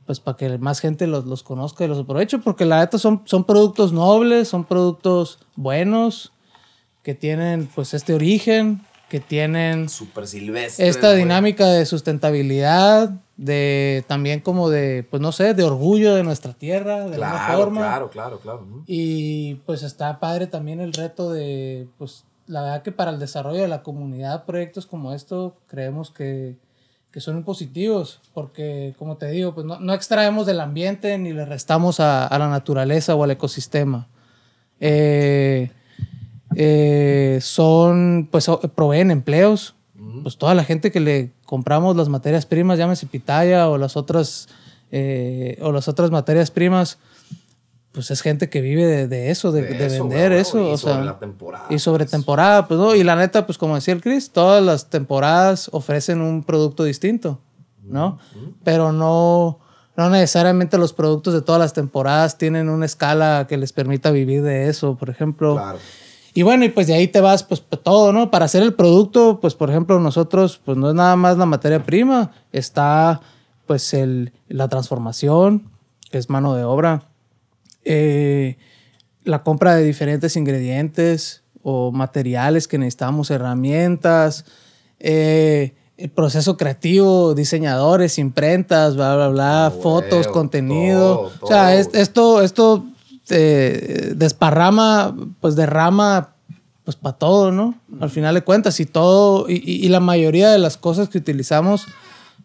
pues para que más gente los, los conozca y los aproveche, porque la neta son, son productos nobles, son productos buenos, que tienen pues este origen, que tienen Súper silvestre. esta dinámica de sustentabilidad, de también como de, pues no sé, de orgullo de nuestra tierra, de alguna Claro, forma. claro, claro, claro. Y pues está padre también el reto de, pues la verdad que para el desarrollo de la comunidad, proyectos como esto, creemos que, que son positivos, porque como te digo, pues no, no extraemos del ambiente ni le restamos a, a la naturaleza o al ecosistema. Eh, eh, son, pues proveen empleos, pues toda la gente que le compramos las materias primas, llámese pitaya o las otras, eh, o las otras materias primas, pues es gente que vive de, de eso, de, de eso, vender güey, eso. y o sobre sea, la temporada, Y sobre pues. temporada, pues no. Y la neta, pues como decía el Chris, todas las temporadas ofrecen un producto distinto, ¿no? Pero no, no necesariamente los productos de todas las temporadas tienen una escala que les permita vivir de eso, por ejemplo. Claro. Y bueno, y pues de ahí te vas, pues todo, ¿no? Para hacer el producto, pues por ejemplo, nosotros, pues no es nada más la materia prima, está pues el, la transformación, que es mano de obra, eh, la compra de diferentes ingredientes o materiales que necesitamos, herramientas, eh, el proceso creativo, diseñadores, imprentas, bla, bla, bla, Ah, fotos, contenido. todo, o sea, todo, es- esto, esto eh, desparrama, pues derrama, pues para todo, ¿no? Al final de cuentas, y todo, y, la mayoría de las cosas que utilizamos,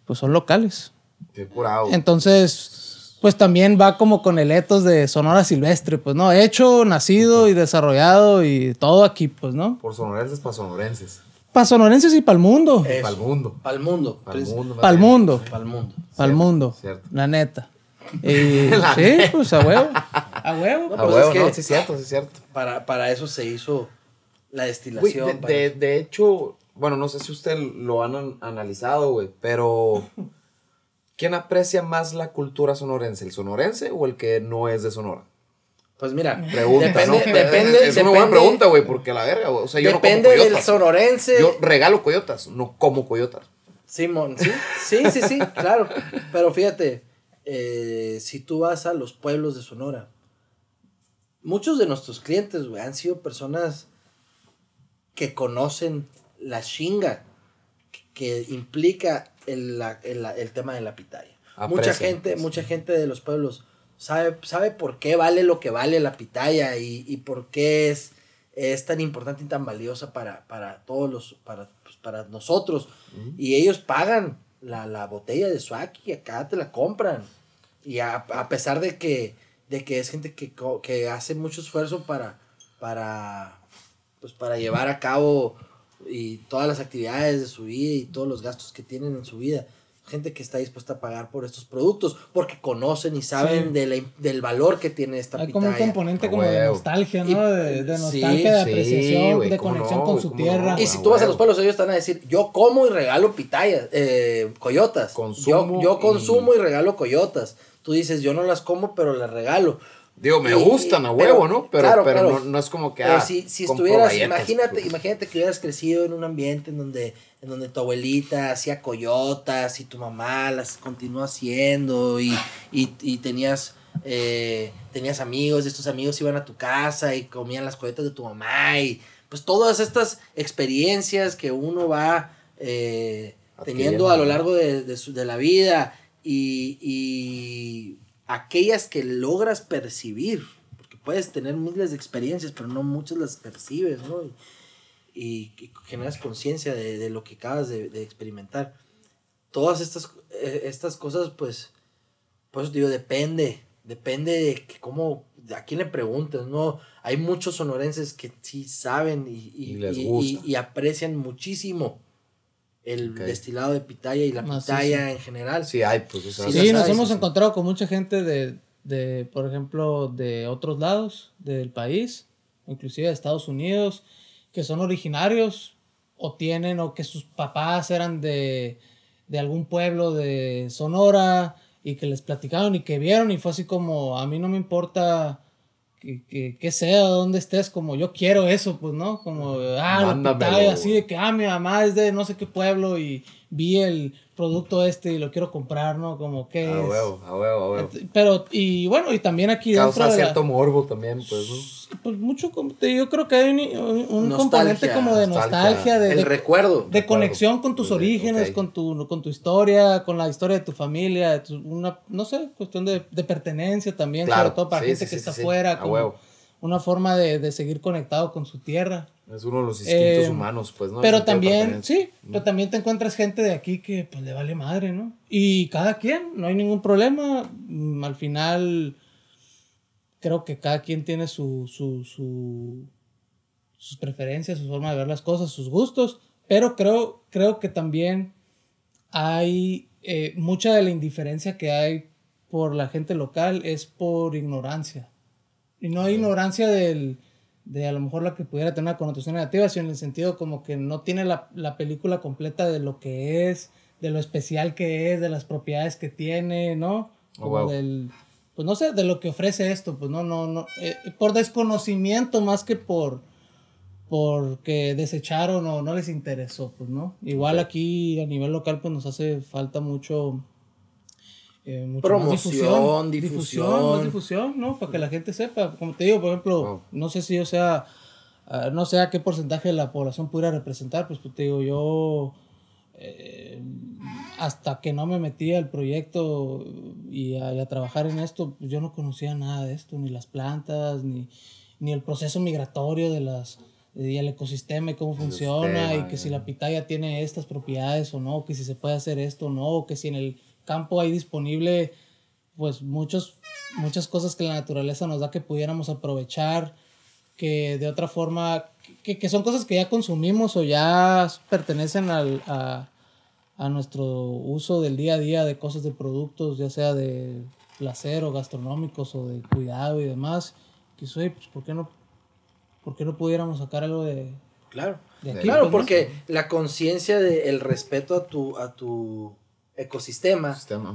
pues son locales. Qué curado. Entonces, pues también va como con el etos de Sonora Silvestre, pues, ¿no? Hecho, nacido y desarrollado y todo aquí, pues, ¿no? Por sonorenses para sonorenses. Para sonorenses y para el mundo. Para el mundo. Para el mundo. Para el mundo. Para el mundo. Para el mundo. La neta. <laughs> Y, sí, pues a huevo. A huevo. No, A pues huevo, es que- no, sí es cierto, sí es cierto. Para, para eso se hizo la Güey, destilación. de, para- de- de hecho, bueno, no sé si usted lo han an- analizado, güey, pero <laughs> ¿quién aprecia más la cultura sonorense? ¿El sonorense o el que no es de Sonora? Pues mira, Pregunta, depende, ¿no? depende, es una buena pregunta, güey, porque la verga, güey. O sea, yo depende no como del coyotas. sonorense. Yo regalo coyotas, no como coyotas. Simón, sí, sí, sí, sí, claro. Pero fíjate, eh, si tú vas a los pueblos de Sonora, muchos de nuestros clientes, güey, han sido personas que conocen la chinga que, que implica el, la- el- el tema de la pitaya. mucha gente, pues. mucha gente de los pueblos sabe, sabe por qué vale lo que vale la pitaya y, y por qué es, es tan importante y tan valiosa para, para todos los, para, pues, para nosotros. Y ellos pagan la, la botella de y acá te la compran. Y a, a pesar de que, de que es gente que, que hace mucho esfuerzo para, para, pues para llevar a cabo y todas las actividades de su vida y todos los gastos que tienen en su vida. Gente que está dispuesta a pagar por estos productos porque conocen y saben Sí. de la im- del valor que tiene esta Hay como un pitaya. componente como de nostalgia, Y- ¿no? De, de sí, nostalgia, de sí, apreciación, de conexión no, con su tierra. no. Y si tú vas a los pueblos, ellos te van a decir, yo como y regalo pitayas, eh, coyotas. Consumo yo, yo y- consumo y... regalo coyotas. Tú dices, yo no las como, pero las regalo. Digo, me Y- gustan a pero- huevo, ¿no? Pero, claro, pero claro. No, no es como que. Pero ah, si, si estuvieras, galletas, imagínate, pues. imagínate que hubieras crecido en un ambiente en donde, en donde tu abuelita hacía coyotas y tu mamá las continuó haciendo y, y, y tenías, eh, tenías amigos y estos amigos iban a tu casa y comían las coyotas de tu mamá y pues todas estas experiencias que uno va eh, teniendo a lo largo de, de su- de la vida y, y aquellas que logras percibir, porque puedes tener miles de experiencias, pero no muchas las percibes, ¿no? Y, y que generas conciencia de, de lo que acabas de, de experimentar. Todas estas, eh, estas cosas, pues, por eso te digo, depende, depende de que cómo, de a quién le preguntas, ¿no? Hay muchos sonorenses que sí saben y, y, Y les gusta. y- y aprecian muchísimo el Ok. destilado de pitaya y la pitaya en general. Sí, hay, pues. O sea, Sí, Sí, nos hemos sí, sí. encontrado con mucha gente de, de, por ejemplo, de otros lados del país, inclusive de Estados Unidos, que son originarios o tienen, o que sus papás eran de, de algún pueblo de Sonora y que les platicaron y que vieron y fue así como, a mí no me importa que, que, que sea donde estés, como yo quiero eso, pues, ¿no? Como, ah, la así de que, ah, mi mamá es de no sé qué pueblo y vi el producto este y lo quiero comprar, ¿no? Como que A es... huevo, a huevo, a huevo. Pero, y bueno, y también aquí dentro Causa de la- cierto morbo también, pues, ¿no? pues mucho, yo creo que hay un, componente como de nostalgia. nostalgia, de, el de- recuerdo. de conexión con tus orígenes, con, tu, con tu historia, con la historia de tu familia, de tu- una, no sé, cuestión de, de pertenencia también, Claro, sobre todo para sí, gente sí, que sí, está sí, afuera, a como huevo. una forma de, de seguir conectado con su tierra. Es uno de los instintos Eh, humanos, pues, ¿no? Pero también, sí, pero también te encuentras gente de aquí que pues le vale madre, ¿no? Y cada quien, no hay ningún problema. Mm, Al final, creo que cada quien tiene su, su, su- sus preferencias, su forma de ver las cosas, sus gustos, pero creo, creo que también hay eh, mucha de la indiferencia que hay por la gente local es por ignorancia. Y no ignorancia del, de a lo mejor la que pudiera tener una connotación negativa, sino en el sentido como que no tiene la, la película completa de lo que es, de lo especial que es, de las propiedades que tiene, ¿no? Oh, Como wow. del, pues no sé, de lo que ofrece esto, pues no, no, no, eh, por desconocimiento más que por porque desecharon o no les interesó, pues, ¿no? Igual aquí a nivel local, pues nos hace falta mucho, eh, mucho más Promoción, difusión, difusión. más difusión, ¿no? Para que la gente sepa. Como te digo, por ejemplo, no sé si yo sea, ah, no sé a qué porcentaje de la población pudiera representar, pues, pues te digo, yo eh, hasta que no me metí al proyecto y a, y a trabajar en esto, pues, yo no conocía nada de esto, ni las plantas, ni, ni el proceso migratorio de las y el ecosistema y cómo funciona y que si la pitaya tiene estas propiedades o no, que si se puede hacer esto o no, que si en el campo hay disponible pues muchos, muchas cosas que la naturaleza nos da que pudiéramos aprovechar, que de otra forma, que, que son cosas que ya consumimos o ya pertenecen al, a, a nuestro uso del día a día de cosas de productos, ya sea de placer o gastronómicos o de cuidado y demás, que soy, pues, ¿por qué no, por qué no pudiéramos sacar algo de, Claro. Claro, pues, porque la conciencia del respeto a tu, a tu ecosistema, Sistema,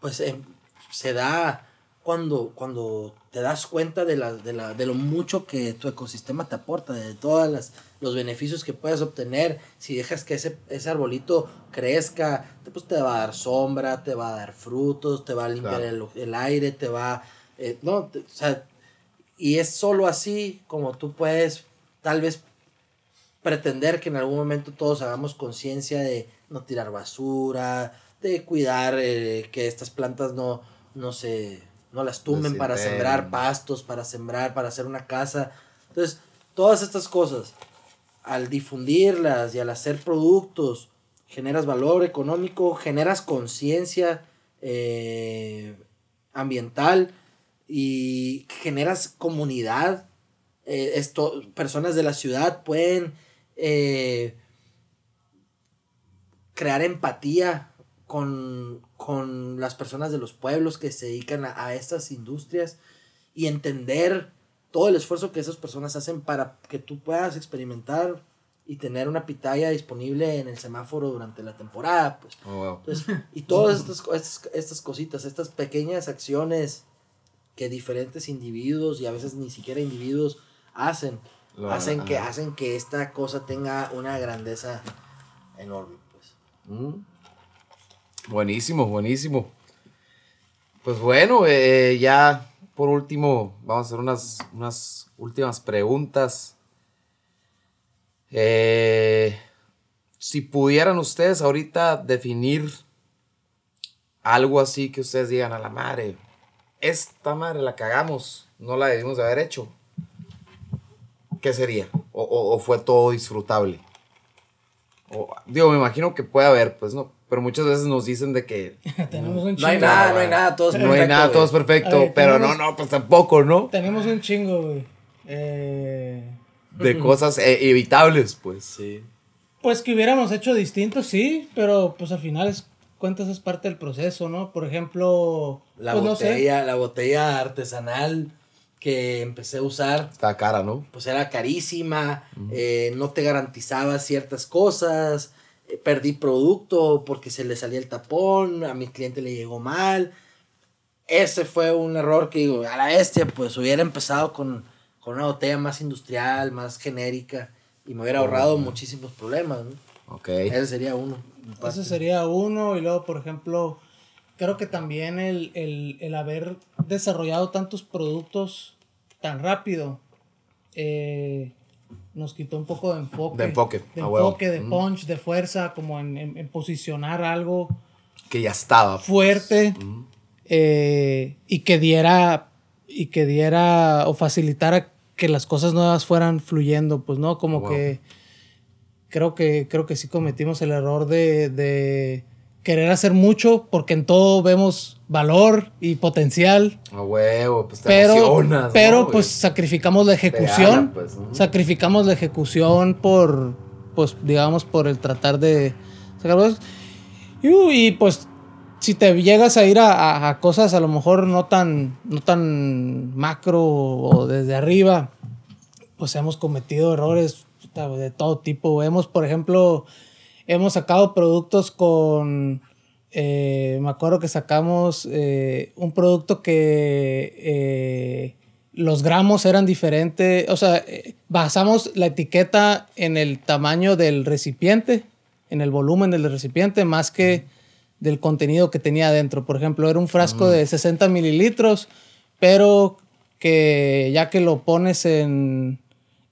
pues em, se da cuando, cuando te das cuenta de, la, de, la, de lo mucho que tu ecosistema te aporta, de todos los beneficios que puedes obtener. Si dejas que ese, ese arbolito crezca, te- pues te va a dar sombra, te va a dar frutos, te va a limpiar Claro. el, el aire, te va... eh, no, te- o sea, y es solo así como tú puedes tal vez pretender que en algún momento todos hagamos conciencia de no tirar basura, de cuidar eh, que estas plantas no, no se no las tumben para sembrar pastos, para sembrar, para hacer una casa. Entonces, todas estas cosas, al difundirlas y al hacer productos generas valor económico, generas conciencia eh, ambiental y generas comunidad. Eh, esto, personas de la ciudad pueden eh, crear empatía con, con las personas de los pueblos que se dedican a, a estas industrias y entender todo el esfuerzo que esas personas hacen para que tú puedas experimentar y tener una pitaya disponible en el semáforo durante la temporada, pues. Oh, wow. Entonces, <laughs> y todas estas, estas, estas cositas, estas pequeñas acciones que diferentes individuos y a veces ni siquiera individuos hacen, Lo- hacen que, ajá. hacen que esta cosa tenga una grandeza enorme, pues. Mm. Buenísimo, buenísimo. Pues bueno, eh, ya por último, vamos a hacer unas, unas últimas preguntas. Eh, si pudieran ustedes ahorita definir algo así que ustedes digan a la madre, esta madre la cagamos, no la debimos de haber hecho, ¿qué sería? ¿O, fue todo disfrutable? Digo, me imagino que puede haber, pues no, pero muchas veces nos dicen de que <laughs> Tenemos un No hay chingo. nada, no hay nada, todo es no hay perfecto, nada, todo es perfecto, pero tenemos- no, no, pues tampoco, ¿no? Tenemos un chingo, güey. Eh, De cosas eh, evitables, pues. Sí. Pues que hubiéramos hecho distinto, sí, pero pues al final es, cuentas es parte del proceso, ¿no? Por ejemplo, La pues no sé. botella, la botella artesanal que empecé a usar, Está cara, ¿no? pues era carísima, eh, no te garantizaba ciertas cosas, perdí producto porque se le salía el tapón, a mi cliente le llegó mal. Ese fue un error que digo, a la bestia, pues hubiera empezado con, con una botella más industrial, más genérica, y me hubiera ahorrado muchísimos problemas, ¿no? Ok. Ese sería uno. Ese sería uno. Y luego, por ejemplo, creo que también el, el, el haber desarrollado tantos productos tan rápido eh, nos quitó un poco de enfoque. De enfoque, De de Mm. punch, de fuerza, como en, en- en posicionar algo Que ya estaba. fuerte Mm. eh, y que diera y que diera o facilitara que las cosas nuevas fueran fluyendo, pues no, como Wow. que creo que creo que sí cometimos el error de, de querer hacer mucho porque en todo vemos valor y potencial, A huevo, pues te pero pero ¿no, pues sacrificamos la ejecución, pues, sacrificamos la ejecución por pues digamos por el tratar de sacar cosas. y, y, pues si te llegas a ir a, a- a cosas a lo mejor no tan, no tan macro o desde arriba, pues hemos cometido errores de todo tipo. Hemos, por ejemplo, hemos sacado productos con... eh, me acuerdo que sacamos eh, un producto que eh, los gramos eran diferentes. O sea, basamos la etiqueta en el tamaño del recipiente, en el volumen del recipiente, más que del contenido que tenía adentro. Por ejemplo, era un frasco de 60 mililitros, pero que ya que lo pones en,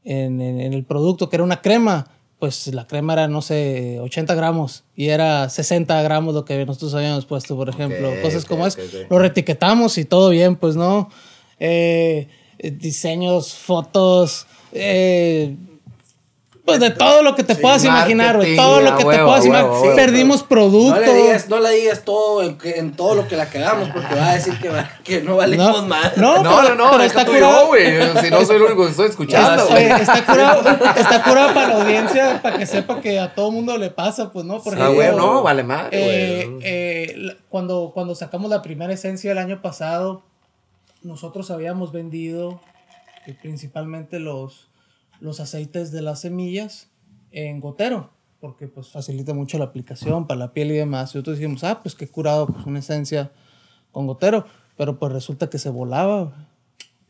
en- en el producto, que era una crema, pues la crema era, no sé, 80 gramos y era 60 gramos lo que nosotros habíamos puesto, por ejemplo. Cosas como ok, es. Lo retiquetamos y todo bien, pues, ¿no? Eh, diseños, fotos, eh, pues de todo lo que te puedas imaginar, güey. Todo lo que te huevo, puedas a huevo, imaginar. huevo. Perdimos producto. No le digas, no le digas todo en, que- en todo lo que la cagamos, porque va a decir que, que no valemos más. No, No, pero- no, no, pero está curado. güey. Si no soy el único que estoy escuchando, Está, güey. oye, está curado, está curado para la audiencia, para que sepa que a todo mundo le pasa, pues, ¿no? Por Ah, güey, no, vale madre, eh, eh, cuando, cuando sacamos la primera esencia el año pasado, nosotros habíamos vendido eh, principalmente los, los aceites de las semillas en gotero, porque pues facilita mucho la aplicación para la piel y demás. Y nosotros dijimos, ah, pues qué curado, pues una esencia con gotero. Pero pues resulta que se volaba.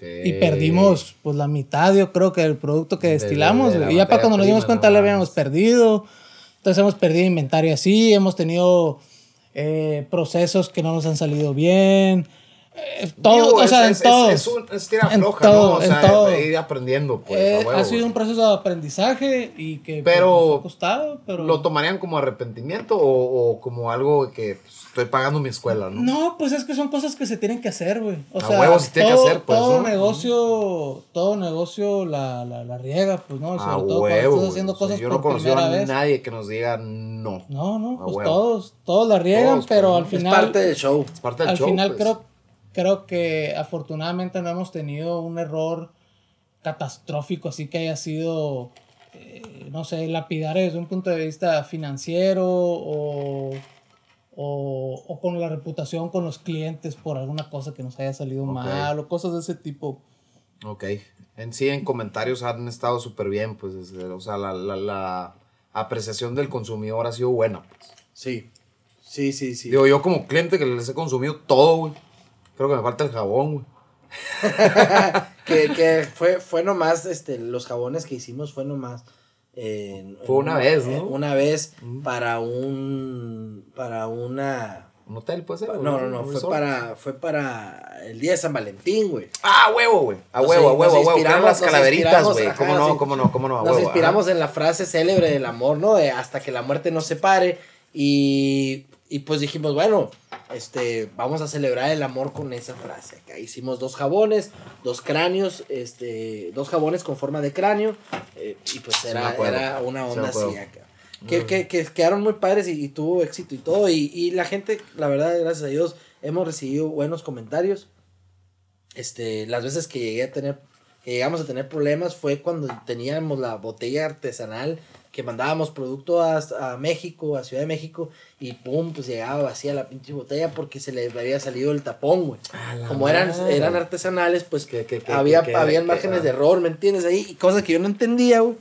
güey. Y perdimos pues la mitad, yo creo que del producto que De- destilamos. de la güey. y ya para cuando nos dimos cuenta no le habíamos perdido. Entonces hemos perdido inventario así, hemos tenido eh, procesos que no nos han salido bien. Todo, Digo, o es- sea, en es, todos. Es, es, un, es tira En floja, todo, ¿no? O en sea, todo. ir aprendiendo, pues. Eh, huevo, ha sido un proceso de aprendizaje y que pues, Pero- nos ha costado, pero... ¿Lo tomarían como arrepentimiento o, o como algo que pues, estoy pagando mi escuela, no? No, pues es que son cosas que se tienen que hacer, güey. O A sea, huevo se tiene que todo, hacer, pues, todo ¿no? negocio, todo negocio la, la, la riega, pues, ¿no? Y A sobre todo huevo. cuando estás güey. haciendo O sea, cosas yo no por conocido primera a vez. nadie que nos diga no. No, no, A pues huevo. todos, todos la riegan, Todos, pero pues, al Es final, parte del show. Es parte del al show. final pues. creo, creo que afortunadamente no hemos tenido un error catastrófico, así que haya sido, eh, no sé, lapidar desde un punto de vista financiero o, o, o con la reputación con los clientes por alguna cosa que nos haya salido mal o cosas de ese tipo. Ok. En sí, en comentarios han estado súper bien, pues. es- o sea, la, la, la apreciación del consumidor ha sido buena, pues. Sí. Sí, sí, sí. Digo, yo como cliente que les he consumido todo, güey. Creo que me falta el jabón, güey. <laughs> que, que fue, fue nomás, este, los jabones que hicimos fue nomás. eh, Fue una vez, ¿no? eh, Una vez para un, para una, Un hotel, puede ser. no, no, no, fue resort. para, fue para el día de San Valentín, güey. Ah, huevo, güey. A Nos- huevo, a nos huevo, a huevo. Eran las nos calaveritas, güey. ajá, ¿Cómo no, cómo no, cómo no? A Nos huevo, inspiramos en la frase célebre del amor, ¿no? De hasta que la muerte nos separe. Y, y pues dijimos, bueno, este, vamos a celebrar el amor con esa frase. Acá hicimos dos jabones, dos cráneos, este, dos jabones con forma de cráneo. eh, y pues era, era una Sí onda así acá. Que, que, que quedaron muy padres y, y tuvo éxito y todo. Y, y la gente, la verdad, gracias a Dios, hemos recibido buenos comentarios. Este, las veces que llegué a tener, que llegamos a tener problemas fue cuando teníamos la botella artesanal que mandábamos producto a, a México, a Ciudad de México, y pum, pues llegaba vacía la pinche botella porque se le había salido el tapón, güey. Como eran, madre. eran artesanales, pues Que- que- que- había, que- habían márgenes ah. de error, ¿me entiendes? Ahí, y cosas que yo no entendía, güey.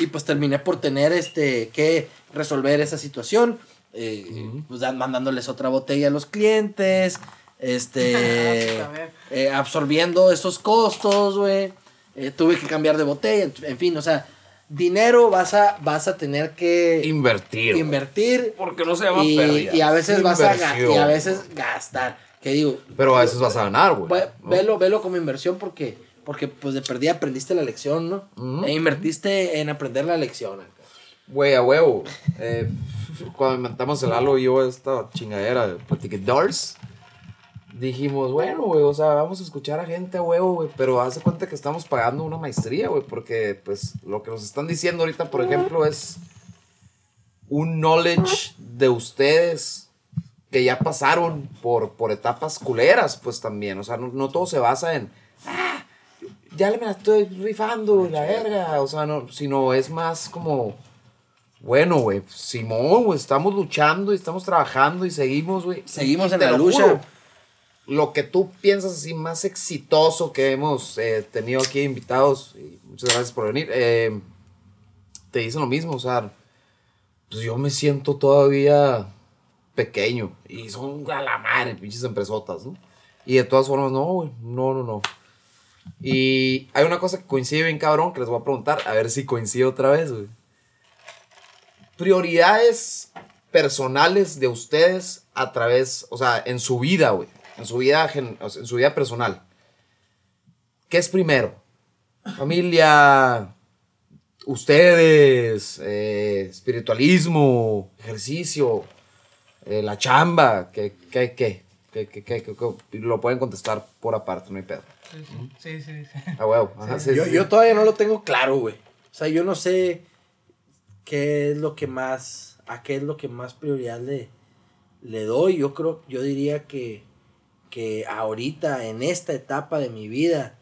Y pues terminé por tener este que resolver esa situación. eh, pues mandándoles otra botella a los clientes. Este. <laughs> eh, absorbiendo esos costos, güey. eh, tuve que cambiar de botella. En fin, o sea, dinero vas a, vas a tener que Invertir. invertir. Porque no se llama Y, pérdida. y a veces Es vas a inversión. y a veces gastar. Que digo, Pero a veces vas a ganar, güey. Ve- ¿no? Velo, velo como inversión porque, porque pues de perdida aprendiste la lección, ¿no? Ujú. E invertiste en aprender la lección. Güey, a huevo. Eh, cuando inventamos el halo y yo esta chingadera de Platicadores, dijimos, bueno, güey, o sea, vamos a escuchar a gente a huevo, güey, pero haz de cuenta que estamos pagando una maestría, güey, porque, pues, lo que nos están diciendo ahorita, por ejemplo, es un knowledge de ustedes que ya pasaron por, por etapas culeras, pues, también, o sea, no, no todo se basa en, "Ah, ya me la estoy rifando, la verga, o sea, no, sino es más como... Bueno, güey, Simón, güey, estamos luchando y estamos trabajando y seguimos, güey. Seguimos Y en la lucha. juro, lo que tú piensas así más exitoso que hemos eh, tenido aquí invitados, y muchas gracias por venir, eh, te dicen lo mismo, o sea, pues yo me siento todavía pequeño y son a la madre, pinches empresotas, ¿no? Y de todas formas, no, güey, no, no, no. Y hay una cosa que coincide bien cabrón que les voy a preguntar, a ver si coincide otra vez, güey. Prioridades personales de ustedes a través, o sea, en su vida, güey, en su vida, gen- o sea, en su vida personal. ¿Qué es primero? Familia, ustedes, eh, espiritualismo, ejercicio, eh, la chamba, ¿qué, qué, qué? ¿Qué, qué, qué, qué- qué? Lo pueden contestar por aparte, no hay pedo. Sí, sí, sí. A huevo. Ajá, sí, yo, sí, yo sí. todavía no lo tengo claro, güey. O sea, yo no sé qué es lo que más, a qué es lo que más prioridad le, le doy. Yo creo, yo diría que, que ahorita, en esta etapa de mi vida,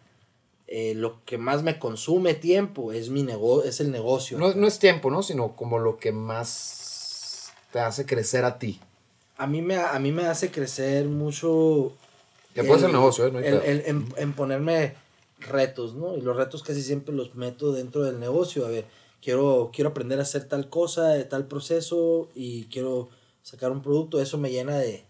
eh, lo que más me consume tiempo es mi nego es el negocio. No, no es tiempo, ¿no? Sino como lo que más te hace crecer a ti. a mí me, a mí me hace crecer mucho. Que puede ser negocio, ¿eh? No hay el- en, en ponerme retos, ¿no? Y los retos casi siempre los meto dentro del negocio. A ver, quiero, quiero aprender a hacer tal cosa, de tal proceso y quiero sacar un producto. Eso me llena de,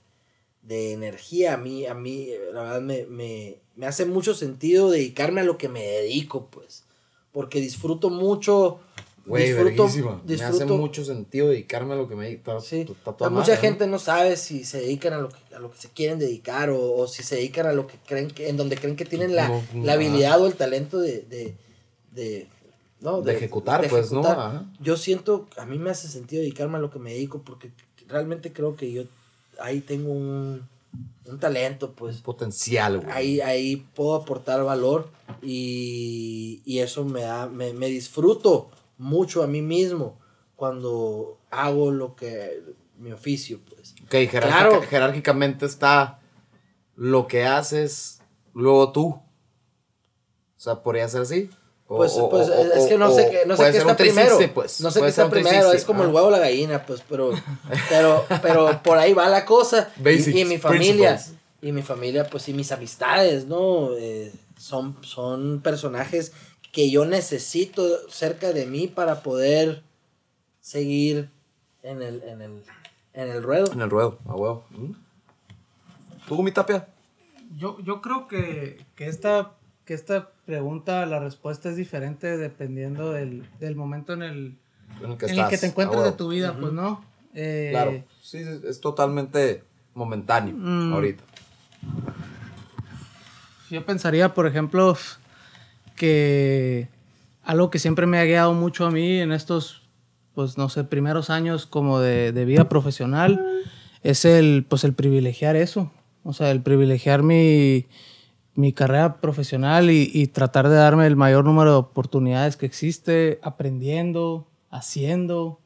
de energía. A mí, a mí, la verdad, me, me, me hace mucho sentido dedicarme a lo que me dedico, pues. Porque disfruto mucho Güey, disfruto. Me hace mucho sentido dedicarme a lo que me dedico. Sí, mucha gente no sabe si se dedican a lo que, a lo que se quieren dedicar o, o si se dedican a lo que creen que, en donde creen que tienen la, No, la habilidad o el talento de, de, de, ¿no? De ejecutar, pues, ¿no? Ajá. Yo siento, a mí me hace sentido dedicarme a lo que me dedico porque realmente creo que yo ahí tengo un, un talento, pues. Potencial, güey. Ahí, ahí puedo aportar valor y, y eso me da, me, me disfruto mucho a mí mismo cuando hago lo que, mi oficio, pues. Ok, jerárquica- Claro. jerárquicamente está lo que haces, luego tú. O sea, podría ser así. Pues, o- pues o- es que no o- sé qué, no sé qué está un 360, primero. pues. No sé qué está primero, 360, es como el huevo o la gallina, pues, pero, <laughs> pero, pero por ahí va la cosa. Y- Basics, y, mi familia, principles. y mi familia, pues, y mis amistades, ¿no? Eh, son, son personajes que yo necesito cerca de mí para poder seguir en el, en el, en el ruedo. En el ruedo, a huevo. ¿Mm? ¿Tú, mi tapia? Yo, yo creo que, que, esta, que esta pregunta, la respuesta es diferente dependiendo del, del momento en el, En el que, en el estás, que te encuentres de tu vida, pues, ¿no? Eh, Claro. Sí, es, es totalmente momentáneo Mm. ahorita. Yo pensaría, por ejemplo, que algo que siempre me ha guiado mucho a mí en estos, pues no sé, primeros años como de, de vida profesional es el, pues el privilegiar eso. O sea, el privilegiar mi, mi carrera profesional y, y tratar de darme el mayor número de oportunidades que existe, aprendiendo, haciendo,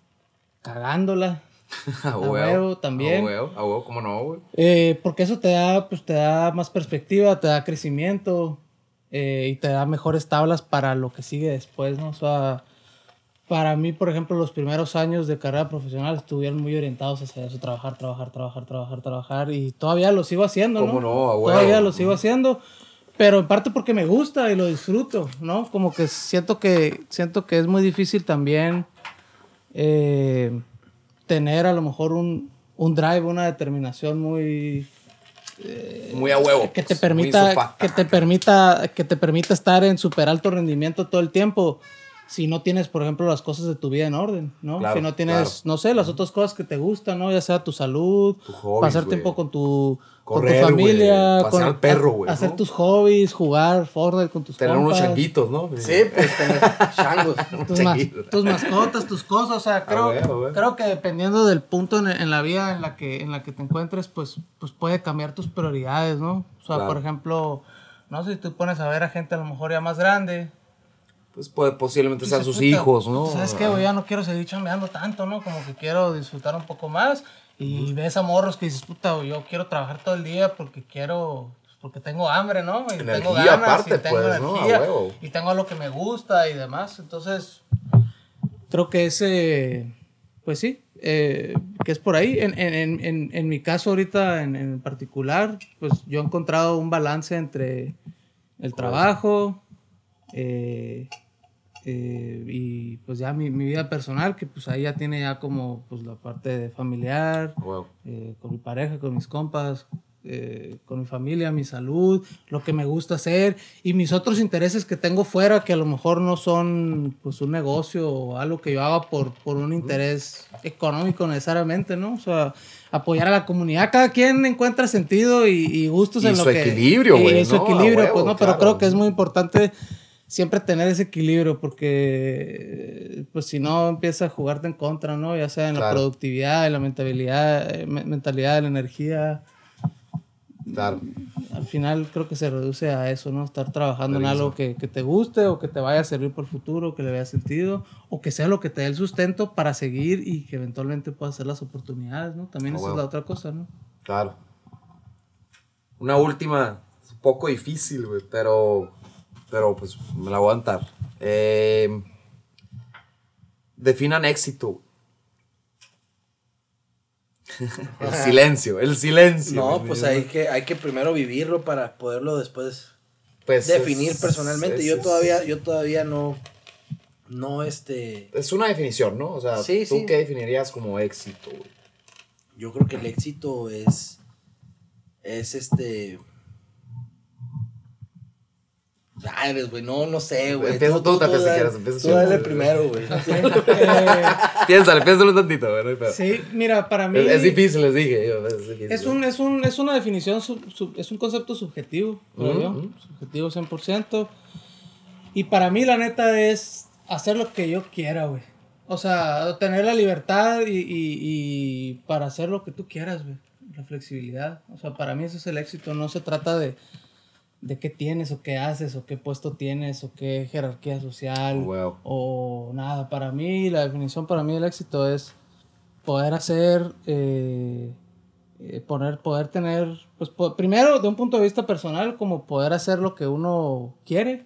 cagándola. <laughs> A huevo también. A huevo, a huevo, ¿cómo no, güey? Eh, porque eso te da, pues, te da más perspectiva, te da crecimiento eh, y te da mejores tablas para lo que sigue después, ¿no? O sea, para mí, por ejemplo, los primeros años de carrera profesional estuvieron muy orientados hacia eso, trabajar, trabajar, trabajar, trabajar, trabajar y todavía lo sigo haciendo, ¿no? ¿Cómo no? A huevo. Todavía lo sigo haciendo, pero en parte porque me gusta y lo disfruto, ¿no? Como que siento que, siento que es muy difícil también eh, tener a lo mejor un, un drive, una determinación muy Muy a huevo. que te pues, permita que te permita que te permita estar en super alto rendimiento todo el tiempo si no tienes por ejemplo las cosas de tu vida en orden no Claro, si no tienes claro. no sé las otras cosas que te gustan no ya sea tu salud Tu hobbies, pasar tiempo con tu Correr, con tu familia pasear con al perro, güey, hacer ¿no? tus hobbies jugar Fortnite con tus Tener unos changuitos, ¿no? Sí, pues tener <laughs> changos. tus, changuitos. tus mascotas, tus cosas, o sea, creo, a creo que dependiendo del punto en, en la vida en la que en la que te encuentres, pues, pues puede cambiar tus prioridades, ¿no? O sea, Claro. por ejemplo, no sé si tú pones a ver a gente a lo mejor ya más grande. Pues puede, posiblemente sean sus "Puta, hijos, ¿no? ¿Sabes qué, güey? Ya no quiero seguir chambeando tanto, ¿no? Como que quiero disfrutar un poco más. Y ves a morros que dices, puta, yo quiero trabajar todo el día porque quiero, porque tengo hambre, ¿no? Y tengo Energía ganas, aparte, y tengo pues, ¿no? Energía, huevo. y tengo algo que me gusta y demás. Entonces, creo que ese, pues sí, eh, que es por ahí. En, en, en, en, en mi caso ahorita en, en particular, pues yo he encontrado un balance entre el trabajo eh, eh, y pues ya mi, mi vida personal, que pues ahí ya tiene ya como pues la parte de familiar, Huevo. eh, con mi pareja, con mis compas, eh, con mi familia, mi salud, lo que me gusta hacer y mis otros intereses que tengo fuera que a lo mejor no son pues un negocio o algo que yo haga por, por un interés económico necesariamente, ¿no? O sea, apoyar a la comunidad, cada quien encuentra sentido y, y gustos Y en su lo que... equilibrio, y güey, su ¿no? A equilibrio, huevo, pues no, pero claro. creo que es muy importante siempre tener ese equilibrio porque pues si no empieza a jugarte en contra, ¿no? Ya sea en la Claro. productividad, en la mentalidad, eh, me- mentalidad, en la energía. Claro. Al final creo que se reduce a eso, ¿no? Estar trabajando en algo que, que te guste o que te vaya a servir por el futuro, que le vea sentido o que sea lo que te dé el sustento para seguir y que eventualmente puedas hacer las oportunidades, ¿no? También A esa es huevo. la otra cosa, ¿no? Claro. Una última, es un poco difícil, güey, pero, pero pues me la voy a aguantar. Eh, definan éxito. el silencio, el silencio. No, pues hay que, hay que primero vivirlo para poderlo después Pues definir es- personalmente. es- yo es- todavía, yo todavía no, no este, Es una definición, ¿no? O sea, Sí, ¿tú sí. qué definirías como éxito, güey? yo creo que el éxito es, es este, Madres, güey, no, no sé, güey. Empieza tú, Tapia, si dale- quieres, empieza tú tú. dale primero, güey. Eh, <laughs> <laughs> Piénsale, piénsale un tantito, güey. no sí, mira, para mí. Es, es difícil, les dije. yo, Es, difícil. Es, un, es, un, es una definición, sub- sub- es un concepto subjetivo, creo Ujú, yo. ujú. Subjetivo 100%. Y para mí, la neta, es hacer lo que yo quiera, güey. O sea, tener la libertad y, y, y para hacer lo que tú quieras, güey. La flexibilidad. O sea, para mí eso es el éxito. No se trata de, de qué tienes o qué haces o qué puesto tienes o qué jerarquía social Wow. o nada. Para mí, la definición para mí del éxito es poder hacer, eh, eh, poner, poder tener, pues po- primero de un punto de vista personal, como poder hacer lo que uno quiere.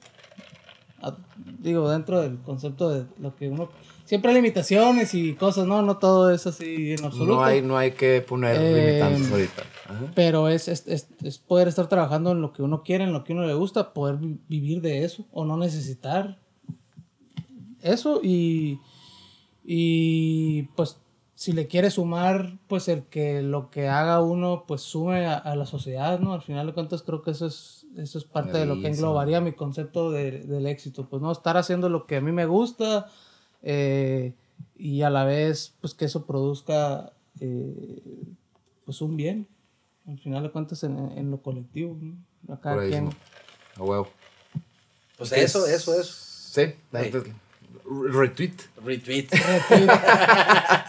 A- digo, dentro del concepto de lo que uno... Siempre hay limitaciones y cosas, ¿no? No todo es así en absoluto. No hay, no hay que poner Eh, limitantes ahorita. Ajá. Pero es, es, es, es poder estar trabajando en lo que uno quiere, en lo que uno le gusta, poder vi- vivir de eso o no necesitar eso y, y pues si le quiere sumar, pues el que lo que haga uno pues sume a, a la sociedad, ¿no? Al final de cuentas creo que eso es, eso es parte de lo que englobaría mi concepto de- del éxito, pues no estar haciendo lo que a mí me gusta eh, y a la vez pues que eso produzca eh, pues un bien, al final de cuentas en, en lo colectivo, ¿no? A cada Por ahí, quien. A huevo. Pues eso, eso, eso. Sí, pues, retweet. Retweet. <laughs>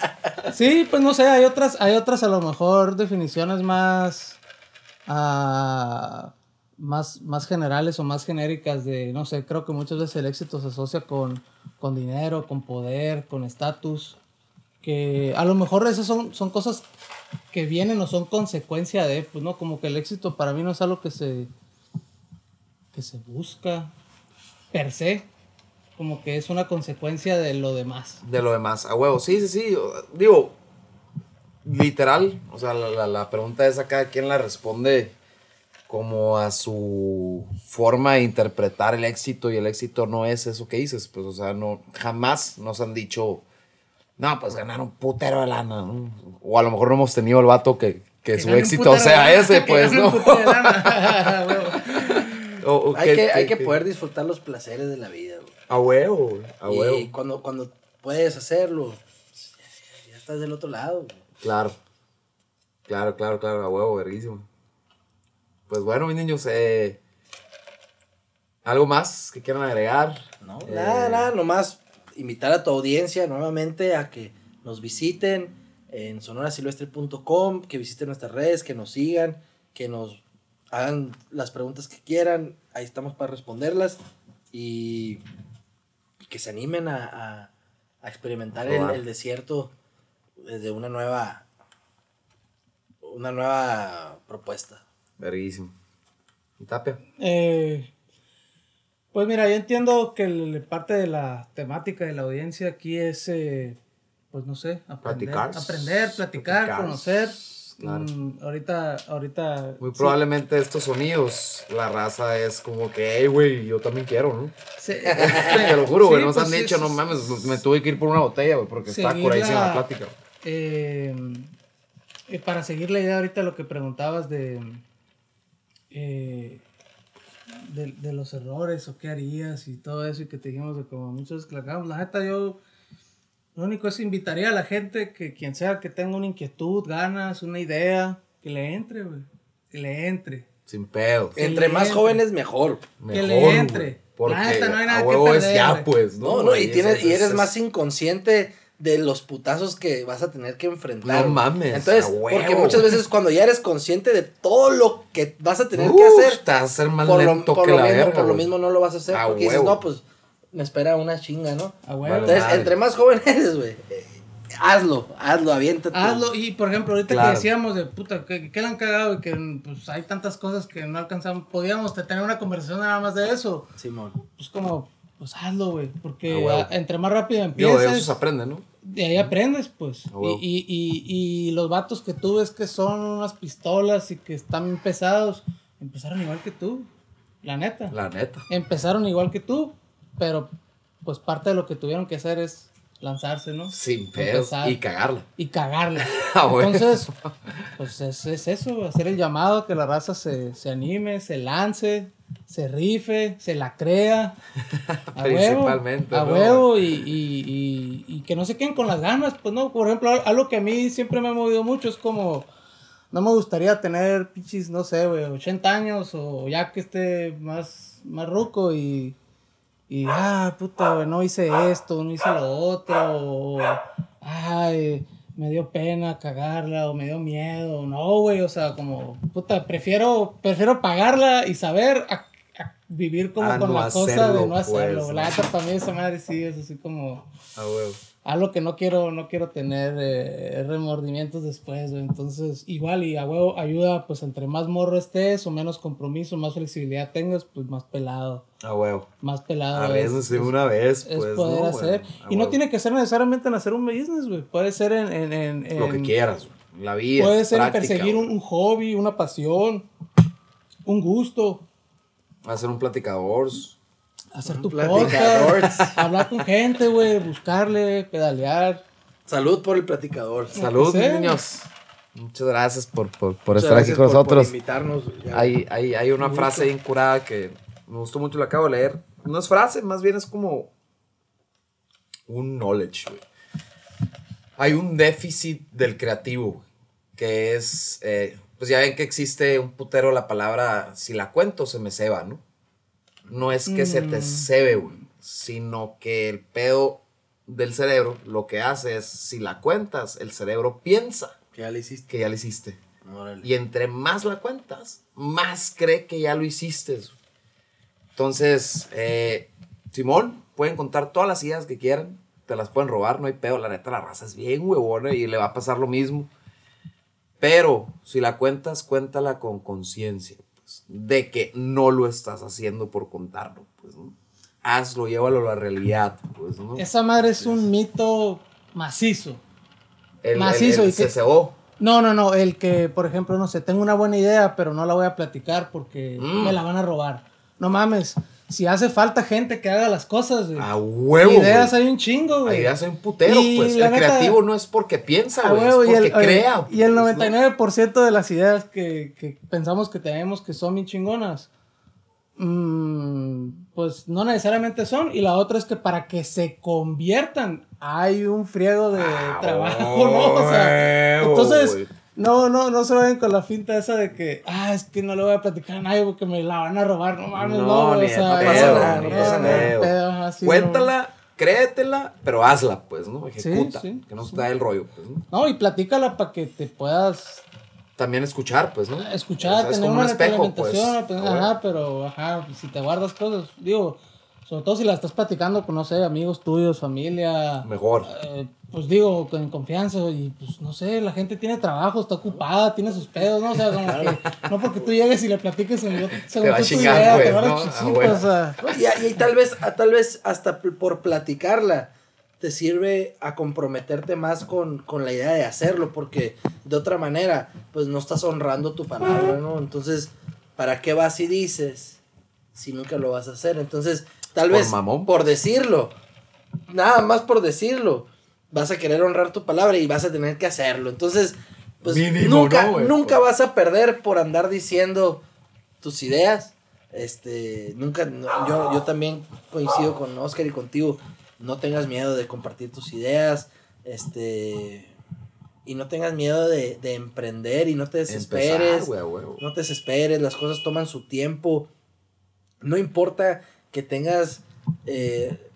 Sí, pues no sé, hay otras, hay otras a lo mejor definiciones más, ah, más, más generales o más genéricas de, no sé, creo que muchas veces el éxito se asocia con, con dinero, con poder, con estatus, que a lo mejor esas son, son cosas que vienen o son consecuencia de, pues no, como que el éxito para mí no es algo que se, que se busca per se, como que es una consecuencia de lo demás. De lo demás, a huevo. Sí, sí, sí. Digo, literal, o sea, la, la, la pregunta es a cada quien la responde como a su forma de interpretar el éxito y el éxito no es eso que dices, pues, o sea, no, jamás nos han dicho, no, pues ganar un putero de lana, ¿no? O a lo mejor no hemos tenido el vato que, que su éxito sea ese, pues, ¿no? <laughs> O- o Hay que, hay que- poder disfrutar los placeres de la vida, güey. A huevo, a huevo. Y cuando, cuando puedes hacerlo, ya, ya estás del otro lado, güey. Claro. Claro, claro, claro, a huevo, verguísimo. Pues bueno, mis niños, eh, ¿algo más que quieran agregar? No, Eh, nada, nada, nomás invitar a tu audiencia nuevamente a que nos visiten en sonorasilvestre.com, que visiten nuestras redes, que nos sigan, que nos hagan las preguntas que quieran, ahí estamos para responderlas y, que se animen a, a- a experimentar el, el desierto desde una nueva una nueva propuesta. Verguísimo. ¿Y Tapia? Eh, pues mira, yo entiendo que el- parte de la temática de la audiencia aquí es, eh, pues no sé, aprender, Platicar. aprender, platicar, Platicar. conocer. Claro. Mm, ahorita, ahorita. Muy sí, probablemente estos sonidos, la raza es como que, hey, güey, yo también quiero, ¿no? sí, <laughs> Te lo juro, güey, sí, nos pues han dicho, no mames, me tuve que ir por una botella, güey, porque está curadísima la la- plática. Eh, eh, para seguir la idea ahorita lo que preguntabas de, eh, de, de los errores o qué harías y todo eso y que te dijimos de como muchas veces que la cagamos. La neta yo lo único es invitaría a la gente que quien sea que tenga una inquietud, ganas, una idea, que le entre, güey. Que le entre. Sin pedos. Que Entre más entre. jóvenes, mejor. que le entre. Porque La neta, no hay nada a que huevo es perder, ya, güey. pues, ¿no? No, no, y, tienes, Es- y eres es- más inconsciente de los putazos que vas a tener que enfrentar. No mames, Entonces, porque muchas veces cuando ya eres consciente de todo lo que vas a tener Uf, que hacer, Te vas a hacer más por, lo, por que lo la mismo, verga, por lo mismo no lo vas a hacer. A porque dices, no, pues me espera una chinga, ¿no? A huevo. Entonces, madre. entre más joven <laughs> eres, güey, hazlo, hazlo, aviéntate. Hazlo, y por ejemplo, ahorita Claro. que decíamos de puta, que, que le han cagado y que pues hay tantas cosas que no alcanzamos, podíamos tener una conversación nada más de eso. Simón. Pues como, pues hazlo, güey, porque entre más rápido Digo, de eso empieces, se aprende, ¿no? De ahí aprendes, pues. Y, y, y, y los vatos que tú ves que son unas pistolas y que están bien pesados, empezaron igual que tú, la neta. La neta. Empezaron igual que tú, pero pues parte de lo que tuvieron que hacer es lanzarse, ¿no? Sin pedos. Empezar. Y cagarla. y cagarla. <laughs> Ah, bueno. Entonces, pues es, es eso, hacer el llamado, que la raza se, se anime, se lance, se rife, se la crea. <laughs> A Principalmente, huevo. A ¿no? huevo y, y- y- y que no se queden con las ganas, pues no. Por ejemplo, algo que a mí siempre me ha movido mucho es como. No me gustaría tener pichis, no sé, güey, 80 años o ya que esté más, más ruco y. Y, ah, puta, güey, no hice esto, no hice lo otro. O, ay, me dio pena cagarla o me dio miedo. No, güey, o sea, como, puta, prefiero, prefiero pagarla y saber a, a vivir como A con no la cosa de no hacerlo. pues, La neta, para mí esa madre sí es así como Ah, huevo. Algo que no quiero, no quiero tener eh, remordimientos después, güey. Entonces, igual y a huevo ayuda, pues entre más morro estés o menos compromiso, más flexibilidad tengas, pues más pelado, Ah, huevo. más pelado. es- Arriesguense es- una vez, es pues. poder ¿no, hacer. y no tiene que ser necesariamente en hacer un business, güey. Puede ser en... en, en- Lo que quieras, güey. La vida. Puede ser en perseguir un, un hobby, una pasión, un gusto. Hacer un platicador. Hacer tu platicador. podcast, hablar con gente, güey, buscarle, pedalear. Salud por el platicador. Salud, niños. Muchas gracias por, por, por Muchas estar aquí con por- por nosotros. invitarnos. Ya. Hay, hay, hay una Un frase incurada que me gustó mucho, la acabo de leer. No es frase, más bien es como un knowledge, güey. Hay un déficit del creativo, güey, que es, eh, pues ya ven que existe un putero la palabra, si la cuento se me ceba, ¿no? No es que se te Mm. cebe, güey, sino que el pedo del cerebro lo que hace es, si la cuentas, el cerebro piensa Que ya le hiciste. que ya la hiciste. Órale. Y entre más la cuentas, más cree que ya lo hiciste. Entonces, eh, Simón, pueden contar todas las ideas que quieran. Te las pueden robar, no hay pedo. La neta, la raza es bien huevona y le va a pasar lo mismo. Pero si la cuentas, cuéntala con conciencia. De que no lo estás haciendo por contarlo. Pues, ¿no? Hazlo, llévalo a la realidad. Pues, ¿no? Esa madre es un mito macizo. El, el- macizo, el y que- CCO. No, no, no, el que, por ejemplo, no sé, tengo una buena idea, pero no la voy a platicar porque Mm. me la van a robar. No mames, si hace falta gente que haga las cosas, güey. A huevo. Ideas güey. hay un chingo, güey. Ahí hace un putero, Y pues. El neta- creativo no es porque piensa, A güey. huevo, es y porque el, oye, crea. y el pues, ¿no? 99% de las ideas que, que pensamos que tenemos que son bien chingonas, mm, pues no necesariamente son. Y la otra es que para que se conviertan hay un friego de Ah, trabajo, <laughs> ¿no? O sea, huevo, entonces, güey. No, no, no se vayan con la finta esa de que, ah, es que no le voy a platicar a nadie porque me la van a robar. No mames, no, No, ni o sea, no pasa nada, no pasa nada, sí, Cuéntala, créetela, pero hazla, pues, ¿no? Ejecuta. sí, que no se te da el rollo, pues, ¿no? No, y platícala para que te puedas También escuchar, pues, ¿no? escuchar, O sea, es tener como una un espejo, pues. retroalimentación, pues, Ah, ajá, pero ajá, si te guardas cosas, digo, sobre todo si la estás platicando con, no sé, amigos tuyos, familia, Mejor. eh, pues digo, con confianza, y pues no sé, la gente tiene trabajo, está ocupada, tiene sus pedos, ¿no? O sea, como que, no porque tú llegues y le platiques según, según va a tú tu chingar, idea, pues, te van a ¿no? ch- Ah, bueno. o sea, Y, y tal vez, a- tal vez hasta por platicarla te sirve a comprometerte más con, con la idea de hacerlo, porque de otra manera, pues no estás honrando tu palabra, ¿no? Entonces, ¿para qué vas y dices si nunca lo vas a hacer? Entonces, tal Por vez mamón. por decirlo, nada más por decirlo, vas a querer honrar tu palabra y vas a tener que hacerlo. Entonces, pues Mínimo, nunca, ¿no, güey? nunca vas a perder por andar diciendo tus ideas. Este, nunca, no, yo, yo también coincido con Oscar y contigo. No tengas miedo de compartir tus ideas. Este, y no tengas miedo de, de emprender y no te desesperes. Empezar. No te desesperes, las cosas toman su tiempo. No importa que tengas eh,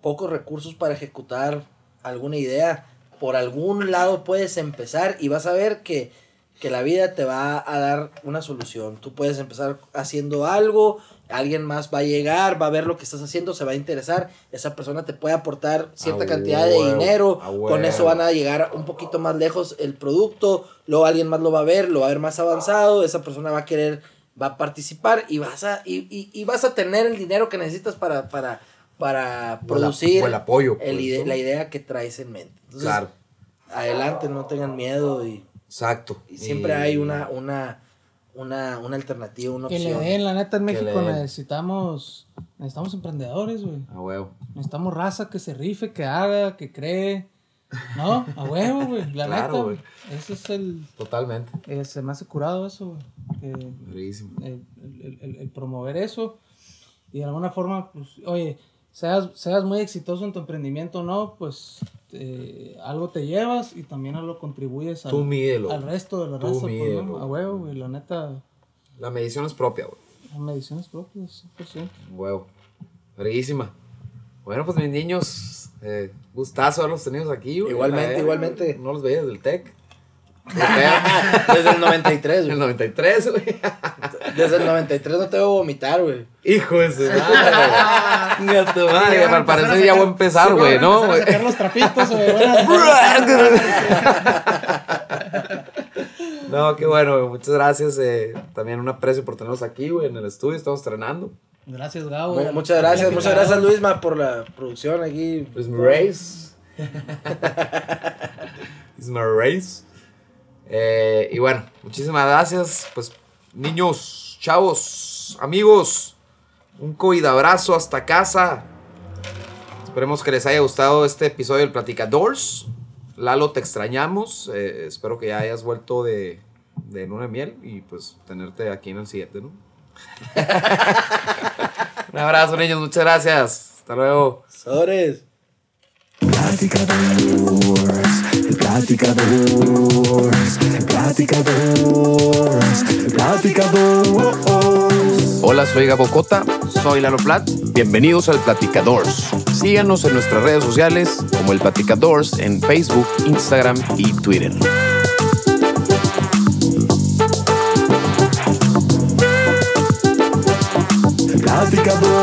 pocos recursos para ejecutar alguna idea, por algún lado puedes empezar y vas a ver que, que la vida te va a dar una solución. Tú puedes empezar haciendo algo, alguien más va a llegar, va a ver lo que estás haciendo, se va a interesar, esa persona te puede aportar cierta A cantidad de dinero, a con eso van a llegar un poquito más lejos el producto, luego alguien más lo va a ver, lo va a ver más avanzado, esa persona va a querer, va a participar y vas a, y, y- y vas a tener el dinero que necesitas para, para, para O producir o el apoyo, el pues, la idea que traes en mente. Entonces, Claro, adelante, no tengan miedo y, exacto. y siempre hay una, una, una, una alternativa, una que le opción. den, la neta, en México necesitamos, necesitamos emprendedores, güey. A huevo. Necesitamos raza que se rife, que haga, que cree. ¿No? A huevo, güey. La Claro, neta. güey. Ese es el. Totalmente. eh, se me hace curado eso, güey. El, el- el- el promover eso. Y de alguna forma, pues, oye, seas, seas muy exitoso en tu emprendimiento o no, pues eh, algo te llevas y también algo contribuyes al, Tú mídelo. al resto de la Tú raza, pues, mídelo. ¿no? A huevo, güey, la neta, La medición es propia, güey. las mediciones propias, 100%. Huevo. Verguísima. Bueno, pues mis niños, eh, gustazo haberlos tenido aquí, güey. Igualmente, igualmente. No los veía desde el TEC. <laughs> Desde el 93, En el güey. 93, güey. Desde el 93 no te voy a vomitar, güey. Hijo de su <laughs> madre. güey. Gato madre, al parecer ya voy a empezar, güey, ¿no? A güey? sacar los trapitos, güey. <laughs> bueno, No, qué bueno, güey. Muchas gracias. eh, también un aprecio por tenerlos aquí, güey, en el estudio. Estamos estrenando. Gracias, Gabo. Mu- Muchas gracias, muchas gracias Luisma por la producción aquí. It's my race. It's my race. Eh, y bueno, muchísimas gracias. Pues, niños, chavos, amigos, un COVID abrazo hasta casa. Esperemos que les haya gustado este episodio del Platicadores. Lalo, te extrañamos. eh, espero que ya hayas vuelto de, de luna de miel y pues tenerte aquí en el siguiente, ¿no? <laughs> un abrazo, niños. Muchas gracias. Hasta luego. Sobres. Platicadores, el platicadores, el platicadores, el platicadores. Hola, soy Gabo Cota. Soy Lalo Plat. Bienvenidos al Platicadores. Síganos en nuestras redes sociales como el Platicadores en Facebook, Instagram y Twitter. El platicador.